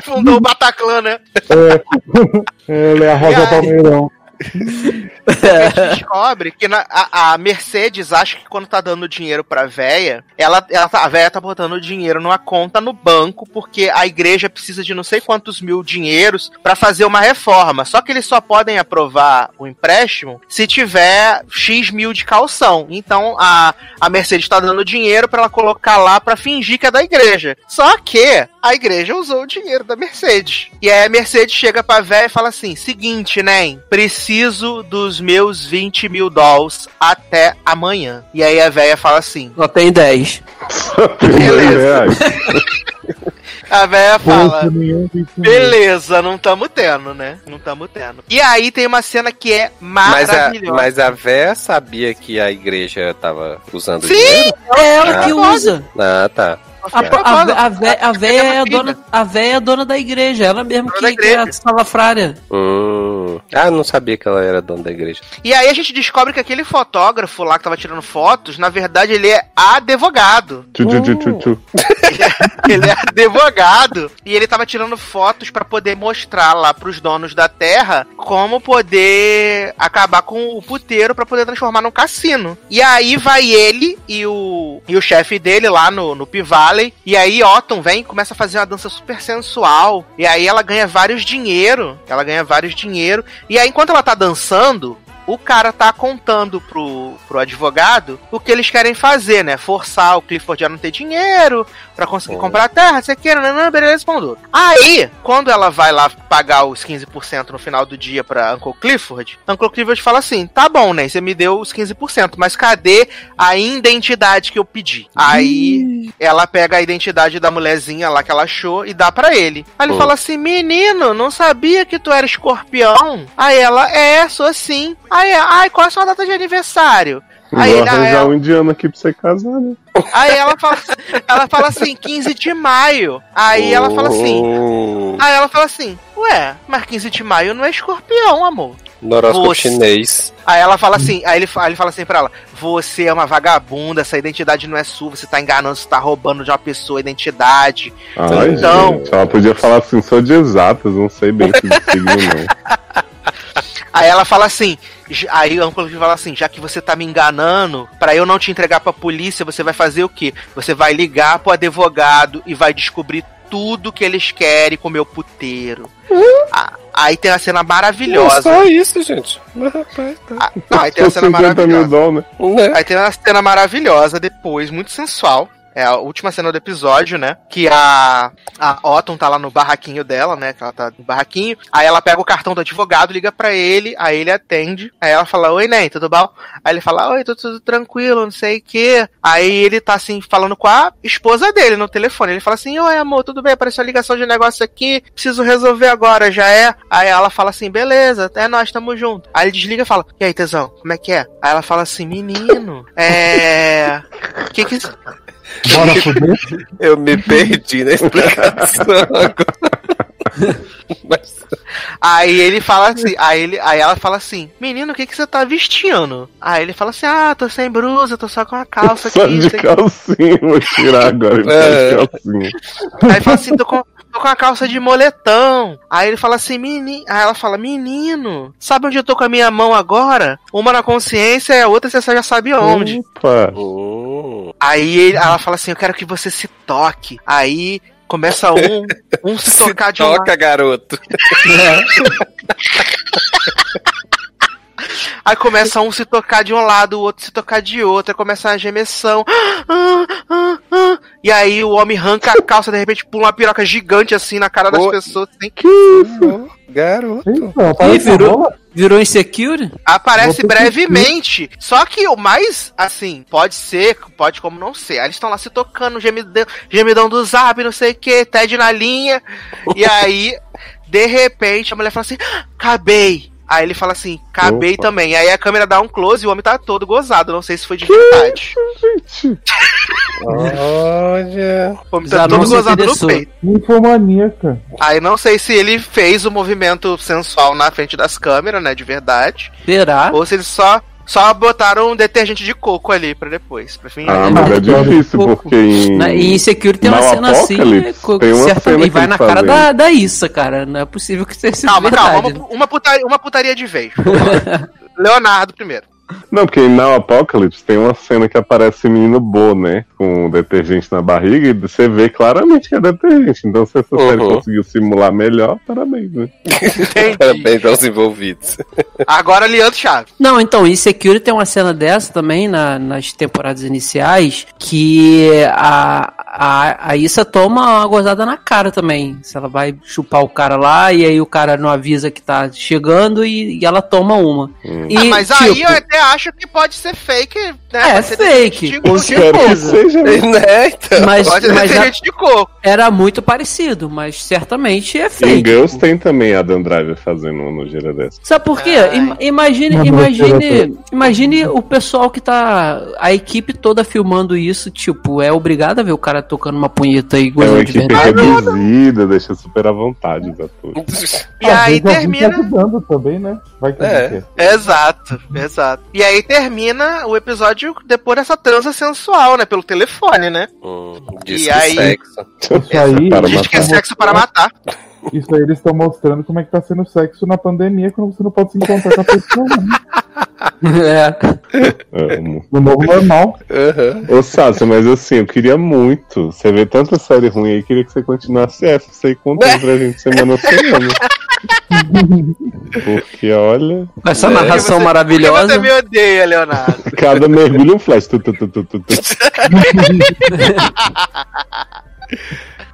*laughs* fundou o Bataclan, né? *laughs* Ela é a Rosa? Palmeirão. A gente *laughs* descobre que na- a, a Mercedes acha que quando tá dando dinheiro pra véia, ela, ela tá- a véia tá botando dinheiro numa conta no banco, porque a igreja precisa de não sei quantos mil dinheiros pra fazer uma reforma. Só que eles só podem aprovar o empréstimo se tiver X mil de calção. Então a, a Mercedes tá dando dinheiro pra ela colocar lá pra fingir que é da igreja. Só que a igreja usou o dinheiro da Mercedes. E aí a Mercedes chega pra véia e fala assim: seguinte, né? Preciso dos meus 20 mil dólares até amanhã. E aí a véia fala assim: Só tem 10. Beleza. reais. a véia fala. Beleza, não tamo tendo, né? Não tamo tendo. E aí tem uma cena que é Mas a, maravilhosa. mas a véia sabia que a igreja tava usando Sim! dinheiro? É ela que Ah, usa. Ah, tá. A, a, a, vé- a véia é a dona, a véia é a dona da igreja, ela mesmo que, que é a salafrária. Hum. Ah, não sabia que ela era dona da igreja. E aí a gente descobre que aquele fotógrafo lá que tava tirando fotos, na verdade ele é advogado. Tchu, tchu, tchu, tchu, tchu. *laughs* ele é advogado e ele tava tirando fotos pra poder mostrar lá pros donos da terra como poder acabar com o puteiro pra poder transformar num cassino. E aí vai ele e o e o chefe dele lá no no E aí Otton vem começa a fazer uma dança super sensual e aí ela ganha vários dinheiro, ela ganha vários dinheiro e aí enquanto ela tá dançando o cara tá contando pro, pro advogado o que eles querem fazer, né? Forçar o Clifford a não ter dinheiro pra conseguir Oh. comprar a terra, você quer, nanã, beleza, mandou. Aí, quando ela vai lá pagar os 15% no final do dia pra Uncle Clifford, Uncle Clifford fala assim: tá bom, né? Você me deu os 15%, mas cadê a identidade que eu pedi? Aí ela pega a identidade da mulherzinha lá que ela achou e dá pra ele. Aí ele Oh. fala assim: menino, não sabia que tu era escorpião? Aí ela, é, sou sim. Aí, ai, qual é a sua data de aniversário? Aí, Vou arranjar ela, um indiano aqui pra você casar, né? aí ela fala, ela fala assim, 15 de maio. Aí ela fala assim, Hum. aí ela fala assim, ué, mas 15 de maio não é escorpião, amor. Noróscopo Você- chinês. Aí ela fala assim, aí ele, aí ele fala assim pra ela, você é uma vagabunda, essa identidade não é sua, você tá enganando, você tá roubando de uma pessoa a identidade. Ai, Então- gente, ela podia falar assim, sou de exatas, não sei bem se signo, não. *laughs* Aí ela fala assim, aí o Uncle fala assim, já que você tá me enganando, pra eu não te entregar pra polícia, você vai fazer o quê? Você vai ligar pro advogado e vai descobrir tudo que eles querem com o meu puteiro. Ah, Aí tem uma cena É maravilhosa. só isso, gente. Mas, rapaz, tá. Ah, não, aí tem Sou *laughs* cena 50 mil maravilhosa. dólares? Né? Aí tem uma cena maravilhosa depois, muito sensual. É a última cena do episódio, né? Que a, a Otton tá lá no barraquinho dela, né? Que ela tá no barraquinho. Aí ela pega o cartão do advogado, liga pra ele, aí ele atende. Aí ela fala, oi, Nen, tudo bom? Aí ele fala, oi, tudo, tudo tranquilo, não sei o quê. Aí ele tá assim, falando com a esposa dele no telefone. Ele fala assim, oi, amor, tudo bem? Apareceu a ligação de negócio aqui, preciso resolver agora, já é? Aí ela fala assim, beleza, é nós, tamo junto. Aí ele desliga e fala, e aí, tesão, como é que é? Aí ela fala assim, menino, é. Que que. Bora fuder. Eu me perdi na explicação agora. Mas, *laughs* Aí ele fala assim, aí, ele, aí ela fala assim, menino, o que, que você tá vestindo? Aí ele fala assim, ah, tô sem blusa, tô só com a calça aqui. Só de calcinha, vou tirar agora, É. tá de calcinha. Aí ele fala assim, tô com, tô com a calça de moletão. Aí ele fala assim, menino. Aí ela fala, menino, sabe onde eu tô com a minha mão agora? Uma na consciência e a outra você já sabe onde. Opa, Aí ele- ela fala assim, eu quero que você se toque. Aí começa um, um se *laughs* tocar de um lado. toca, garoto. *laughs* Aí começa um se tocar de um lado, o outro se tocar de outro, aí começa uma gemessão. Ah, ah, ah. E aí o homem arranca a calça, de repente pula uma piroca gigante assim na cara das Ô. pessoas. Assim. Garoto. Então, Ih, parece uma virou, virou insecure? Aparece Vou brevemente. Só que o mais, assim, pode ser, pode como não ser. Aí eles estão lá se tocando, gemidão, gemidão do zap, não sei o que, Ted na linha. E aí, de repente, a mulher fala assim: "Ah, acabei. Aí ele fala assim, acabei Opa. também. Aí a câmera dá um close e o homem tá todo gozado. Não sei se foi de verdade. gente. Olha. O homem tá Já todo gozado no interessou. peito. Ninfomaníaca. Aí não sei se ele fez o movimento sensual na frente das câmeras, né? De verdade. Será? Ou se ele só Só botaram um detergente de coco ali pra depois, pra fim. Ah, mas é difícil, porque em. Na- E em Security tem uma cena assim, co- tem uma certa- cena e vai na cara fazem. da, da Issa, cara. Não é possível que sido Calma, verdade. calma, uma, uma, putaria, uma putaria de vez. *laughs* Leonardo primeiro. Não, porque em Now Apocalypse tem uma cena que aparece o menino Bo, né? Com detergente na barriga e você vê claramente que é detergente. Então, se essa série Uhum. conseguiu simular melhor, parabéns, né? *laughs* Entendi. Parabéns aos envolvidos. Agora, Leandro Chaves. Não, então, em Security tem uma cena dessa também na- nas temporadas iniciais que a, a, a Issa toma uma gozada na cara também. Se ela vai chupar o cara lá e aí o cara não avisa que tá chegando e, e ela toma uma. E, Ah, mas aí tipo, eu até acho que pode ser fake, né? É, fake, com que certeza. Né? né? *laughs* Então. Mas, Pode de coco. era muito parecido, mas certamente é Em fake. Girls tem também a Dan Driver fazendo uma nojeira dessa. Sabe por quê? Ai. Im- Imagine, Uma imagine, imagine o pessoal que tá. A equipe toda filmando isso, tipo, é obrigado a ver o cara tocando uma punheta e É uma gozando de equipe verdade. reduzida, deixa super à vontade os *laughs* atores. E aí Às tá termina. ajudando também, né? Vai que É. é. Exato, exato. E aí termina o episódio depois dessa transa sensual, né? Pelo telefone, né? Hum, diz E aí- sexo. Isso aí, Para Diz que é sexo para matar. isso aí eles estão mostrando como é que tá sendo sexo na pandemia quando você não pode se encontrar com a pessoa. Né? *laughs* É. Amo. O novo normal. Aham. Ô, Sácio, mas assim, eu queria muito. Você vê tanta série ruim aí, queria que você continuasse essa. Você conta aí pra gente semana a semana. *laughs* Porque, olha, essa É. narração Porque maravilhosa. você me odeia, Leonardo. *laughs* cada mergulho é um flash. Tu, tu, tu, tu, tu.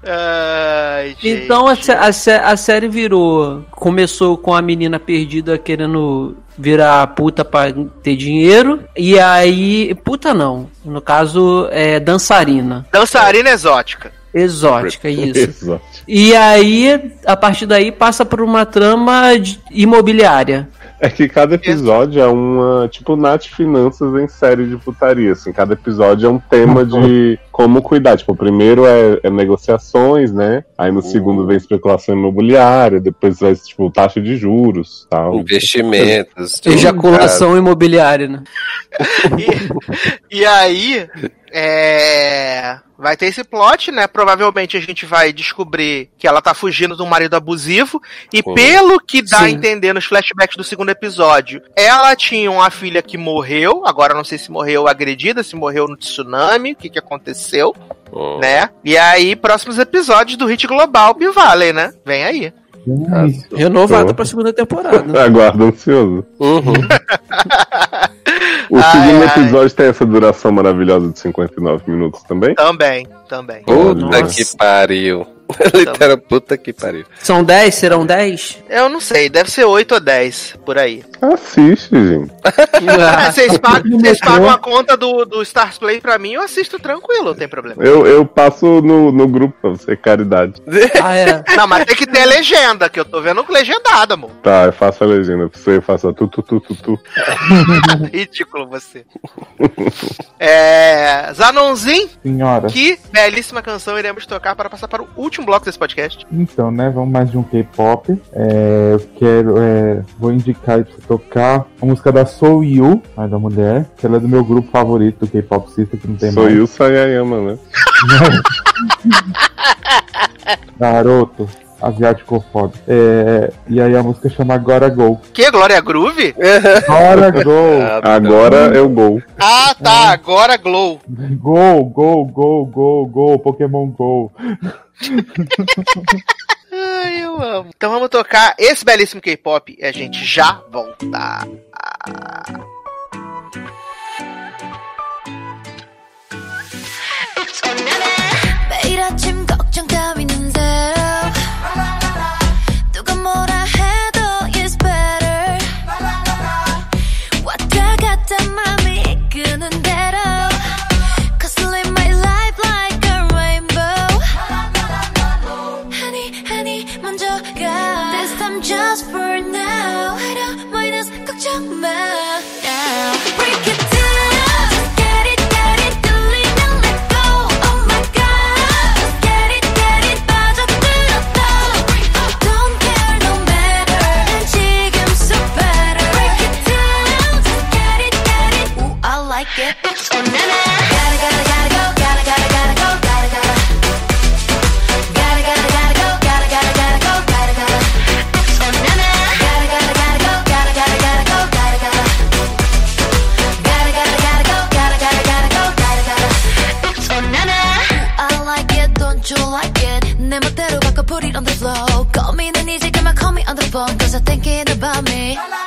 Ai. Então a, a a série virou. Começou com a menina perdida querendo virar puta pra ter dinheiro. E aí. Puta não. No caso, é dançarina. Dançarina exótica. Exótica, *laughs* isso. Exato. E aí, a partir daí, passa por uma trama de- imobiliária. É que cada episódio é uma. Tipo, Nath Finanças em série de putaria. Assim, cada episódio é um tema *laughs* de como cuidar. Tipo, o primeiro é, é negociações, né? Aí no segundo vem especulação imobiliária, depois vai, tipo, taxa de juros tal. Investimentos. Ejaculação imobiliária, né? *laughs* E, e aí, é, vai ter esse plot, né? Provavelmente a gente vai descobrir que ela tá fugindo de um marido abusivo. E pelo que dá a Sim. entender nos flashbacks do segundo episódio, ela tinha uma filha que morreu. Agora não sei se morreu agredida, se morreu no tsunami, o que, que aconteceu, né? E aí, próximos episódios do Hit Global Valley, né? Vem aí. Ai, Renovada Tô. pra segunda temporada. *laughs* Aguardo ansioso. Uhum. O Ai, segundo ai. episódio tem essa duração maravilhosa de 59 minutos também. Também, também. Puta Nossa. que pariu. *laughs* Literal, puta que pariu. São 10? Serão 10? Eu não sei, deve ser 8 ou 10 por aí. Assiste, gente. É, *laughs* vocês pagam, vocês pagam a conta do, do Stars Play pra mim, eu assisto tranquilo, não tem problema. Eu, eu passo no, no grupo pra você, caridade. *laughs* Ah, é. Não, mas tem que ter legenda, que eu tô vendo legendada, amor. Tá, eu faço a legenda pra você, eu faço a tu, tu, tu, tu, tu. *laughs* Ridículo você. É. Zanonzin, senhora. que belíssima canção iremos tocar para passar para o último bloco desse podcast. Então, né? Vamos mais de um K-pop. É, eu quero. é, vou indicar aí pra tocar a música da Sou Yu, a da mulher, que ela é do meu grupo favorito do K-pop Sister, que não tem Sou mais. eu, Sayayama, né? Garoto. Asiático foda. É, e aí a música chama Agora Go. Que Glória Groove? *laughs* Agora Go! Agora é o gol. Ah, tá, agora Glow. Go, go, go, go, go, Pokémon Go. *laughs* Ai, eu amo. Então vamos tocar esse belíssimo K-pop e a gente já volta. 매일 아침 cause I'm thinking about me.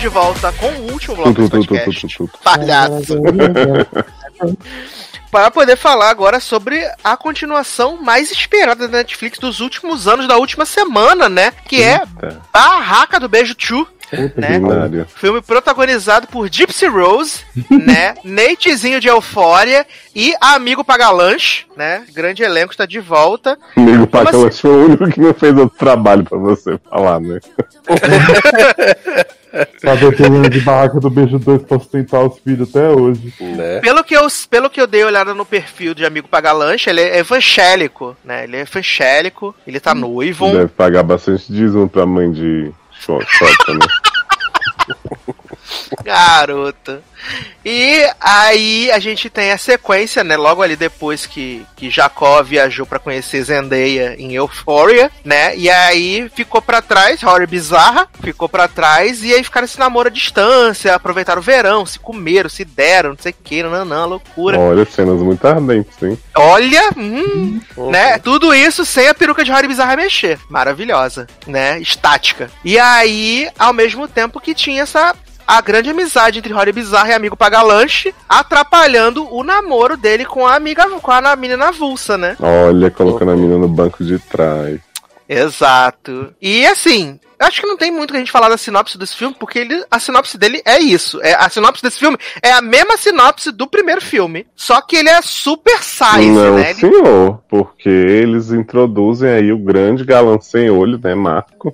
Estamos de volta com o último bloco do podcast. Palhaço. Para poder falar agora sobre a continuação mais esperada da Netflix dos últimos anos, da última semana, né? Que é Eita, Barraca do Beijo 2. Puta Né? Filme protagonizado por Gypsy Rose, *laughs* né? Natezinho de Eufória e Amigo Pagalanche, né? Grande elenco está de volta. Amigo Pacalas assim? foi o único que não fez outro trabalho pra você falar, né? Sabe o problema de barraca do beijo 2 pra sustentar os filhos até hoje. Né? Pelo que, eu, pelo que eu dei olhada no perfil de Amigo Pagalanche, ele é evangélico, né? Ele é evangélico, ele tá noivo. Deve pagar bastante dízimo pra mãe de Xo- Xota, né? Garota. E aí a gente tem a sequência, né? Logo ali depois que, que Jacó viajou pra conhecer Zendaya em Euphoria, né? E aí ficou pra trás, Rory Bizarra, ficou pra trás, e aí ficaram esse namoro à distância, aproveitaram o verão, se comeram, se deram, não sei o que, nanã, loucura. Olha, cenas muito ardentes, hein? Olha, hum, né? Tudo isso sem a peruca de Rory Bizarra mexer. Maravilhosa, né? Estática. E aí, ao mesmo tempo que tinha essa a grande amizade entre Rory Bizarra e amigo Pagalanche, atrapalhando o namoro dele com a amiga, com a menina avulsa, né? Olha, colocando a mina no banco de trás. Exato. E assim, eu acho que não tem muito que a gente falar da sinopse desse filme, porque ele, a sinopse dele é isso. É, a sinopse desse filme é a mesma sinopse do primeiro filme. Só que ele é super size, Não, né? Ele- senhor, porque eles introduzem aí o grande galã sem olho, né, Marco?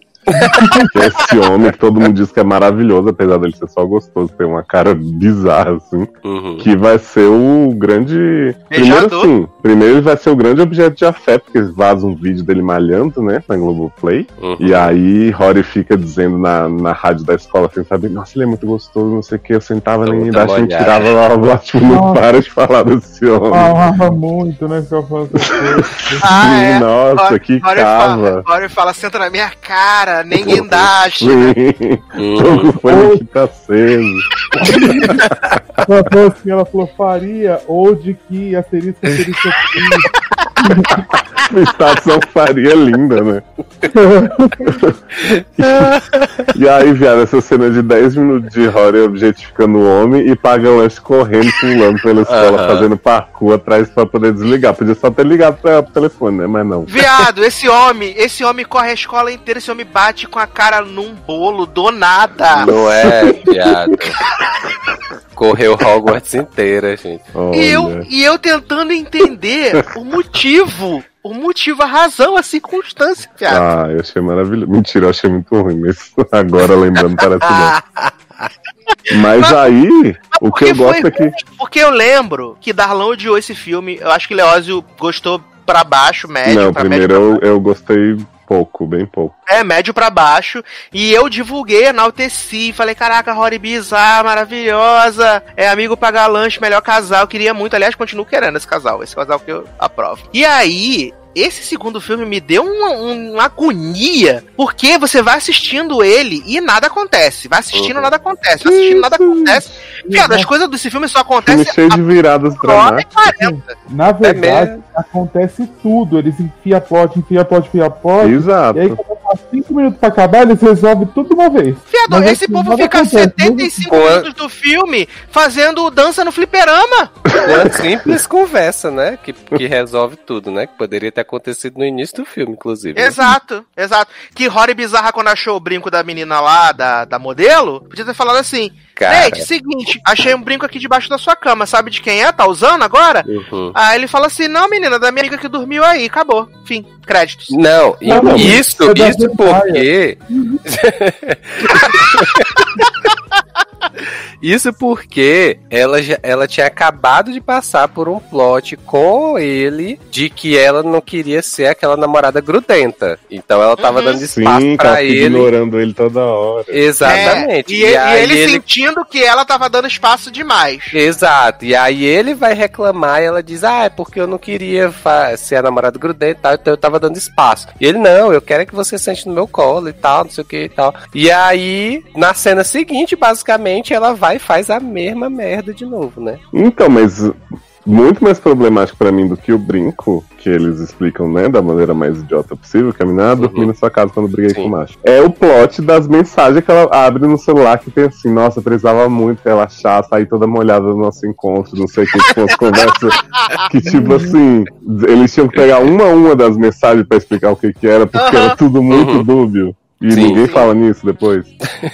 Que é esse homem que todo mundo diz que é maravilhoso, apesar dele ser só gostoso, ter uma cara bizarra, assim. Uhum. Que vai ser o grande. Primeiro, sim. Primeiro ele vai ser o grande objeto de afeto, porque vaza um vídeo dele malhando, né? Na Globoplay. Uhum. E aí Rory fica dizendo na, na rádio da escola, assim, sabe? Nossa, ele é muito gostoso, não sei o que. Eu sentava muito embaixo e molhado. tirava lá, lá, tipo, não para de falar desse homem. Falava muito, né? Ficava falando. *laughs* Ah, é. Nossa, Rory- que Rory fala, cava. Rory fala, senta na minha cara, nem guindaste. Sim, Uhum. tô com o fone que tá aceso. *laughs* Ela falou assim, ela falou, faria, ou de que asterisco, asterisco, asterisco. *laughs* Estação Faria linda, né? *laughs* e aí, viado, essa cena de 10 minutos de Rory objetificando o homem e paga o lanche correndo, pulando pela escola, fazendo parkour atrás pra poder desligar. Podia só ter ligado pra, pro telefone, né? Mas não. Viado, esse homem, esse homem corre a escola inteira, esse homem bate com a cara num bolo do nada. Não é, piada. *laughs* Correu Hogwarts inteira, gente. Olha. E eu, e eu tentando entender o motivo, o motivo, a razão, a circunstância, viado. Ah, eu achei maravilhoso. Mentira, eu achei muito ruim, mas *laughs* agora lembrando parece bom. *laughs* Mas aí, o que eu gosto foi é que. Porque eu lembro que Darlan odiou esse filme, eu acho que Leózio gostou pra baixo, médio, Não, pra primeiro médio. eu, eu gostei pouco, bem pouco. É, médio pra baixo. E eu divulguei, enalteci. Falei, caraca, Rory Bizarra, maravilhosa. É amigo pagar lanche, melhor casal. Queria muito. Aliás, continuo querendo esse casal. Esse casal que eu aprovo. E aí. Esse segundo filme me deu uma, uma agonia, porque você vai assistindo ele e nada acontece. Vai assistindo, Uhum. nada acontece. Vai assistindo, nada acontece. Viado, as coisas desse filme só Filme acontecem cheio de viradas dramáticas. 40. Na verdade, mesmo? acontece tudo. Eles enfiam plot, enfiam plot, enfiam plot. E aí, Exato. quando tá cinco minutos pra acabar, eles resolvem tudo de uma vez. Fiado, Mas esse assim, povo fica acontece. 75 Com minutos do filme fazendo dança no fliperama. Uma simples conversa, né? Que, que resolve tudo, né? Que poderia ter acontecido no início do filme, inclusive. né? Exato, exato. Que Rory Bizarra, quando achou o brinco da menina lá, da, da modelo, podia ter falado assim: Cara. Nate, seguinte, achei um brinco aqui debaixo da sua cama, sabe de quem é? Tá usando agora? Uhum. Aí ele fala assim: Não, menina, da minha amiga que dormiu aí, acabou. Fim, créditos. Não, e Não, não, isso, é isso porque. *laughs* *laughs* *laughs* Isso porque ela, já, ela tinha acabado de passar por um plot com ele de que ela não queria ser aquela namorada grudenta. Então ela tava Uhum. dando espaço Sim, tá pra ele. ignorando ele toda hora. Exatamente. É, e, e aí ele, sentindo que ela tava dando espaço demais. Exato, e aí ele vai reclamar e ela diz: Ah, é porque eu não queria ser a namorada grudenta e tal, então eu tava dando espaço. E ele, não, eu quero é que você sente no meu colo e tal, não sei o que e tal. E aí, na cena seguinte, basicamente, ela vai e faz a mesma merda de novo, né? Então, mas muito mais problemático pra mim do que o brinco, que eles explicam, né, da maneira mais idiota possível, caminhar, dormir na sua casa quando briguei Uhum. Sim. com o macho. É o plot das mensagens que ela abre no celular que tem assim, nossa, precisava muito relaxar, sair toda molhada do nosso encontro, não sei o que, tipo, umas conversas que, tipo assim, eles tinham que pegar uma a uma das mensagens pra explicar o que que era, porque era tudo muito Uhum. dúbio. E Sim. ninguém fala nisso depois.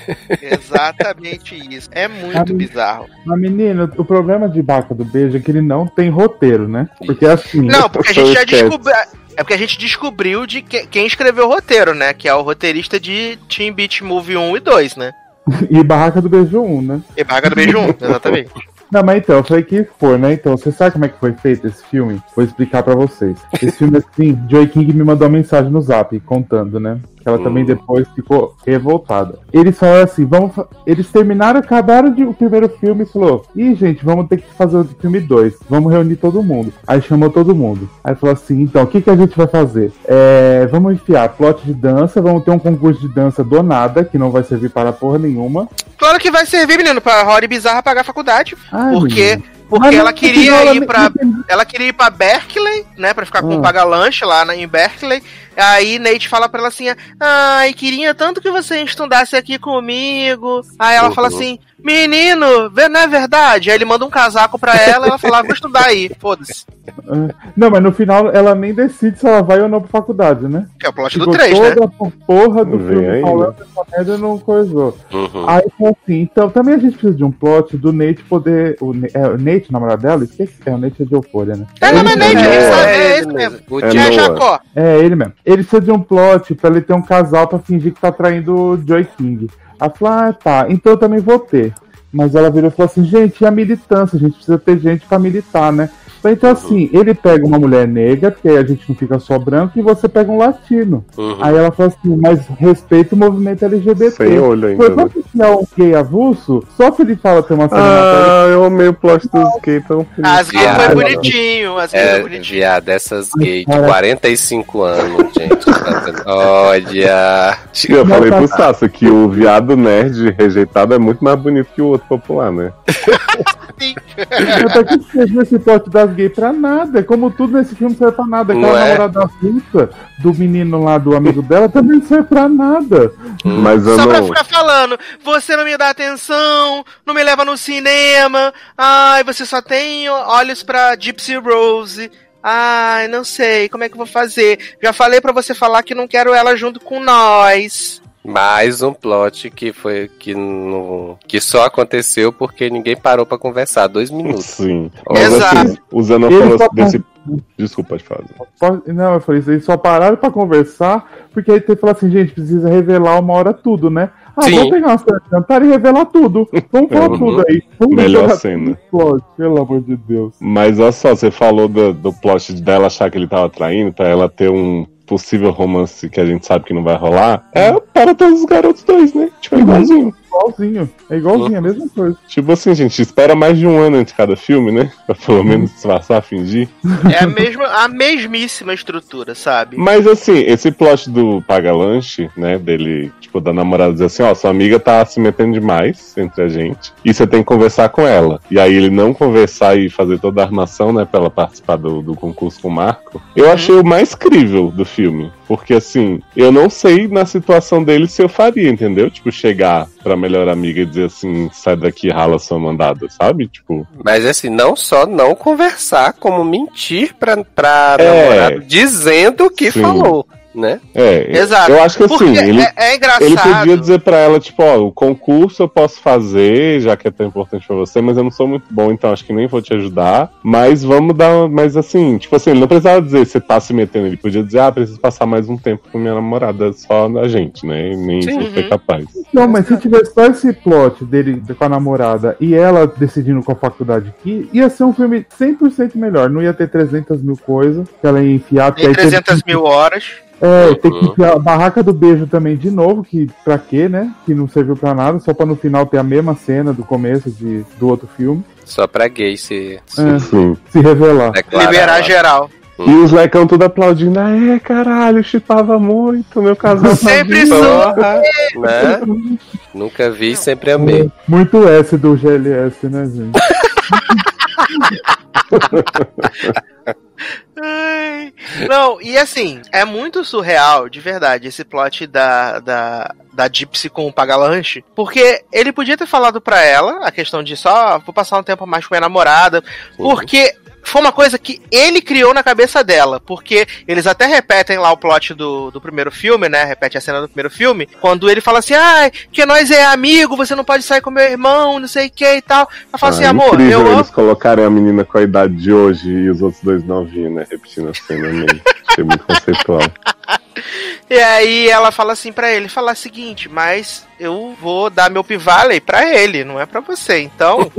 *laughs* Exatamente isso. É muito Sabe- bizarro. Mas, menino, o problema de Baca do Beijo é que ele não tem roteiro, né? Porque assim. Não, porque a gente já descobriu. É porque a gente descobriu de que- quem escreveu o roteiro, né? Que é o roteirista de Teen Beach Movie 1 e 2, *laughs* né? E Barraca do Beijo 1, né? E Barraca do Beijo 1, exatamente. Não, mas então, foi que for, né? Então, você sabe como é que foi feito esse filme? Vou explicar pra vocês. Esse filme, assim, *laughs* Joy King me mandou uma mensagem no zap contando, né? Que ela também depois ficou revoltada. Eles falaram assim: vamos. fa- Eles terminaram, acabaram de, o primeiro filme e falou: Ih, gente, vamos ter que fazer o filme 2. Vamos reunir todo mundo. Aí chamou todo mundo. Aí falou assim: então, o que, que a gente vai fazer? É, vamos enfiar plot de dança, vamos ter um concurso de dança do nada, que não vai servir para porra nenhuma. Claro que vai servir, menino, pra Rory Bizarra pagar a faculdade. Ai, Porque, menino. porque ela queria ir pra. Ela queria ir pra Berkeley, né? Pra ficar com Ah. o paga-lanche lá na, em Berkeley. Aí Nate fala pra ela assim: Ai, queria tanto que você estudasse aqui comigo. Aí ela Uhum. fala assim: Menino, não é verdade? Aí ele manda um casaco pra ela e ela fala: "Ah, Vou estudar aí, foda-se. Não, mas no final ela nem decide se ela vai ou não pra faculdade, né? Que é o plot Ficou do 3, né? toda a porra do Vem filme falando essa merda e não coisou. Uhum. Aí foi assim, então também a gente precisa de um plot do Nate poder. O, é, o Nate, o namorado dela? Esqueci. É, o Nate é de Euphoria, né? É, não, não é Nate, É, ele sabe, é é ele esse mesmo. O É É. Jacó. É, ele mesmo. Ele precisa de um plot pra ele ter um casal pra fingir que tá traindo o Joy King. Ela falou, ah, tá, então eu também vou ter. Mas ela virou e falou assim, gente, e a militância? A gente precisa ter gente pra militar, né? Então, assim, ele pega uma mulher negra, porque aí a gente não fica só branco, e você pega um latino. Uhum. Aí ela falou assim, mas respeita o movimento LGBT. Sem olho ainda, Foi né? quando tiver um gay avulso, só se ele fala ter uma Ah, eu amei o plot dos gays tão As gays foi Viado. bonitinho, as gays É, foi bonitinho. viado, essas gays de cara. 45 anos, gente. tá? Olha. Eu falei pro Sassa que o viado nerd rejeitado é muito mais bonito que o outro popular, né? *laughs* Eu tô aqui escrevendo esse plot das gays pra nada. Como tudo nesse filme serve pra nada. Aquela Não é? namorada russa do menino lá, do amigo dela, também não serve pra nada. Mas eu Só pra não. ficar falando, você não me dá atenção, não me leva no cinema, ai, você só tem olhos pra Gypsy Rose. Ai, não sei, como é que eu vou fazer? Já falei pra você falar que não quero ela junto com nós. Mais um plot que foi que não, que só aconteceu porque ninguém parou pra conversar. Dois minutos. Sim. Exato. Mas assim, usando a Ele fala só- desse. Desculpa, pode fazer. Não, eu falei isso aí, só pararam pra conversar, porque aí tem que falar assim, gente, precisa revelar uma hora tudo, né? Ah, Sim. vamos pegar uma cena de jantar e revelar tudo. Vamos falar Uhum. tudo aí. Vamos Melhor cena. plot, Pelo amor de Deus. Mas olha só, você falou do, do plot dela achar que ele tava traindo, pra ela ter um possível romance que a gente sabe que não vai rolar. É para todos os garotos dois, né? Tipo, igualzinho. igualzinho. É igualzinho, é a mesma coisa. Tipo assim, gente, espera mais de um ano entre cada filme, né? Pra pelo menos disfarçar, fingir. É a mesma, a mesmíssima estrutura, sabe? Mas assim, esse plot do paga-lanche, né? Dele, tipo, da namorada dizer assim, ó, sua amiga tá se metendo demais entre a gente. E você tem que conversar com ela. E aí ele não conversar e fazer toda a armação, né? Pra ela participar do, do concurso com o Marco. Eu achei o mais crível do filme. Porque assim, eu não sei na situação dele se eu faria, entendeu? Tipo, chegar pra melhor amiga e dizer assim, sai daqui e rala sua mandada, sabe? Tipo. Mas assim, não só não conversar, como mentir pra, pra É. namorado dizendo o que Sim. falou, né? É, Exato. eu acho que assim, ele, é, é engraçado. Ele podia dizer pra ela, tipo, ó, o concurso eu posso fazer, já que é tão importante pra você, mas eu não sou muito bom, então acho que nem vou te ajudar. Mas vamos dar. uma- Mas assim, tipo assim, ele não precisava dizer você tá se metendo. Ele podia dizer, ah, preciso passar mais um tempo com minha namorada, só na gente, né? Nem Sim. se foi capaz. Não, mas se tivesse só esse plot dele com a namorada e ela decidindo com a faculdade aqui, ia ser um filme 100% melhor. Não ia ter 300 mil coisas que ela ia enfiar. teve 300 que- mil horas. É, tem que enfiar a barraca do beijo também de novo, que pra quê, né? Que não serviu pra nada, só pra no final ter a mesma cena do começo de, do outro filme. Só pra gay se, É, se revelar. declarar. liberar geral. E os lecão tudo aplaudindo, ah, é, caralho, chipava muito, meu casal. *laughs* Sempre sou. Porra, né? Nunca vi, sempre amei. Muito S do GLS, né, gente? *laughs* Ai. Não, e assim, é muito surreal, de verdade, esse plot da, da, da Gypsy com o Pagalanche, porque ele podia ter falado pra ela a questão de só vou passar um tempo mais com minha namorada, porque foi uma coisa que ele criou na cabeça dela, porque eles até repetem lá o plot do, do primeiro filme, né? Repete a cena do primeiro filme, quando ele fala assim, ah, que nós é amigo, você não pode sair com meu irmão, não sei o que e tal. Ela fala assim, Ah, amor, incrível eu eles colocarem a menina com a idade de hoje e os outros dois novinhos, né? Repetindo a cena mesmo. *laughs* Achei muito conceitual. E aí ela fala assim pra ele, fala o seguinte, mas eu vou dar meu P-Valley pra ele, não é pra você. Então,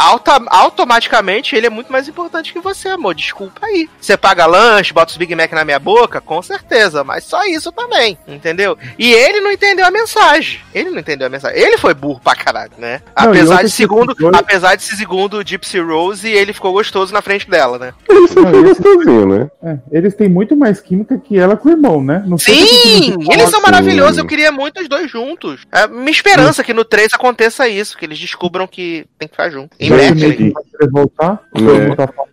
auta- automaticamente ele é muito mais importante que você, amor. Desculpa aí. Você paga lanche, bota os Big Mac na minha boca, com certeza, mas só isso também, entendeu? E ele não entendeu a mensagem. Ele não entendeu a mensagem. Ele foi burro pra caralho, né? Não, apesar de segundo, coisa- apesar de segundo Gypsy Rose, ele ficou gostoso na frente dela, né? Ele sempre foi gostosinho, né? É, eles têm muito mais química que ela com o irmão, né? Não Sim, eles são Sim. maravilhosos. Eu queria muito os dois juntos. É minha esperança que no 3 aconteça isso, que eles descubram que tem que ficar junto. Em Gente, Berkeley. e- vai querer voltar. É. falando.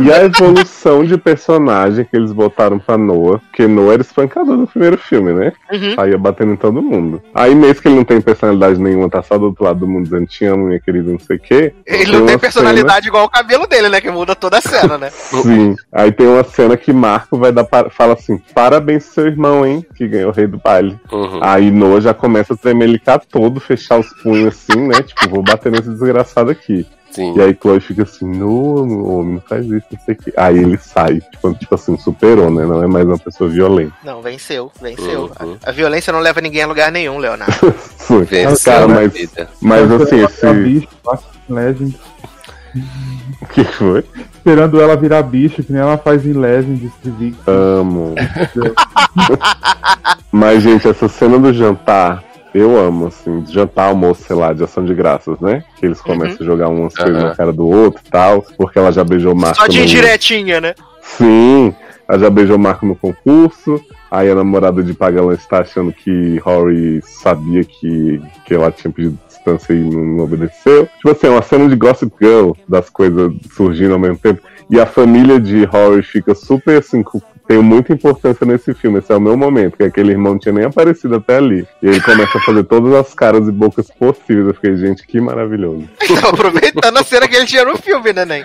E a evolução de personagem que eles botaram pra Noah, porque Noah era espancador do primeiro filme, né? Uhum. Saía batendo em todo mundo. Aí mesmo que ele não tem personalidade nenhuma, tá só do outro lado do mundo dizendo te amo, minha querida, não sei o quê. Ele não tem personalidade igual o cabelo dele, né? Que muda toda a cena, né? cena- *laughs* Sim. Aí tem uma cena que Marco vai dar para- fala assim: parabéns seu irmão, hein? Que ganhou o rei do baile. Uhum. Aí Noah já começa a tremelicar todo, fechar os punhos assim, né? Tipo, vou bater nesse desgraçado aqui. Sim. E aí Chloe fica assim, no, homem, não faz isso, não sei o que. Aí ele sai, tipo, tipo assim, superou, né? Não é mais uma pessoa violenta. Não, venceu, venceu. Uhum. A, a violência não leva ninguém a lugar nenhum, Leonardo. *laughs* Foi. Venceu Cara, na mas, vida. mas assim, esse. bicho, Legend. *laughs* O que foi? Esperando ela virar bicho, que nem ela faz em Legend. Amo. *laughs* mas, gente, essa cena do jantar, eu amo, assim, jantar, almoço, sei lá, de ação de graças, né? Que eles começam a jogar umas coisas Aham. na cara do outro e tal, porque ela já beijou o Marco. Só de no- indiretinha, né? Sim, ela já beijou o Marco no concurso. Aí a namorada de Pagalã está achando que Rory sabia que, que ela tinha pedido distância e não, não obedeceu. Tipo assim, é uma cena de Gossip Girl das coisas surgindo ao mesmo tempo. E a família de Rory fica super assim, com- tem muita importância nesse filme. Esse é o meu momento, que aquele irmão não tinha nem aparecido até ali. E ele começa a fazer todas as caras e bocas possíveis. Eu fiquei, gente, que maravilhoso. Então, *laughs* aproveitando a cena que ele tinha no filme, né, Nen?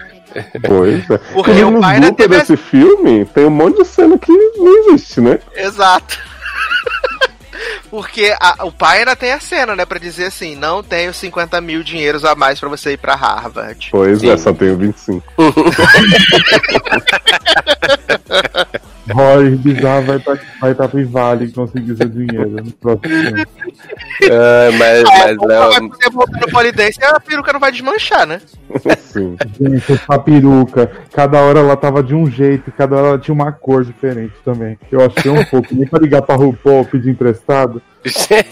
Pois é. Porque Inclusive, o pai desse filme tem um monte de cena que não existe, né? Exato. *laughs* Porque a- o pai ainda tem a cena, né? Pra dizer assim, não tenho 50 mil dinheiros a mais pra você ir pra Harvard. Pois Sim. é, só tenho 25. *laughs* Roy Bizarro vai estar vai tá pro Vale conseguir seu dinheiro no próximo filme. Ah, mas, mas Vai Léo, poder voltar no polidense e a peruca não vai desmanchar, né? Sim. Gente, essa peruca, cada hora ela tava de um jeito, cada hora ela tinha uma cor diferente também. Eu achei um pouco, nem pra ligar pra RuPaul pedir emprestado.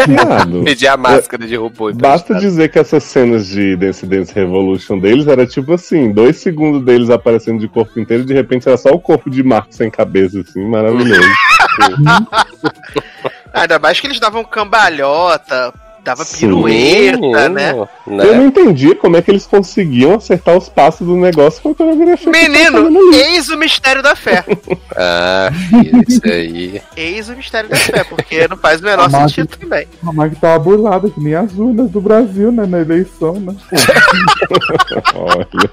Viado. *laughs* pedir a máscara de RuPaul. Basta dizer que essas cenas de Dance Dance Revolution deles era tipo assim, dois segundos deles aparecendo de corpo inteiro e de repente era só o corpo de Marco sem cabeça, assim, maravilhoso. Ah, *laughs* Ainda mais que eles davam cambalhota, dava Sim, pirueta, né? Eu Né? não entendi como é que eles conseguiam acertar os passos do negócio com a coreografia. Menino, ali. eis o mistério da fé. *laughs* Ah, filho, isso aí. Eis o mistério da fé, porque não faz o menor sentido também. A Mag tava burlada, que nem as urnas do Brasil, né? Na eleição, né? *laughs* Olha.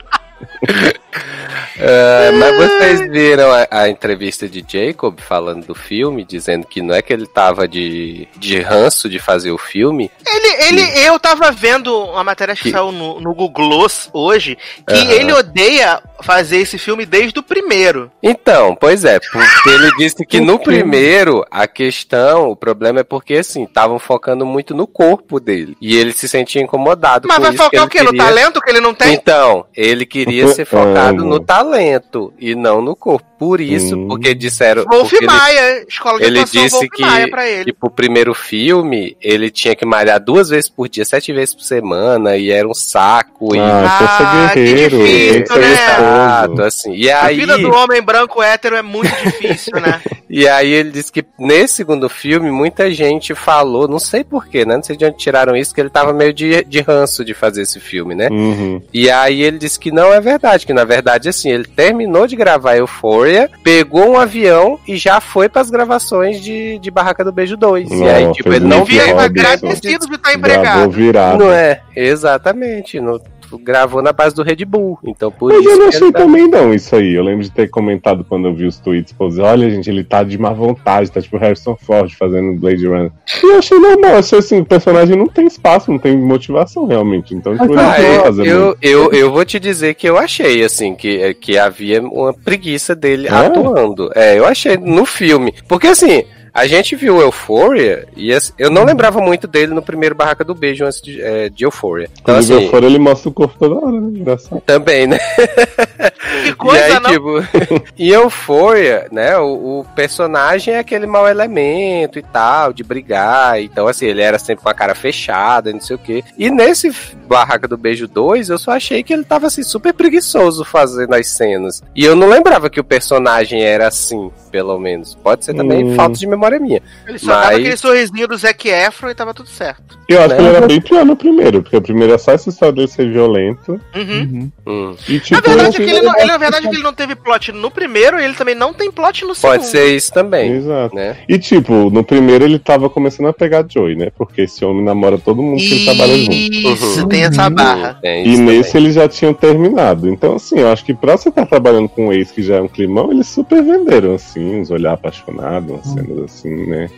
Ah, mas vocês viram a, a entrevista de Jacob falando do filme, dizendo que não é que ele tava de, de ranço de fazer o filme. Ele, ele, eu tava vendo uma matéria que Que- saiu no, no Google hoje, que Aham. ele odeia fazer esse filme desde o primeiro. Então, pois é, porque ele disse que *laughs* no primeiro a questão, o problema é porque assim, estavam focando muito no corpo dele. E ele se sentia incomodado Mas com vai isso. focar o que quê? ele No queria- talento que ele não tem? Então, ele queria ser focado *laughs* Amo. no talento e não no corpo. Por isso, Hum. porque disseram. Wolf porque ele- Maia, escola de ele disse Wolf que, Maia pra ele. tipo, o primeiro filme, ele tinha que malhar duas vezes por dia, sete vezes por semana, e era um saco. E... Ah, fosse Ah, que guerreiro, difícil, tem que ser né? Exato, assim. E A aí, vida do homem branco hétero é muito difícil, né? *laughs* e aí ele disse que nesse segundo filme, muita gente falou, não sei porquê, né? Não sei de onde tiraram isso, que ele tava meio de, de ranço de fazer esse filme, né? Uhum. E aí ele disse que não é verdade, que na verdade, assim, ele terminou de gravar Euphoria, pegou um avião e já foi pras gravações de, de Barraca do Beijo 2. e aí, Não, tipo, ele não Robinson. agradecido de estar Gravou empregado. virado. Não é, exatamente. No, gravou na base do Red Bull. Então, por Mas isso. eu não achei tá- também não isso aí. Eu lembro de ter comentado quando eu vi os tweets, pô, olha, gente, ele tá de má vontade, tá tipo Harrison Ford fazendo Blade Runner. E eu achei normal, achei assim, o personagem não tem espaço, não tem motivação realmente. Então, tipo, ele Ah, não eu, fazer eu, eu, eu vou te dizer que eu achei, assim, que, que havia uma preguiça dele É? atuando. É, eu achei no filme. Porque, assim, a gente viu Euphoria e eu não lembrava muito dele no primeiro Barraca do Beijo antes de, é, de Euphoria. Então, Quando assim, eu for, ele mostra o corpo toda hora, né? Engraçado. também, né? *laughs* Que coisa, e aí, não? tipo, *laughs* em Euphoria, né, o, o personagem é aquele mau elemento e tal, de brigar. Então, assim, ele era sempre com a cara fechada, não sei o quê. E nesse Barraca do Beijo 2, eu só achei que ele tava, assim, super preguiçoso fazendo as cenas. E eu não lembrava que o personagem era assim, pelo menos. Pode ser também Hum. falta de memória minha. Ele só dava Mas- aquele sorrisinho do Zac Efron e tava tudo certo. Eu acho Né? que ele era bem pior no primeiro, porque o primeiro é só essa história dele ser violento. Uhum. Hum. E, tipo, Na verdade, é que ele, não, ele, na verdade, é que ele não teve plot no primeiro e ele também não tem plot no segundo. Pode ser isso também, Exato. né? E tipo, no primeiro ele tava começando a pegar Joey, né? Porque esse homem namora todo mundo que ele trabalha junto. Isso, Uhum. tem essa barra. Tem E nesse também. eles já tinham terminado. Então, assim, eu acho que pra você estar trabalhando com um ex que já é um climão, eles super venderam, assim, uns olhar apaixonados, umas cenas assim, né?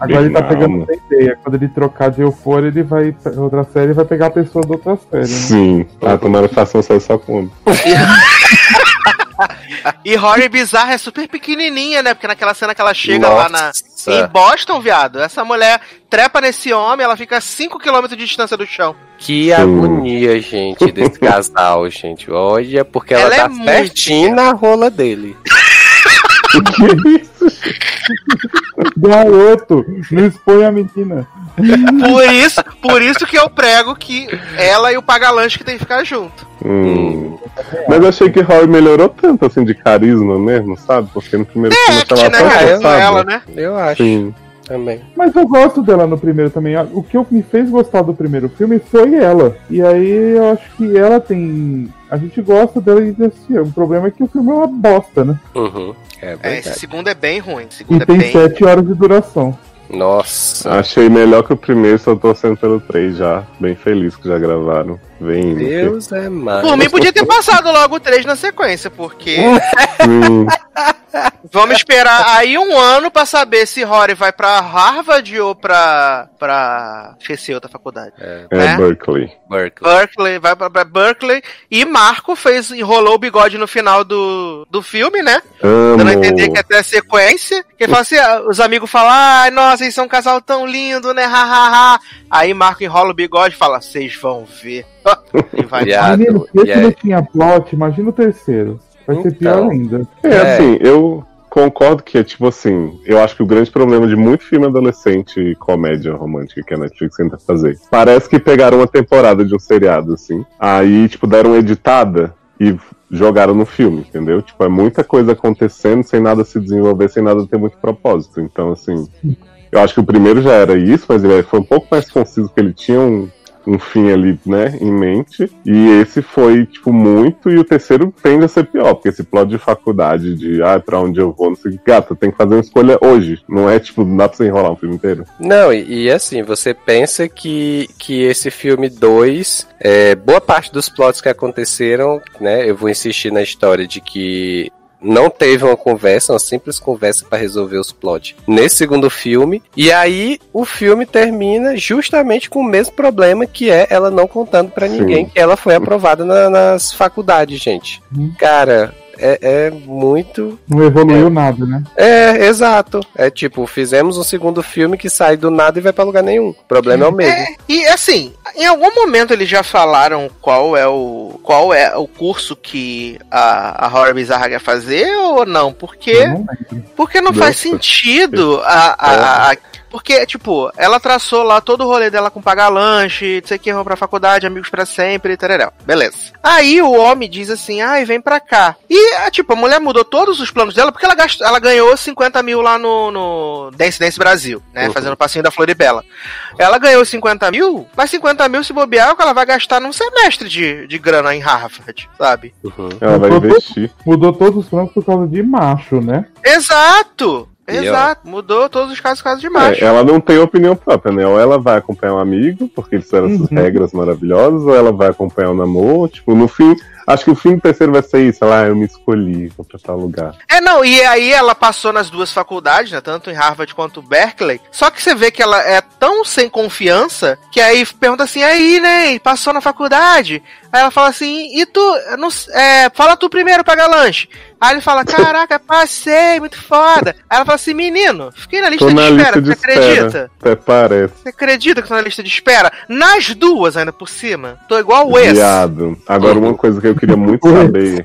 Agora ele tá pegando alma. essa ideia. Quando ele trocar de Euphoria, ele vai. Outra série vai pegar a pessoa da outra série, né? Sim. Ah, tomara que façam só com homem. *laughs* E Rory Bizarra é super pequenininha, né? Porque naquela cena que ela chega lá na, Nossa. em Boston, viado, essa mulher trepa nesse homem, ela fica a 5km de distância do chão. Que agonia, gente, desse *laughs* casal, gente. Olha, porque ela, Ela é tá muito certinho na rola dele. Que isso? Garoto, não expõe a menina. Por isso, por isso que eu prego que ela e o Pagalanche que tem que ficar junto. Hum. Mas eu achei que Roy melhorou tanto, assim, de carisma mesmo, sabe? Porque no primeiro filme Act, ela né, forçada. Ela, né? Eu acho Sim. Também. Mas eu gosto dela no primeiro também. O que me fez gostar do primeiro filme foi ela. E aí eu acho que ela tem. A gente gosta dela e desse. O problema é que o filme é uma bosta, né? Uhum. É É, esse segundo é bem ruim. Esse E segundo é tem bem. sete horas de duração. Nossa. Achei melhor que o primeiro, só tô torcendo pelo 3 já. Bem feliz que já gravaram. Vem. Deus é mais. Por mim, podia ter passado logo o 3 na sequência, porque Sim. *laughs* vamos esperar aí um ano pra saber se Rory vai pra Harvard ou pra. pra. esqueci outra faculdade. É Né? Berkeley. Berkeley. Berkeley, vai pra, pra Berkeley. E Marco fez, enrolou o bigode no final do, do filme, né? Amo. Dando a entender que até a sequência. Que ele fala assim: ah, os amigos falam, ai, nossa, eles são um casal tão lindo, né? Ha, ha, ha. Aí Marco enrola o bigode e fala: vocês vão ver. *laughs* e vai Viado. Menino, e esse aí? não tinha plot, imagina o terceiro. Vai ser Então. pior ainda. É, É. assim, eu concordo que é tipo assim, eu acho que o grande problema de muito filme adolescente e comédia romântica que a Netflix tenta fazer. Parece que pegaram uma temporada de um seriado, assim. Aí, tipo, deram uma editada e jogaram no filme, entendeu? Tipo, é muita coisa acontecendo sem nada se desenvolver, sem nada ter muito propósito. Então, assim, eu acho que o primeiro já era isso, mas ele foi um pouco mais conciso, que ele tinha um, um fim ali, né, em mente. E esse foi, tipo, muito, e o terceiro tende a ser pior, porque esse plot de faculdade, de, ah, pra onde eu vou, não sei o que, gata, tem que fazer uma escolha hoje. Não é, tipo, não dá pra você enrolar um filme inteiro. Não, e, e assim, você pensa que, que esse filme 2, é, boa parte dos plots que aconteceram, né? Eu vou insistir na história de que não teve uma conversa, uma simples conversa para resolver os plots nesse segundo filme. E aí o filme termina justamente com o mesmo problema que é ela não contando pra Sim. ninguém que ela foi aprovada na- nas faculdades, gente. Hum. Cara, é, é muito Não evoluiu nada, né? é, exato. É tipo, fizemos um segundo filme que sai do nada e vai pra lugar nenhum. O problema é o mesmo. E assim, em algum momento eles já falaram qual é o qual é o curso que a, a Horror Bizarra quer fazer ou não? Porque não porque não faz Nossa. sentido a, a, a- porque tipo, ela traçou lá todo o rolê dela com pagar lanche, não sei o que, vão pra faculdade, amigos pra sempre, e tarará. Beleza. Aí o homem diz assim, ai, vem pra cá. E, ah, tipo, a mulher mudou todos os planos dela porque ela, gastou, ela ganhou 50 mil lá no, no Dance Dance Brasil, né? Uhum. Fazendo o passinho da Floribela. Ela ganhou 50 mil, mas 50 mil se bobear é o que ela vai gastar num semestre de, de grana em Harvard, sabe? Uhum. Ela vai Mudou- investir. Mudou todos os planos por causa de macho, né? Exato! Exato, mudou todos os casos causa de macho. É, ela não tem opinião própria, né? Ou ela vai acompanhar um amigo, porque eles fizeram essas Uhum. regras maravilhosas, ou ela vai acompanhar o namoro. Tipo, no fim, acho que o fim do terceiro vai ser isso. Ela, ah, eu me escolhi, vou pra tal lugar. É, não, e aí ela passou nas duas faculdades, né? Tanto em Harvard quanto Berkeley. Só que você vê que ela é tão sem confiança que aí pergunta assim, aí, né? Passou na faculdade? Aí ela fala assim, e tu, não, é, fala tu primeiro pagar lanche. Aí ele fala, caraca, passei, muito foda. Aí ela fala assim, menino, fiquei na lista Tô de na espera, lista de você acredita? Até parece. Você acredita que tô na lista de espera? Nas duas ainda por cima. Tô igual o ex. Viado. Agora, uma coisa que eu queria muito saber.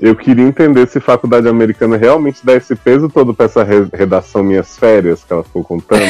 eu queria entender se faculdade americana realmente dá esse peso todo pra essa re- redação Minhas Férias que ela ficou contando.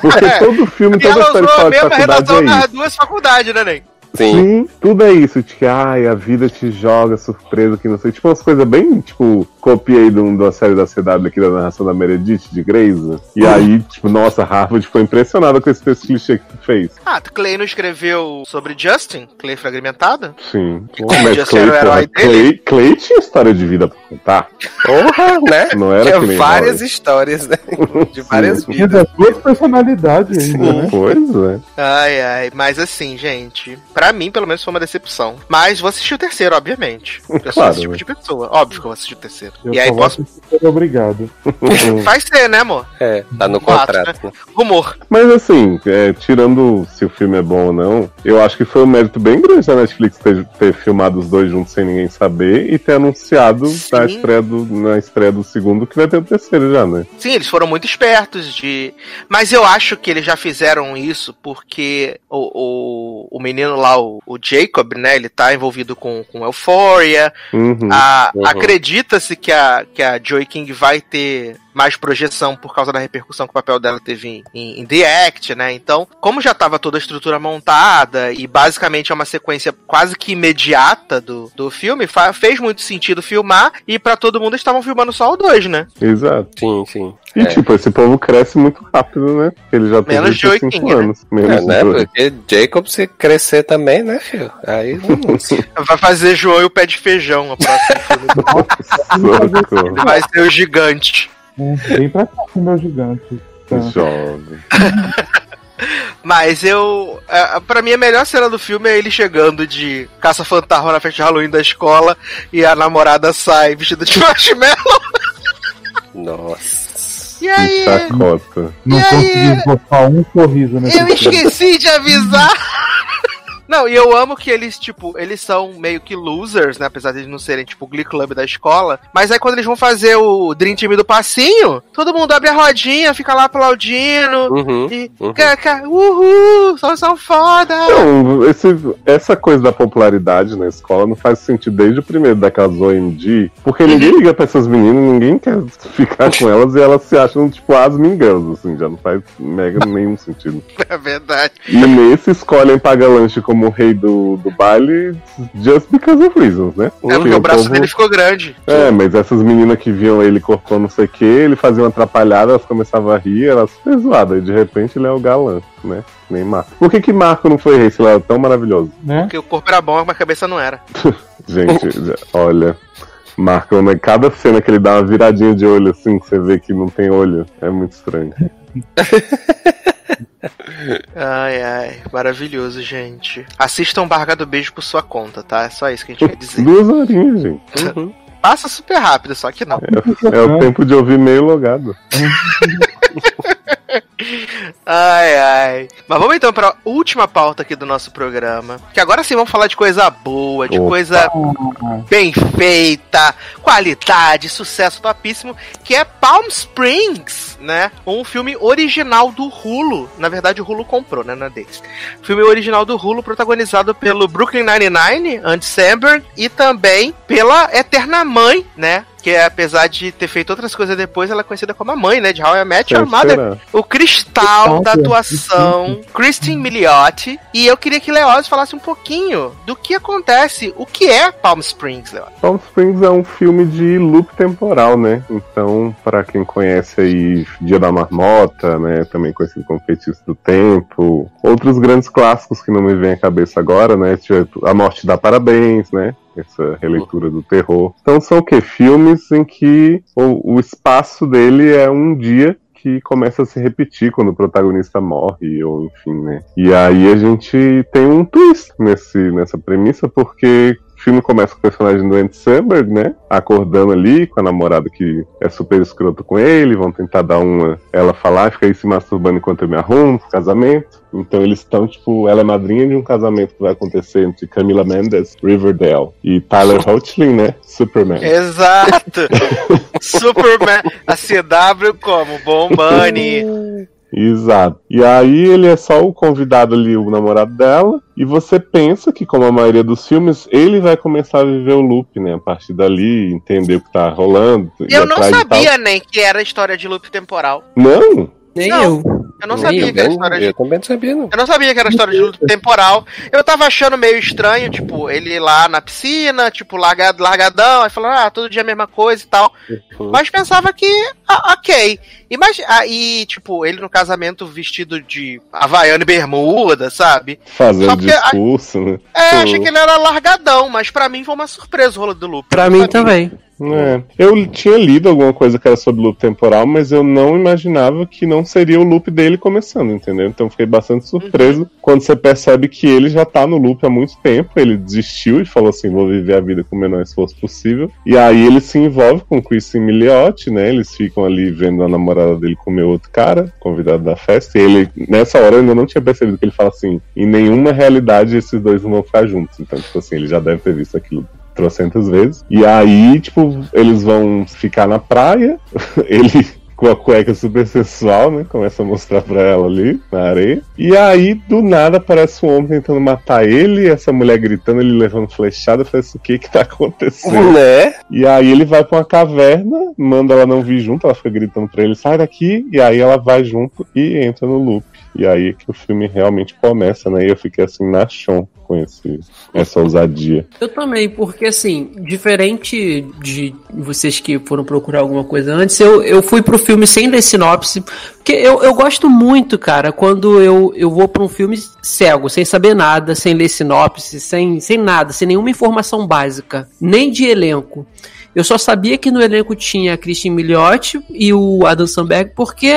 Porque todo filme, E toda ela história usou que a fala de mesma faculdade redação é nas isso. duas faculdades, né, Ney? Sim. Sim, tudo é isso, de que ai, a vida te joga surpresa, que não sei. Tipo, umas coisas bem, tipo, copiei de, um, de uma série da CW aqui da narração da Meredith, de Grey's. E aí, *laughs* tipo, nossa, Harvard ficou impressionada com esse texto clichê que tu fez. Ah, Clay não escreveu sobre Justin? Clay fragmentado? Sim. como já era o herói Clay, Clay tinha história de vida pra contar. Porra, né? *laughs* Não era Tinha que nem várias histórias, né? *laughs* De várias Sim. Tinha vidas. das duas personalidades ainda, né? Pois é. Ai, ai, mas assim, gente, pra mim, pelo menos, foi uma decepção. Mas vou assistir o terceiro, obviamente. Eu sou Claro, esse tipo né? de pessoa. Óbvio que eu vou assistir o terceiro. Eu e aí posso. Obrigado. *laughs* Vai ser, né, amor? É, tá no Fato, contrato. né? Rumor. Mas assim, é, tirando se o filme é bom ou não, eu acho que foi um mérito bem grande da Netflix ter, ter filmado os dois juntos sem ninguém saber e ter anunciado na estreia, do, na estreia do segundo que vai ter o terceiro já, né? Sim, eles foram muito espertos de. Mas eu acho que eles já fizeram isso porque o, o, o menino lá, o, o Jacob, né? Ele tá envolvido com, com Euphoria. Uhum. A- Uhum. Acredita-se que a, que a Joy King vai ter mais projeção por causa da repercussão que o papel dela teve em, em, em The Act, né? Então, como já tava toda a estrutura montada e basicamente é uma sequência quase que imediata do, do filme, fez muito sentido filmar e pra todo mundo estavam filmando só o dois, né? Exato. Sim, sim. E É. tipo, esse povo cresce muito rápido, né? Ele já tem Menos de 25 oitinho, né? anos. Menos É, de né? Porque Jacob se crescer também, né, filho? Aí vamos. *laughs* Vai fazer João e o pé de feijão, o próximo filme. *laughs* Socorro. Vai ser o gigante. É, Vem pra cá com o meu gigante. Tá. Jovem. *laughs* Mas eu. É, pra mim, a melhor cena do filme é ele chegando de caça-fantasma na festa de Halloween da escola e a namorada sai vestida de marshmallow. Nossa. E aí? chacota. Não E aí? consegui botar um sorriso nesse Eu esqueci de avisar. *laughs* Não, e eu amo que eles, tipo, eles são meio que losers, né? Apesar de eles não serem, tipo, o Glee Club da escola. Mas aí quando eles vão fazer o Dream Team do passinho, todo mundo abre a rodinha, fica lá aplaudindo. Uhum. E, uhum. uhul, são, são foda. Não, esse- essa coisa da popularidade na escola não faz sentido desde o primeiro daquelas OMG, porque ninguém liga pra essas meninas, ninguém quer *laughs* ficar com elas e elas se acham, tipo, as mingas, assim, já não faz mega nenhum sentido. *laughs* É verdade. E nesse escolhem paga lanche como o rei do, do baile just because of reasons, né? É porque o braço dele ficou grande. É, mas essas meninas que viam ele cortando não sei o que, ele fazia uma atrapalhada, elas começavam a rir, elas super zoadas. E de repente ele é o galã, né? Nem Marco. Por que que Marco não foi rei se ele era tão maravilhoso? Né? Porque o corpo era bom, mas a cabeça não era. *laughs* Gente, olha. Marco, né? Cada cena que ele dá uma viradinha de olho assim, que você vê que não tem olho, é muito estranho. *laughs* Ai, ai, maravilhoso, gente. Assistam Barra do Beijo por sua conta, tá? É só isso que a gente quer dizer. Duas horinhas, gente. Uhum. Passa super rápido, só que não. É, é o tempo de ouvir meio logado. *laughs* Ai, ai. Mas vamos então pra última pauta aqui do nosso programa. Que agora sim vamos falar de coisa boa, de Opa. coisa bem feita, qualidade, sucesso topíssimo, que é Palm Springs, né? Um filme original do Hulu. Na verdade, o Hulu comprou, né? Não é deles. Filme original do Hulu, protagonizado pelo Brooklyn Nine-Nine, Andy Samberg, e também pela Eterna Mãe, né? Que apesar de ter feito outras coisas depois, ela é conhecida como a mãe, né? De How I Met Your Quem Mother. O cristal da é. atuação, Christine Milioti. E eu queria que Leoz falasse um pouquinho do que acontece, o que é Palm Springs, Leoz. Palm Springs é um filme de loop temporal, né? Então, pra quem conhece aí Dia da Marmota, né? Também conhecido como Feitiço do Tempo, outros grandes clássicos que não me vêm à cabeça agora, né? Tipo, A Morte dá Parabéns, né? Essa releitura do terror. Então são o quê? Filmes em que o, o espaço dele é um dia que começa a se repetir quando o protagonista morre, ou enfim, né? E aí a gente tem um twist nesse, nessa premissa, porque o filme começa com o personagem do Andy Samberg, né? Acordando ali com a namorada que é super escroto com ele, vão tentar dar uma. Ela falar, fica aí se masturbando enquanto eu me arrumo pro casamento. Então eles estão, tipo, ela é madrinha de um casamento que vai acontecer entre Camila Mendes, Riverdale, e Tyler Hoechlin, né? Superman. Exato! *laughs* Superman, a CW como Bom Bunny. *laughs* Exato. E aí ele é só o convidado ali, o namorado dela, e você pensa que, como a maioria dos filmes, ele vai começar a viver o loop, né? A partir dali, entender o que tá rolando. Eu não sabia nem que era história de loop temporal. Não? Nem Não. eu. Eu não Nem sabia eu, que era Eu, história de eu também não sabia, não. Eu não sabia que era história de luta temporal. Eu tava achando meio estranho, tipo, ele lá na piscina, tipo, largado, largadão, aí falando, ah, todo dia a mesma coisa e tal. Uhum. Mas pensava que, ah, ok. E, mas, aí, tipo, ele no casamento vestido de havaiana e bermuda, sabe? Fazendo porque a- discurso, né? É, Uhum. achei que ele era largadão, mas pra mim foi uma surpresa o rolo do Lupe. Pra mim sabia. também. É. Eu tinha lido alguma coisa que era sobre loop temporal, mas eu não imaginava que não seria o loop dele começando, entendeu? Então fiquei bastante surpreso quando você percebe que ele já tá no loop há muito tempo. Ele desistiu e falou assim: vou viver a vida com o menor esforço possível. E aí ele se envolve com o Kristen Milioti, né? Eles ficam ali vendo a namorada dele comer outro cara, convidado da festa. E ele, nessa hora, eu ainda não tinha percebido que ele fala assim: em nenhuma realidade esses dois não vão ficar juntos. Então, tipo assim, ele já deve ter visto aquilo trocentas vezes. E aí, tipo, eles vão ficar na praia, *laughs* ele com a cueca super sensual, né? Começa a mostrar pra ela ali na areia. E aí, do nada, aparece um homem tentando matar ele, essa mulher gritando, ele levando flechada. Falei assim, o que que tá acontecendo? Né? E aí ele vai pra uma caverna, manda ela não vir junto, ela fica gritando pra ele, sai daqui, e aí ela vai junto e entra no loop. E aí que o filme realmente começa, né? E eu fiquei assim na chão com esse, essa ousadia. Eu também, porque assim, diferente de vocês que foram procurar alguma coisa antes, eu, eu fui pro filme sem ler sinopse. Porque eu, eu gosto muito, cara, quando eu, eu vou pra um filme cego, sem saber nada, sem ler sinopse, sem, sem nada, sem nenhuma informação básica, nem de elenco. Eu só sabia que no elenco tinha a Christian Milioti e o Adam Sandberg porque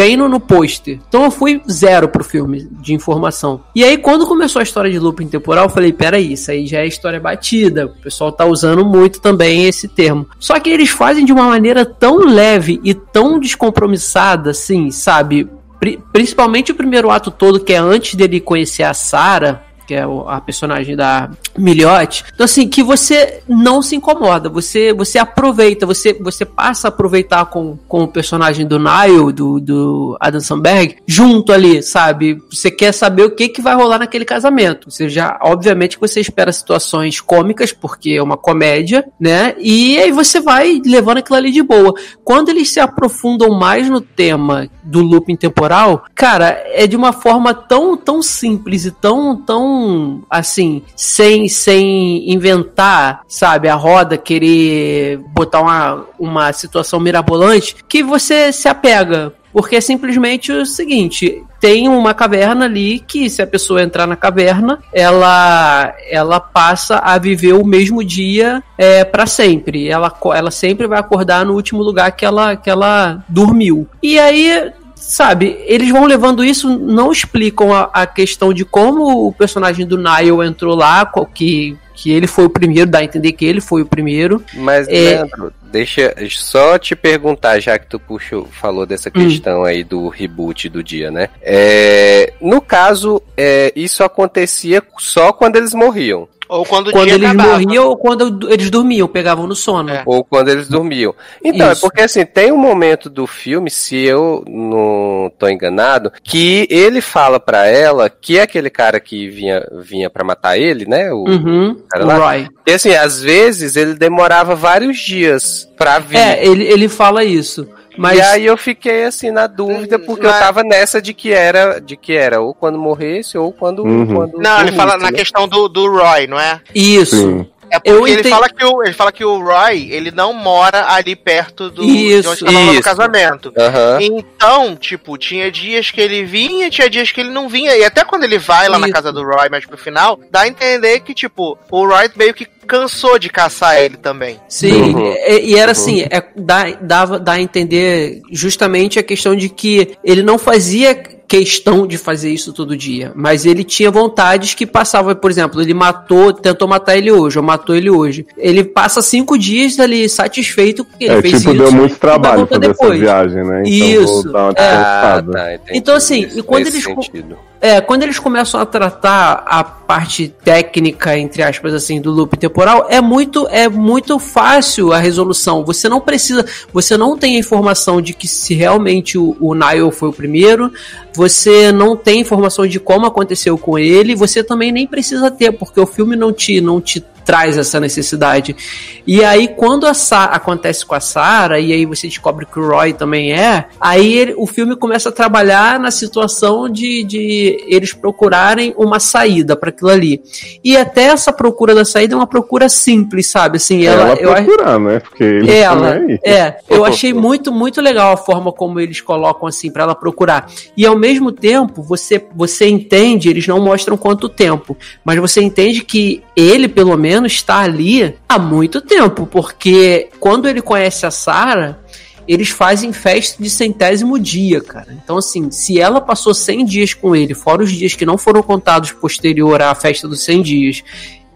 tem no, no pôster. Então eu fui zero pro filme de informação. E aí, quando começou a história de looping temporal, eu falei, peraí, isso aí já é história batida. O pessoal tá usando muito também esse termo. Só que eles fazem de uma maneira tão leve e tão descompromissada, assim, sabe? Pri- Principalmente o primeiro ato todo, que é antes dele conhecer a Sarah, que é a personagem da Milhote. Então, assim, que você não se incomoda, você, você aproveita, você, você passa a aproveitar com, com o personagem do Nile, do, do Adam Sandberg, junto ali, sabe? Você quer saber o que, que vai rolar naquele casamento. Você já, obviamente, que você espera situações cômicas, porque é uma comédia, né? E aí você vai levando aquilo ali de boa. Quando eles se aprofundam mais no tema do looping temporal, cara, é de uma forma tão, tão simples e tão, tão, assim, sem, sem inventar, sabe, a roda, querer botar uma, uma situação mirabolante, que você se apega. Porque é simplesmente o seguinte: tem uma caverna ali que, se a pessoa entrar na caverna, ela, ela passa a viver o mesmo dia é, para sempre. Ela, ela sempre vai acordar no último lugar que ela, que ela dormiu. E aí, sabe, eles vão levando isso, não explicam a, a questão de como o personagem do Nile entrou lá, qual- que, que ele foi o primeiro, dá a entender que ele foi o primeiro. Mas, É. Leandro, deixa só te perguntar, já que tu puxou, falou dessa Hum. questão aí do reboot do dia, né? É, no caso, é, isso acontecia só quando eles morriam. Ou quando o Quando dia eles acabava. morriam ou quando eles dormiam, pegavam no sono. É. Ou quando eles dormiam. Então, Isso. é porque assim, tem um momento do filme, se eu não tô enganado, que ele fala pra ela que é aquele cara que vinha, vinha para matar ele, né? O, Uhum, cara o lá? Roy. E assim, às vezes ele demorava vários dias pra vir. É, ele, ele fala isso. Mas E aí eu fiquei assim na dúvida, porque eu Mas- tava nessa de que era, de que era ou quando morresse ou quando. Uhum. quando Não, ele fala na né? questão do, do Roy, não é? isso. Sim. É porque Eu ele fala que o ele fala que o Roy, ele não mora ali perto do Isso, de onde tava rolando o isso. casamento. Aham. Então, tipo, tinha dias que ele vinha, tinha dias que ele não vinha. E até quando ele vai lá na Isso. casa do Roy, mas pro final, dá a entender que, tipo, o Roy meio que cansou de caçar ele também. Sim, Uhum. e, e era assim, é, dá, dava, dá a entender justamente a questão de que ele não fazia questão de fazer isso todo dia, mas ele tinha vontades que passavam, por exemplo, ele matou, tentou matar ele hoje, ou matou ele hoje. Ele passa cinco dias ali satisfeito porque ele É, fez tipo, isso. deu muito trabalho fazer essa viagem, né? Então Isso, vou dar uma é. Ah, descansada. tá. Então, assim, Isso e quando eles sentido. É, quando eles começam a tratar a parte técnica, entre aspas, assim, do loop temporal, é muito, é muito fácil a resolução. Você não precisa, você não tem a informação de que se realmente o, o Nile foi o primeiro, você não tem informação de como aconteceu com ele, você também nem precisa ter, porque o filme não te, não te traz essa necessidade. E aí, quando acontece com a Sarah, e aí você descobre que o Roy também é, aí ele- o filme começa a trabalhar na situação de, de eles procurarem uma saída para aquilo ali. E até essa procura da saída é uma procura simples, sabe? Assim, ela, Ela eu acho- procurar, né? Porque ele ela, também. é, eu achei muito, muito legal a forma como eles colocam assim pra ela procurar. E ao mesmo tempo, você, você entende, eles não mostram quanto tempo, mas você entende que ele, pelo menos, está ali há muito tempo, porque quando ele conhece a Sarah, eles fazem festa de centésimo dia, cara. Então, assim, se ela passou 100 dias com ele, fora os dias que não foram contados posterior à festa dos 100 dias,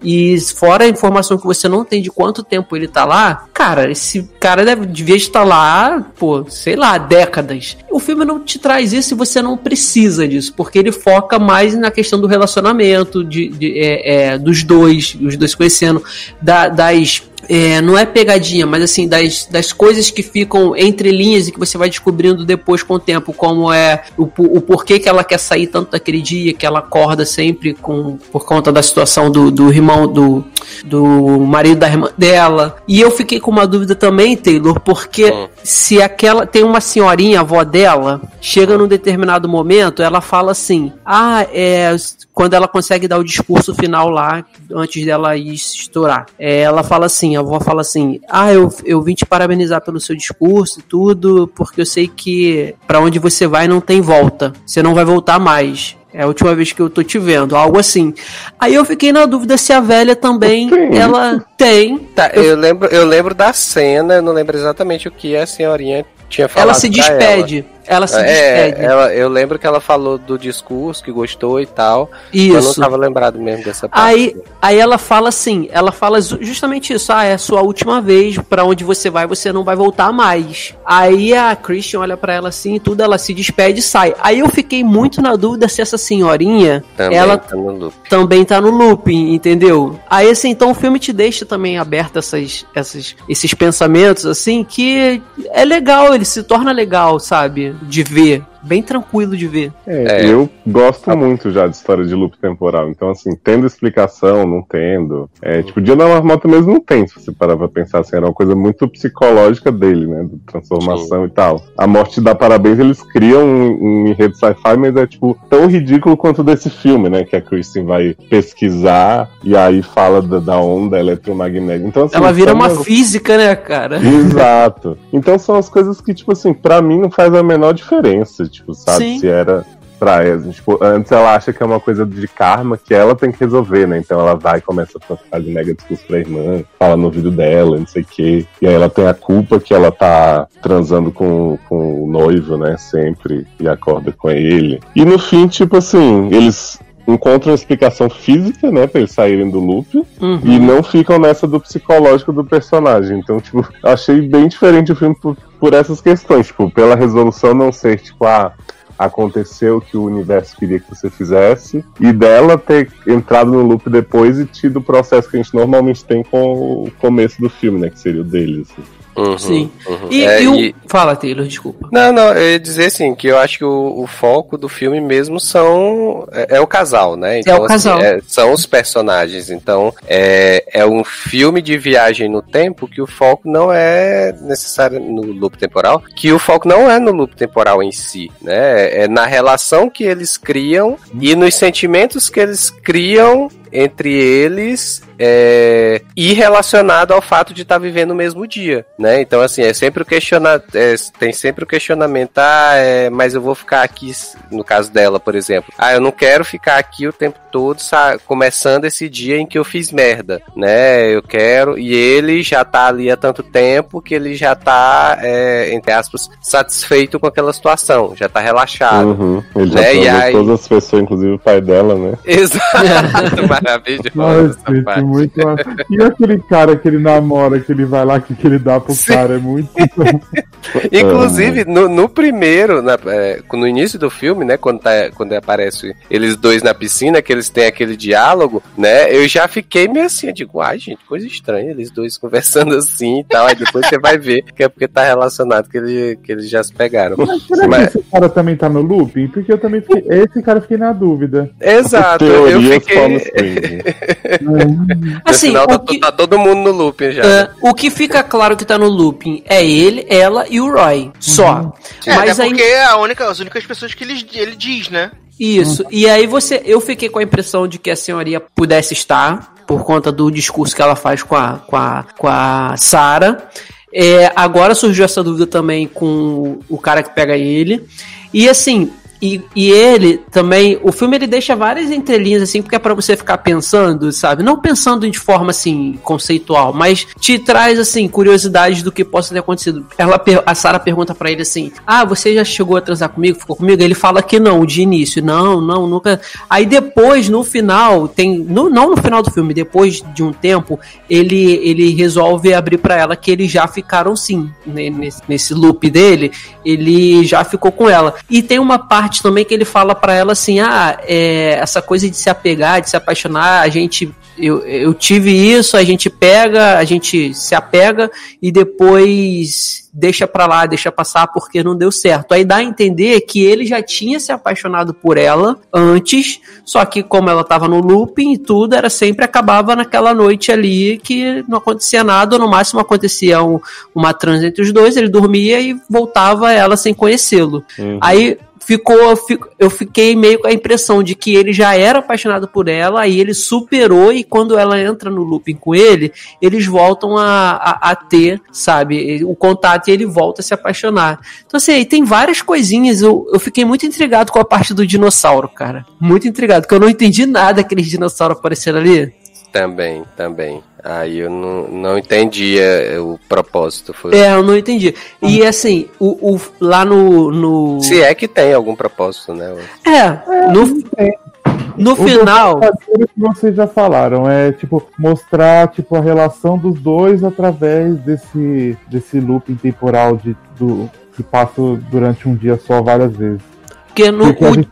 e fora a informação que você não tem de quanto tempo ele tá lá, cara, esse cara deve, devia estar lá, pô, sei lá, décadas. O filme não te traz isso e você não precisa disso, porque ele foca mais na questão do relacionamento, de, de- é, é, dos dois, os dois conhecendo, da- das é, não é pegadinha, mas assim, das, das coisas que ficam entre linhas e que você vai descobrindo depois com o tempo, como é o, o porquê que ela quer sair tanto daquele dia, que ela acorda sempre com por conta da situação do, do irmão, do, do marido da irmã dela. E eu fiquei com uma dúvida também, Taylor, porque Hum. se aquela. Tem uma senhorinha, a avó dela, chega num determinado momento, ela fala assim: Ah, é. Quando ela consegue dar o discurso final lá, antes dela ir se estourar. É, ela fala assim, a avó fala assim: Ah, eu, eu vim te parabenizar pelo seu discurso e tudo, porque eu sei que pra onde você vai não tem volta. Você não vai voltar mais. É a última vez que eu tô te vendo, algo assim. Aí eu fiquei na dúvida se a velha também, Tem. ela tem. Tá, eu, lembro, eu lembro da cena, eu não lembro exatamente o que a senhorinha tinha falado. ela se despede. Ela se É, despede. ela, eu lembro que ela falou do discurso, que gostou e tal. Eu não Isso. tava lembrado mesmo dessa parte. Aí, aí ela fala assim, ela fala ju- justamente isso, ah, é a sua última vez, pra onde você vai, você não vai voltar mais. Aí a Christian olha pra ela assim, e tudo, ela se despede e sai. Aí eu fiquei muito na dúvida se essa senhorinha, Também ela tá no loop. também tá no looping, entendeu? Aí assim, então o filme te deixa também aberto essas, essas, esses pensamentos, assim, que é legal, ele se torna legal, sabe? De ver. Bem tranquilo de ver. É, É. Eu gosto muito já de história de loop temporal. Então, assim, tendo explicação, não tendo. É, tipo, o Dia da Marmota mesmo não tem, se você parar pra pensar assim, era uma coisa muito psicológica dele, né? De transformação e tal. A morte dá parabéns, eles criam um, um enredo sci-fi, mas é, tipo, tão ridículo quanto desse filme, né? Que a Kristen vai pesquisar e aí fala da, da onda eletromagnética. Então, assim, Ela vira uma umas- física, né, cara? Exato. Então são as coisas que, tipo assim, pra mim não faz a menor diferença, tipo, sabe? Sim. Se era pra ela. Tipo, antes ela acha que é uma coisa de karma que ela tem que resolver, né? Então ela vai e começa a fazer mega discurso pra irmã, fala no ouvido dela, não sei o quê. E aí ela tem a culpa que ela tá transando com, com o noivo, né? Sempre, e acorda com ele. E no fim, tipo assim, eles encontram explicação física, né? Pra eles saírem do loop. Uhum. E não ficam nessa do psicológico do personagem. Então, tipo, achei bem diferente o filme por, por essas questões. Tipo, pela resolução não ser, tipo, ah, aconteceu o que o universo queria que você fizesse. E dela ter entrado no loop depois e tido o processo que a gente normalmente tem com o começo do filme, né? Que seria o deles. Assim. Uhum, Sim. uhum. E, É, e o... e- Fala, Taylor, desculpa. Não, não, eu ia dizer assim, que eu acho que o, o foco do filme mesmo são. É, é o casal, né? É o casal. é, são os personagens. Então, é, é um filme de viagem no tempo que o foco não é necessário no loop temporal, que o foco não é no loop temporal em si, né? É na relação que eles criam e nos sentimentos que eles criam entre eles é, e relacionado ao fato de estar vivendo o mesmo dia, né? Então, assim, é sempre o questiona é, tem sempre o questionamento, ah, é, mas eu vou ficar aqui, no caso dela, por exemplo, ah, eu não quero ficar aqui o tempo todo, sa- começando esse dia em que eu fiz merda, né? Eu quero, e ele já tá ali há tanto tempo que ele já tá, é, entre aspas, satisfeito com aquela situação, já tá relaxado. Uhum. Ele já Né, e aí- todas as pessoas, inclusive o pai dela, né? *laughs* Exato, maravilhoso Nossa, essa gente, parte. muito. E aquele cara que ele namora, que ele vai lá, que, que ele dá pro Sim. cara, é muito. *laughs* Inclusive, no, no primeiro, na- é, no início do filme, né, quando, tá, quando aparece eles dois na piscina, que eles têm aquele diálogo, né, eu já fiquei meio assim, eu digo, ai, gente, coisa estranha, eles dois *laughs* conversando assim e tal, aí depois você vai ver que é porque tá relacionado que, ele, que eles já se pegaram. Mas será Mas- que esse cara também tá no looping? Porque eu também fiquei. Esse cara eu fiquei na dúvida. Exato, eu fiquei... No *laughs* Assim, final tá, o que, tá todo mundo no looping já. é, o que fica claro que tá no looping é ele, ela e o Roy. Só. É, Mas aí. porque é a única, as únicas pessoas que ele, ele diz, né? Isso. E aí você. Eu fiquei com a impressão de que a senhoria pudesse estar, por conta do discurso que ela faz com a, com a, com a Sarah. É, agora surgiu essa dúvida também com o cara que pega ele. E assim. E, e ele também, o filme ele deixa várias entrelinhas assim, porque é pra você ficar pensando, sabe? Não pensando de forma assim conceitual, mas te traz assim curiosidades do que possa ter acontecido. Ela, a Sarah pergunta pra ele assim: "Ah, você já chegou a transar comigo? Ficou comigo?" Ele fala que não, de início. Não, não, nunca. Aí depois, no final, tem, no, não no final do filme, depois de um tempo, ele ele resolve abrir pra ela que eles já ficaram sim, né, nesse, nesse loop dele, ele já ficou com ela. E tem uma parte também que ele fala pra ela assim: ah, é, essa coisa de se apegar, de se apaixonar, a gente. Eu, eu tive isso, a gente pega, a gente se apega e depois deixa pra lá, deixa passar porque não deu certo. Aí dá a entender que ele já tinha se apaixonado por ela antes, só que como ela tava no looping e tudo, era sempre acabava naquela noite ali que não acontecia nada, ou no máximo acontecia um- uma trans entre os dois, ele dormia e voltava ela sem conhecê-lo. Uhum. Aí ficou, fico- eu fiquei meio com a impressão de que ele já era apaixonado por ela, aí ele superou e quando ela entra no looping com ele, eles voltam a, a, a ter, sabe, o contato e ele volta a se apaixonar. Então assim, tem várias coisinhas, eu, eu fiquei muito intrigado com a parte do dinossauro, cara. Muito intrigado, porque eu não entendi nada aqueles dinossauros aparecendo ali. Também, também. Aí eu não, não entendi é, o propósito. Foi... É, eu não entendi. E assim, o, o- lá no. no... Se é que tem algum propósito, né? É, no, no O final. Cavaleiro que vocês já falaram, é tipo mostrar tipo a relação dos dois através desse desse looping temporal de do que passa durante um dia só várias vezes. Porque no, Porque a, o- gente-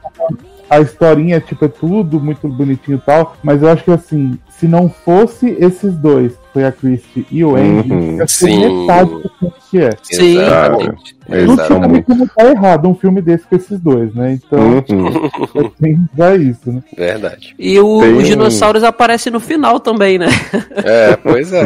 a historinha tipo é tudo muito bonitinho e tal, mas eu acho que assim, se não fosse esses dois, que foi a Christie e o Andy, Uhum, ia ser sim. metade do filme que é. Sim. Exatamente. Não tinha muito- como tá errado um filme desse com esses dois, né? Então, Uhum. tem já isso, né? Verdade. E o- Tem os dinossauros aparecem no final também, né? É, pois é.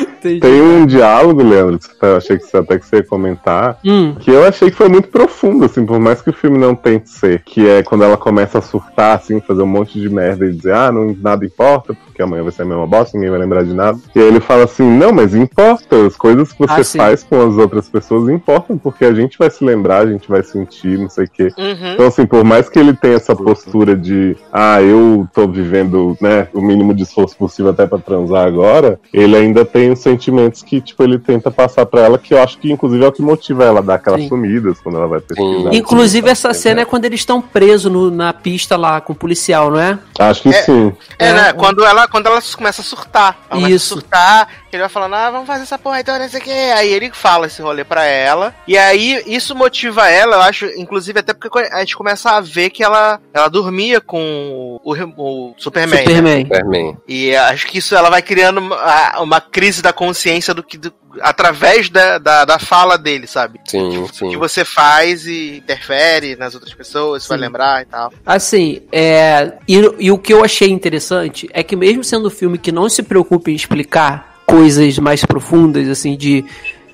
Entendi. Tem um diálogo, Leandro, que eu achei que você até que você ia comentar, Hum, que eu achei que foi muito profundo, assim, por mais que o filme não tente ser, que é quando ela começa a surtar, assim, fazer um monte de merda e dizer, ah, não, nada importa, porque amanhã vai ser a mesma bosta, ninguém vai lembrar de nada. E aí ele fala assim, não, mas importa, as coisas que você Ah, faz com as outras pessoas importam, porque a gente vai se lembrar, a gente vai sentir, não sei o quê. Uhum. Então, assim, por mais que ele tenha essa postura de, ah, eu tô vivendo, né, o mínimo de esforço possível até pra transar agora, ele ainda tem os sentimentos que, tipo, ele tenta passar pra ela, que eu acho que, inclusive, é o que motiva ela a dar aquelas Sim. sumidas quando ela vai pesquisar. Inclusive, essa cena é quando eles estão presos no- na pista lá com o policial, não é? Acho que É. sim. É, É, né? é. Quando ela, quando ela começa a surtar. Ela começa Isso. a surtar, ele vai falando, ah, vamos fazer essa porra então, não sei o que. Aí ele fala esse rolê pra ela. E aí isso motiva ela, eu acho, inclusive até porque a gente começa a ver que ela, ela dormia com o, o Superman. né? Superman. Superman. E acho que isso ela vai criando uma, uma crise da consciência do que. do- através da, da, da fala dele, sabe? Sim, O que sim. você faz e interfere nas outras pessoas, você vai Sim. lembrar e tal. Assim, é, e, e o que eu achei interessante é que mesmo sendo um filme que não se preocupa em explicar coisas mais profundas, assim, de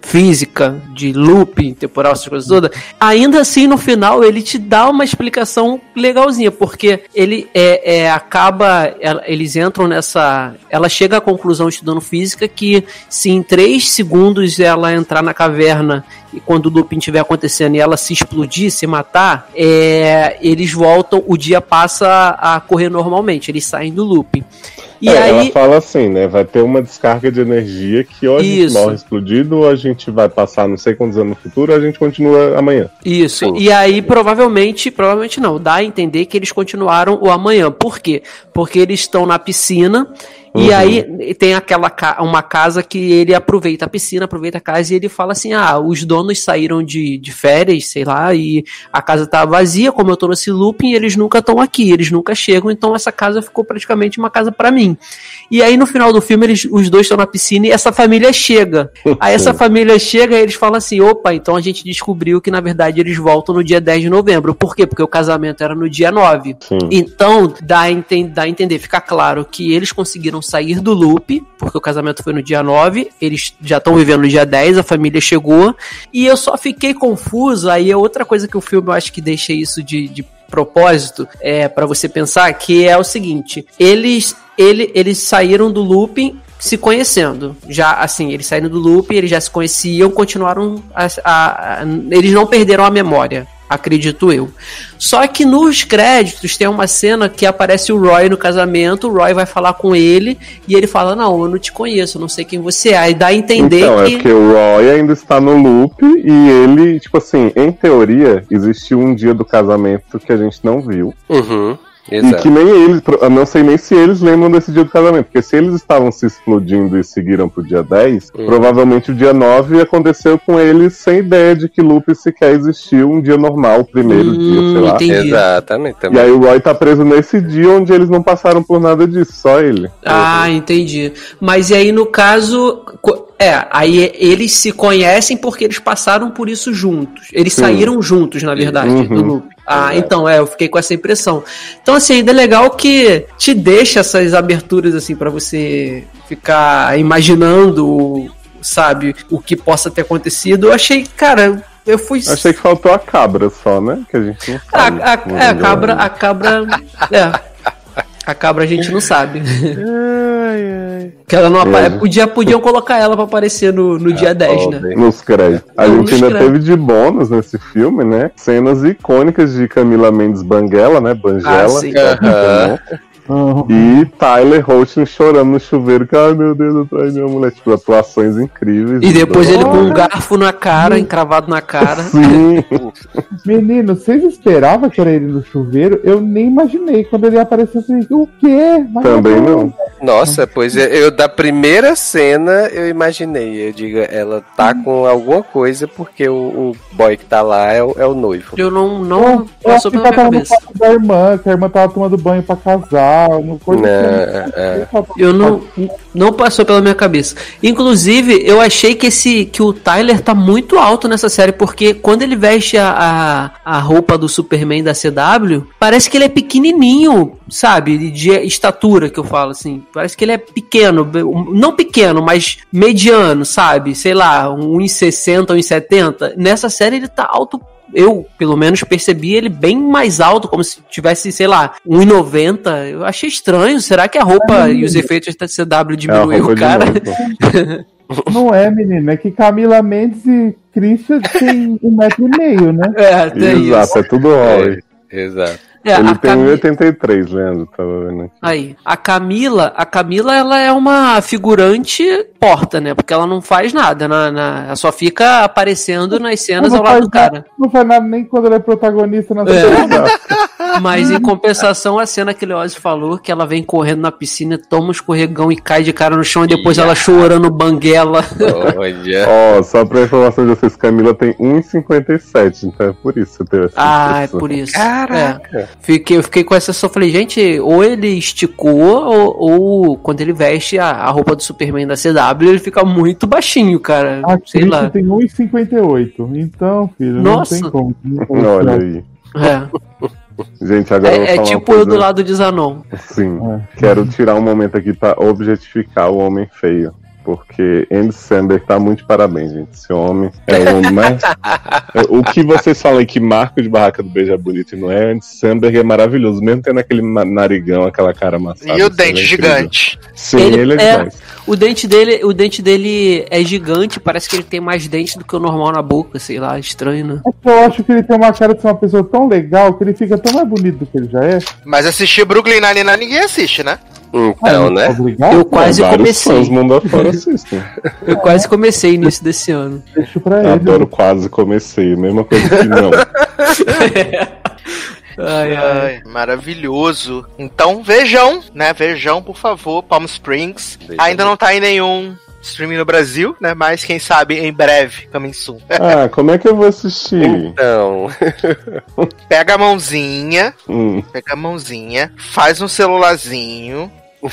física, de looping temporal, essas coisas todas, ainda assim no final ele te dá uma explicação legalzinha, porque ele é, é, acaba, ela- eles entram nessa, ela chega à conclusão estudando física que se em três segundos ela entrar na caverna e quando o looping estiver acontecendo e ela se explodir, se matar, é, eles voltam, o dia passa a correr normalmente, eles saem do looping. E É, aí, Ela fala assim, né? Vai ter uma descarga de energia que ou a gente Isso. morre explodido, ou a gente vai passar não sei quantos anos no futuro, ou a gente continua amanhã. Isso. E aí, provavelmente, provavelmente não, dá a entender que eles continuaram o amanhã. Por quê? Porque eles estão na piscina e Uhum. aí tem aquela uma casa que ele aproveita a piscina, aproveita a casa e ele fala assim: ah, os donos saíram de, de férias, sei lá, e a casa tá vazia, como eu tô nesse looping, eles nunca estão aqui, eles nunca chegam, então essa casa ficou praticamente uma casa pra mim. E aí no final do filme eles, os dois estão na piscina e essa família chega. *laughs* Aí essa família chega e eles falam assim: opa, então a gente descobriu que na verdade eles voltam no dia 10 de novembro. Por quê? Porque o casamento era no dia 9. Sim. Então, dá a, dá a entender, fica claro que eles conseguiram sair do loop, porque o casamento foi no dia 9, eles já estão vivendo no dia 10, a família chegou, e eu só fiquei confuso, aí é outra coisa que o filme eu acho que deixa isso de, de propósito, é para você pensar, que é o seguinte, eles, ele, eles saíram do looping se conhecendo. Já assim, eles saíram do loop, eles já se conheciam, continuaram a, a- a- eles não perderam a memória, acredito eu. Só que nos créditos tem uma cena que aparece o Roy no casamento, o Roy vai falar com ele e ele fala: "Não, eu não te conheço, eu não sei quem você é". Aí dá a entender Então, é que porque o Roy ainda está no loop e ele, tipo assim, em teoria, existiu um dia do casamento que a gente não viu. Uhum. E Exato. que nem eles, eu não sei nem se eles lembram desse dia do casamento, porque se eles estavam se explodindo e seguiram pro dia 10, Hum. provavelmente o dia 9 aconteceu com eles sem ideia de que loop sequer existiu um dia normal, o primeiro Hum, dia, sei lá. entendi. Exatamente. E Também. aí o Roy tá preso nesse dia onde eles não passaram por nada disso, só ele. Ah, entendi. Mas e aí, no caso. É, aí eles se conhecem porque eles passaram por isso juntos. Eles Sim. saíram juntos, na verdade, Uhum. do loop. Ah, Exato. então, é, eu fiquei com essa impressão. Então, assim, ainda é legal que te deixa essas aberturas, assim, pra você ficar imaginando, sabe, o que possa ter acontecido. Eu achei, cara, eu fui. Achei que faltou a cabra só, né? Que a gente não A, sabe. a- Não é, a cabra, a cabra. É. A cabra a gente não sabe. Que ela não apare... Podia, podiam colocar ela pra aparecer no, no dia 10, né? Pobre. Nos créditos. A Não, gente ainda créditos. teve de bônus nesse filme, né? Cenas icônicas de Camila Mendes Banguela, né? Banguela. Ah, sim. que Ah, E Tyler Hoechlin chorando no chuveiro, que, ai meu Deus, eu traí minha mulher. Tipo, atuações incríveis. E depois ele com um garfo na cara, encravado na cara. Sim, *laughs* Menino, vocês esperavam que era ele no chuveiro? Eu nem imaginei. Quando ele apareceu, eu falei, o quê? Mas também não. Nossa, pois é, eu da primeira cena eu imaginei. Eu digo, ela tá com alguma coisa porque o, o boy que tá lá é o, é o noivo. Eu não, Eu, não eu acho passou que pela ela minha no cabeça. quarto da irmã, que a irmã tava tomando banho pra casar, coisa É, é. assim. Eu não, não passou pela minha cabeça. Inclusive, eu achei que esse que o Tyler tá muito alto nessa série, porque quando ele veste a, a, a roupa do Superman da CW, parece que ele é pequenininho, sabe? De estatura, que eu falo assim. Parece que ele é pequeno. Não pequeno, mas mediano, sabe? Sei lá, 1,60, 1,70. Nessa série ele tá alto eu, pelo menos, percebi ele bem mais alto, como se tivesse, sei lá, 1,90. Eu achei estranho. Será que a roupa e os efeitos da CW É diminuiu de cara? *laughs* Não é, menino. É que Camila Mendes e Christian tem um metro e meio, né? É, tem Exato, isso. é tudo Roy. Exato. É, Ele a tem Cami- 1,83, Leandro, tava vendo aqui. Aí, a Camila, a Camila, ela é uma figurante porta, né? Porque ela não faz nada, na, na- ela só fica aparecendo nas cenas ao lado do cara. nada, não faz nada nem quando ele é protagonista na É. *laughs* Mas em compensação, a cena que o Leoz falou, que ela vem correndo na piscina, toma um escorregão e cai de cara no chão, e depois ela chorando banguela. Ó, só pra informação de vocês, Camila tem 1,57, então é por isso que você teve essa Ah, é impressão. por isso. Caraca. É. Fiquei, eu fiquei com essa só falei, gente, ou ele esticou, ou, ou quando ele veste a, a roupa do Superman da CW, ele fica muito baixinho, cara. A Sei lá. tem 1,58. Então, filho, Nossa. não tem como. Olha aí. É, Gente, agora eu vou é, é tipo eu do lado de Zanon. Sim. É. Quero tirar um momento aqui pra objetificar o homem feio. Porque Andy Samberg tá muito de parabéns, gente. Esse homem é o homem *laughs* mais. o que vocês falam aí que Marco de Barraca do Beijo é bonito e não é, Andy Samberg é maravilhoso, mesmo tendo aquele narigão, aquela cara amassada. E o assim, dente ele é gigante. Sim, Ele ele, é é- demais. O dente dele, o dente dele é gigante, parece que ele tem mais dente do que o normal na boca, sei lá, estranho, né? É eu acho que ele tem uma cara de ser uma pessoa tão legal que ele fica tão mais bonito do que ele já é. Mas assistir Brooklyn Nine-Nine ninguém assiste, né? Então, né? Obrigado. Eu quase comecei. fãs mundo afora assistem. *laughs* Eu quase comecei início desse ano. Deixa pra ele. Adoro quase comecei. Mesma coisa que não. Ai, *laughs* ai. Ai, maravilhoso. Então vejam, né? Vejam, por favor, Palm Springs. Vejam. Ainda não tá em nenhum streaming no Brasil, né? Mas quem sabe em breve, coming soon. Ah, como é que eu vou assistir? Então, *laughs* Pega a mãozinha, Hum, pega a mãozinha, faz um celularzinho,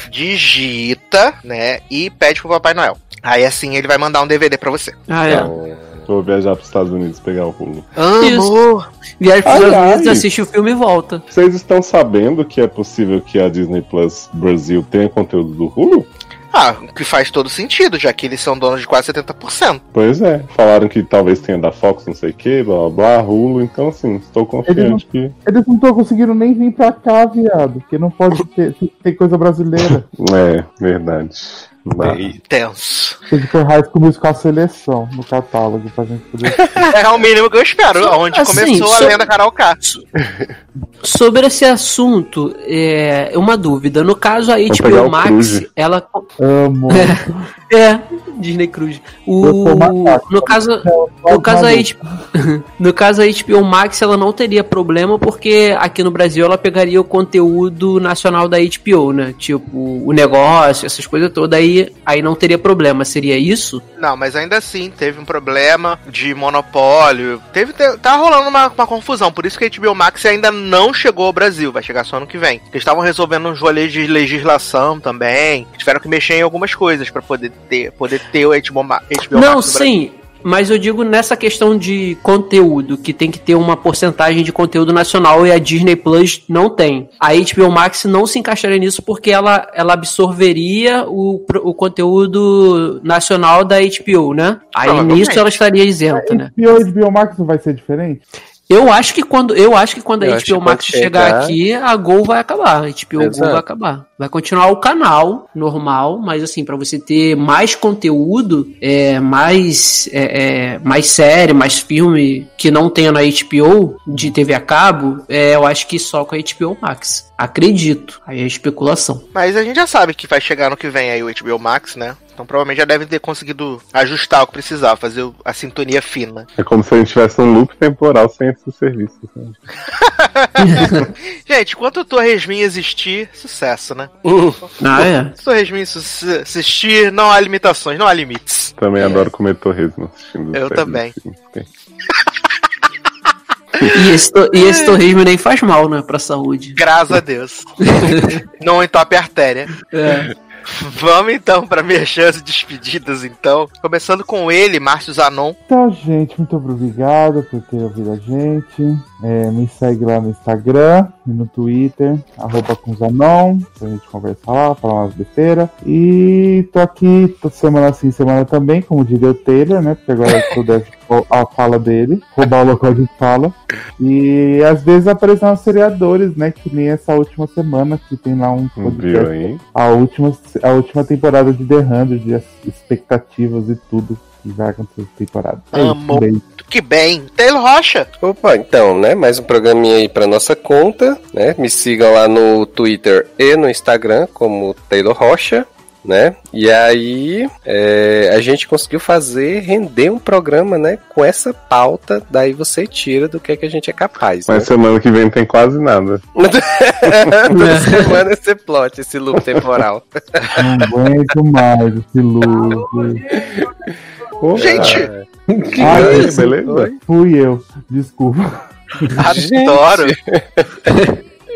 digita, né? E pede pro Papai Noel. Aí assim ele vai mandar um DVD pra você. Ah, é. então, vou viajar para os Estados Unidos pegar o rulo. Amor! Viaja pros Ai, Estados Unidos, ai. assiste o filme e volta. Vocês estão sabendo que é possível que a Disney Plus Brasil tenha conteúdo do Hulu? Ah, o que faz todo sentido, já que eles são donos de quase 70%. Pois é, falaram que talvez tenha da Fox, não sei o que, blá blá blá, Hulu, então assim, estou confiante que. Eles não estão conseguindo nem vir pra cá, viado. Porque não pode ter, *laughs* ter coisa brasileira. É, verdade. Tenso. Tem que ter High School Musical Seleção no catálogo pra gente poder. *laughs* É o mínimo que eu espero, onde Assim, começou so- a lenda Carol. Sobre esse assunto, é uma dúvida. No caso, a HBO o Max, Cruise. ela. Amo. *laughs* É, Disney Cruise. Eu O, no caso, no caso, a HBO, *laughs* no caso, a HBO Max ela não teria problema porque aqui no Brasil ela pegaria o conteúdo nacional da HBO, né? Tipo, o negócio, essas coisas todas, aí, aí não teria problema. Seria isso? Não, mas ainda assim, teve um problema de monopólio. Teve, te- tá rolando uma, uma confusão. Por isso que a HBO Max ainda não chegou ao Brasil. Vai chegar só ano que vem. Eles estavam resolvendo uns rolês de legislação também. Tiveram que mexer em algumas coisas pra poder ter, poder ter o HBO, Ma- HBO não, Max no Brasil. Mas eu digo nessa questão de conteúdo, que tem que ter uma porcentagem de conteúdo nacional e a Disney Plus não tem. A HBO Max não se encaixaria nisso porque ela, ela absorveria o, o conteúdo nacional da HBO, né? Aí Provavelmente. nisso ela estaria isenta, né? E o HBO Max não vai ser diferente? Eu acho que quando, eu acho que quando a Eu acho HBO Max chegar chegar- aqui, a Gol vai acabar. A HBO Go Exato. vai acabar. Vai continuar o canal normal, mas assim, para você ter mais conteúdo, é, mais, é, é, mais série, mais filme que não tenha na HBO de TV a cabo, é, eu acho que só com a HBO Max. Acredito. Aí é especulação. Mas a gente já sabe que vai chegar no que vem aí o HBO Max, né? Então provavelmente já deve ter conseguido ajustar o que precisava, fazer a sintonia fina. É como se a gente tivesse um loop temporal sem esses serviços. né? *laughs* Gente, enquanto o Torresmin existir, sucesso, né? Ah, é. Se o Torresmin su- existir, não há limitações, não há limites. Também adoro comer torresmo assistindo. Eu também. assim. E esse, to- e esse torresmo nem faz mal, né, pra saúde. Graças a Deus. *laughs* não entope a artéria. É. Vamos então para merchans e despedidas, então. Começando com ele, Márcio Zanon. Então, gente, muito obrigado por ter ouvido a gente. É, me segue lá no Instagram e no Twitter, arroba com Zanon, pra gente conversar lá, falar umas besteiras. E tô aqui toda semana sim, semana também, como diria o Taylor, né? Porque agora eu *laughs* deve a fala dele, roubar o local de fala. E às vezes aparecem os seriadores, né? Que nem essa última semana, que tem lá um Viu podcast aí? a última, a última temporada de The Hundred, de as expectativas e tudo que vai acontecer na temporada. É isso, Amo. beijo. Que bem. Taylor Rocha. Opa, então, né? Mais um programinha aí pra nossa conta, né? Me sigam lá no Twitter e no Instagram como Taylor Rocha, né? E aí é, a gente conseguiu fazer render um programa, né? Com essa pauta, daí você tira do que, é que a gente é capaz, né? Mas semana que vem não tem quase nada. *laughs* Toda semana esse plot, esse loop temporal. Não aguento mais esse loop. Gente, Ai, Oi, esse beleza? fui eu, desculpa. adoro.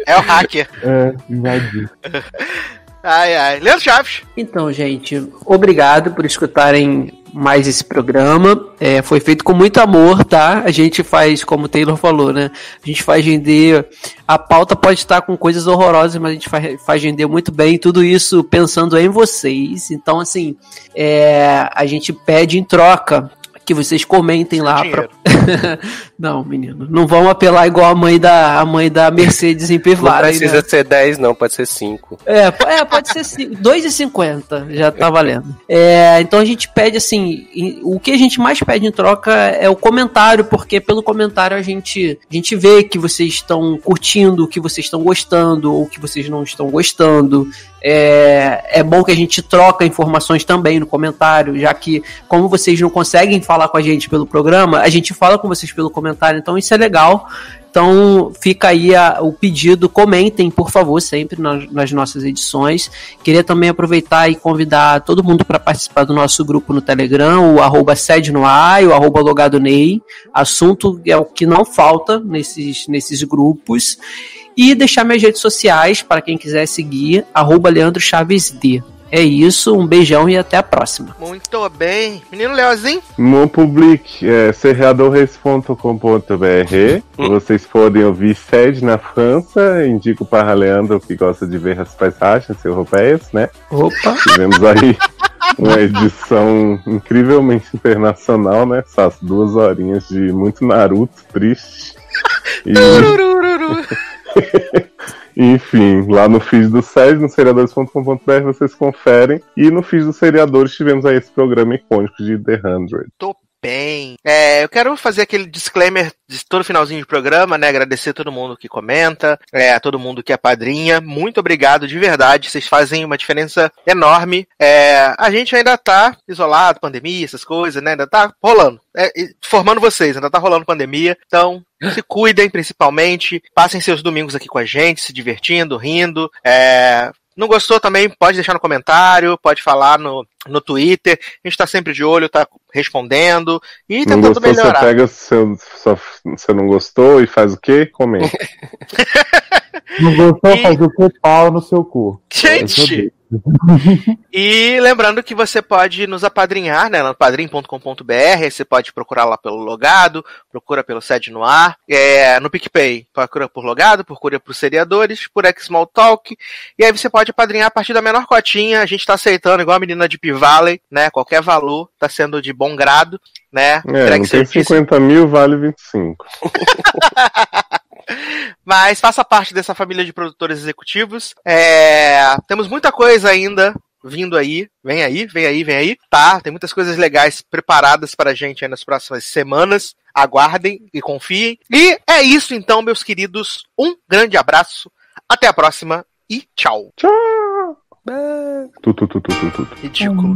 É o hacker. É, invadi. *laughs* Ai, ai. Leandro Chaves. Então, gente, obrigado por escutarem mais esse programa. É, foi feito com muito amor, tá? A gente faz, como o Taylor falou, né? A gente faz render. A pauta pode estar com coisas horrorosas, mas a gente faz, faz render muito bem. Tudo isso pensando em vocês. Então, assim, é, a gente pede em troca que vocês comentem lá. Pra... *laughs* não, menino, não vão apelar igual a mãe da, a mãe da Mercedes em Não Pivara. aí, precisa né? ser 10, não, pode ser 5. É, é, pode ser ci- 2,50, já tá valendo. É, então a gente pede assim, o que a gente mais pede em troca é o comentário, porque pelo comentário a gente, a gente vê que vocês estão curtindo, que vocês estão gostando ou que vocês não estão gostando. É, é bom que a gente troca informações também no comentário, já que como vocês não conseguem falar com a gente pelo programa, a gente fala com vocês pelo comentário, então isso é legal. Então fica aí a- o pedido, comentem, por favor, sempre nas, nas nossas edições. Queria também aproveitar e convidar todo mundo para participar do nosso grupo no Telegram, o arroba sede no ar o arroba logado Ney. Assunto é o que não falta nesses, nesses grupos. E deixar minhas redes sociais para quem quiser seguir, arroba Leandro Chaves D. É isso, um beijão e até a próxima. Muito bem. Menino Leozinho. No Public, é, serreadores.com.br. Vocês podem ouvir sede na França. Indico para Leandro que gosta de ver as paisagens europeias, né? Opa! Tivemos aí uma edição incrivelmente internacional, né? Essas duas horinhas de muito Naruto, triste. *laughs* E, Turururu. *laughs* enfim, lá no feed do SED, no seriadores.com.br, vocês conferem. E no feed dos seriadores tivemos aí esse programa icônico de The 100. Tô bem. É, eu quero fazer aquele disclaimer de todo finalzinho de programa, né? Agradecer a todo mundo que comenta, é, a todo mundo que é padrinha. Muito obrigado, de verdade. Vocês fazem uma diferença enorme. É, a gente ainda tá isolado, pandemia, essas coisas, né? Ainda tá rolando. É, formando vocês, ainda tá rolando pandemia. Então, se cuidem principalmente. Passem seus domingos aqui com a gente, se divertindo, rindo. É, não gostou também, pode deixar no comentário, pode falar no, no Twitter. A gente tá sempre de olho, tá respondendo e Não tentando gostou, você melhorar. pega seu, sua- você não gostou e faz o quê? Comenta. *laughs* *laughs* Não gostou? E- Faz o que pau no seu cu. Gente! E lembrando que você pode nos apadrinhar, né, no padrim.com.br, você pode procurar lá pelo logado, procura pelo sede no ar, é, no PicPay, procura por logado, procura por seriadores, por Xmall Talk, e aí você pode apadrinhar a partir da menor cotinha, a gente tá aceitando, igual a menina de P-Valley, né, qualquer valor tá sendo de bom grado, né, É, não tem serviço. 50 mil, vale 25. *laughs* Mas faça parte dessa família de produtores executivos. É, temos muita coisa ainda vindo aí. Vem aí, vem aí, vem aí. Tá, tem muitas coisas legais preparadas para a gente aí nas próximas semanas. Aguardem e confiem. E é isso então, meus queridos. Um grande abraço. Até a próxima e tchau. Tchau! Ridículo.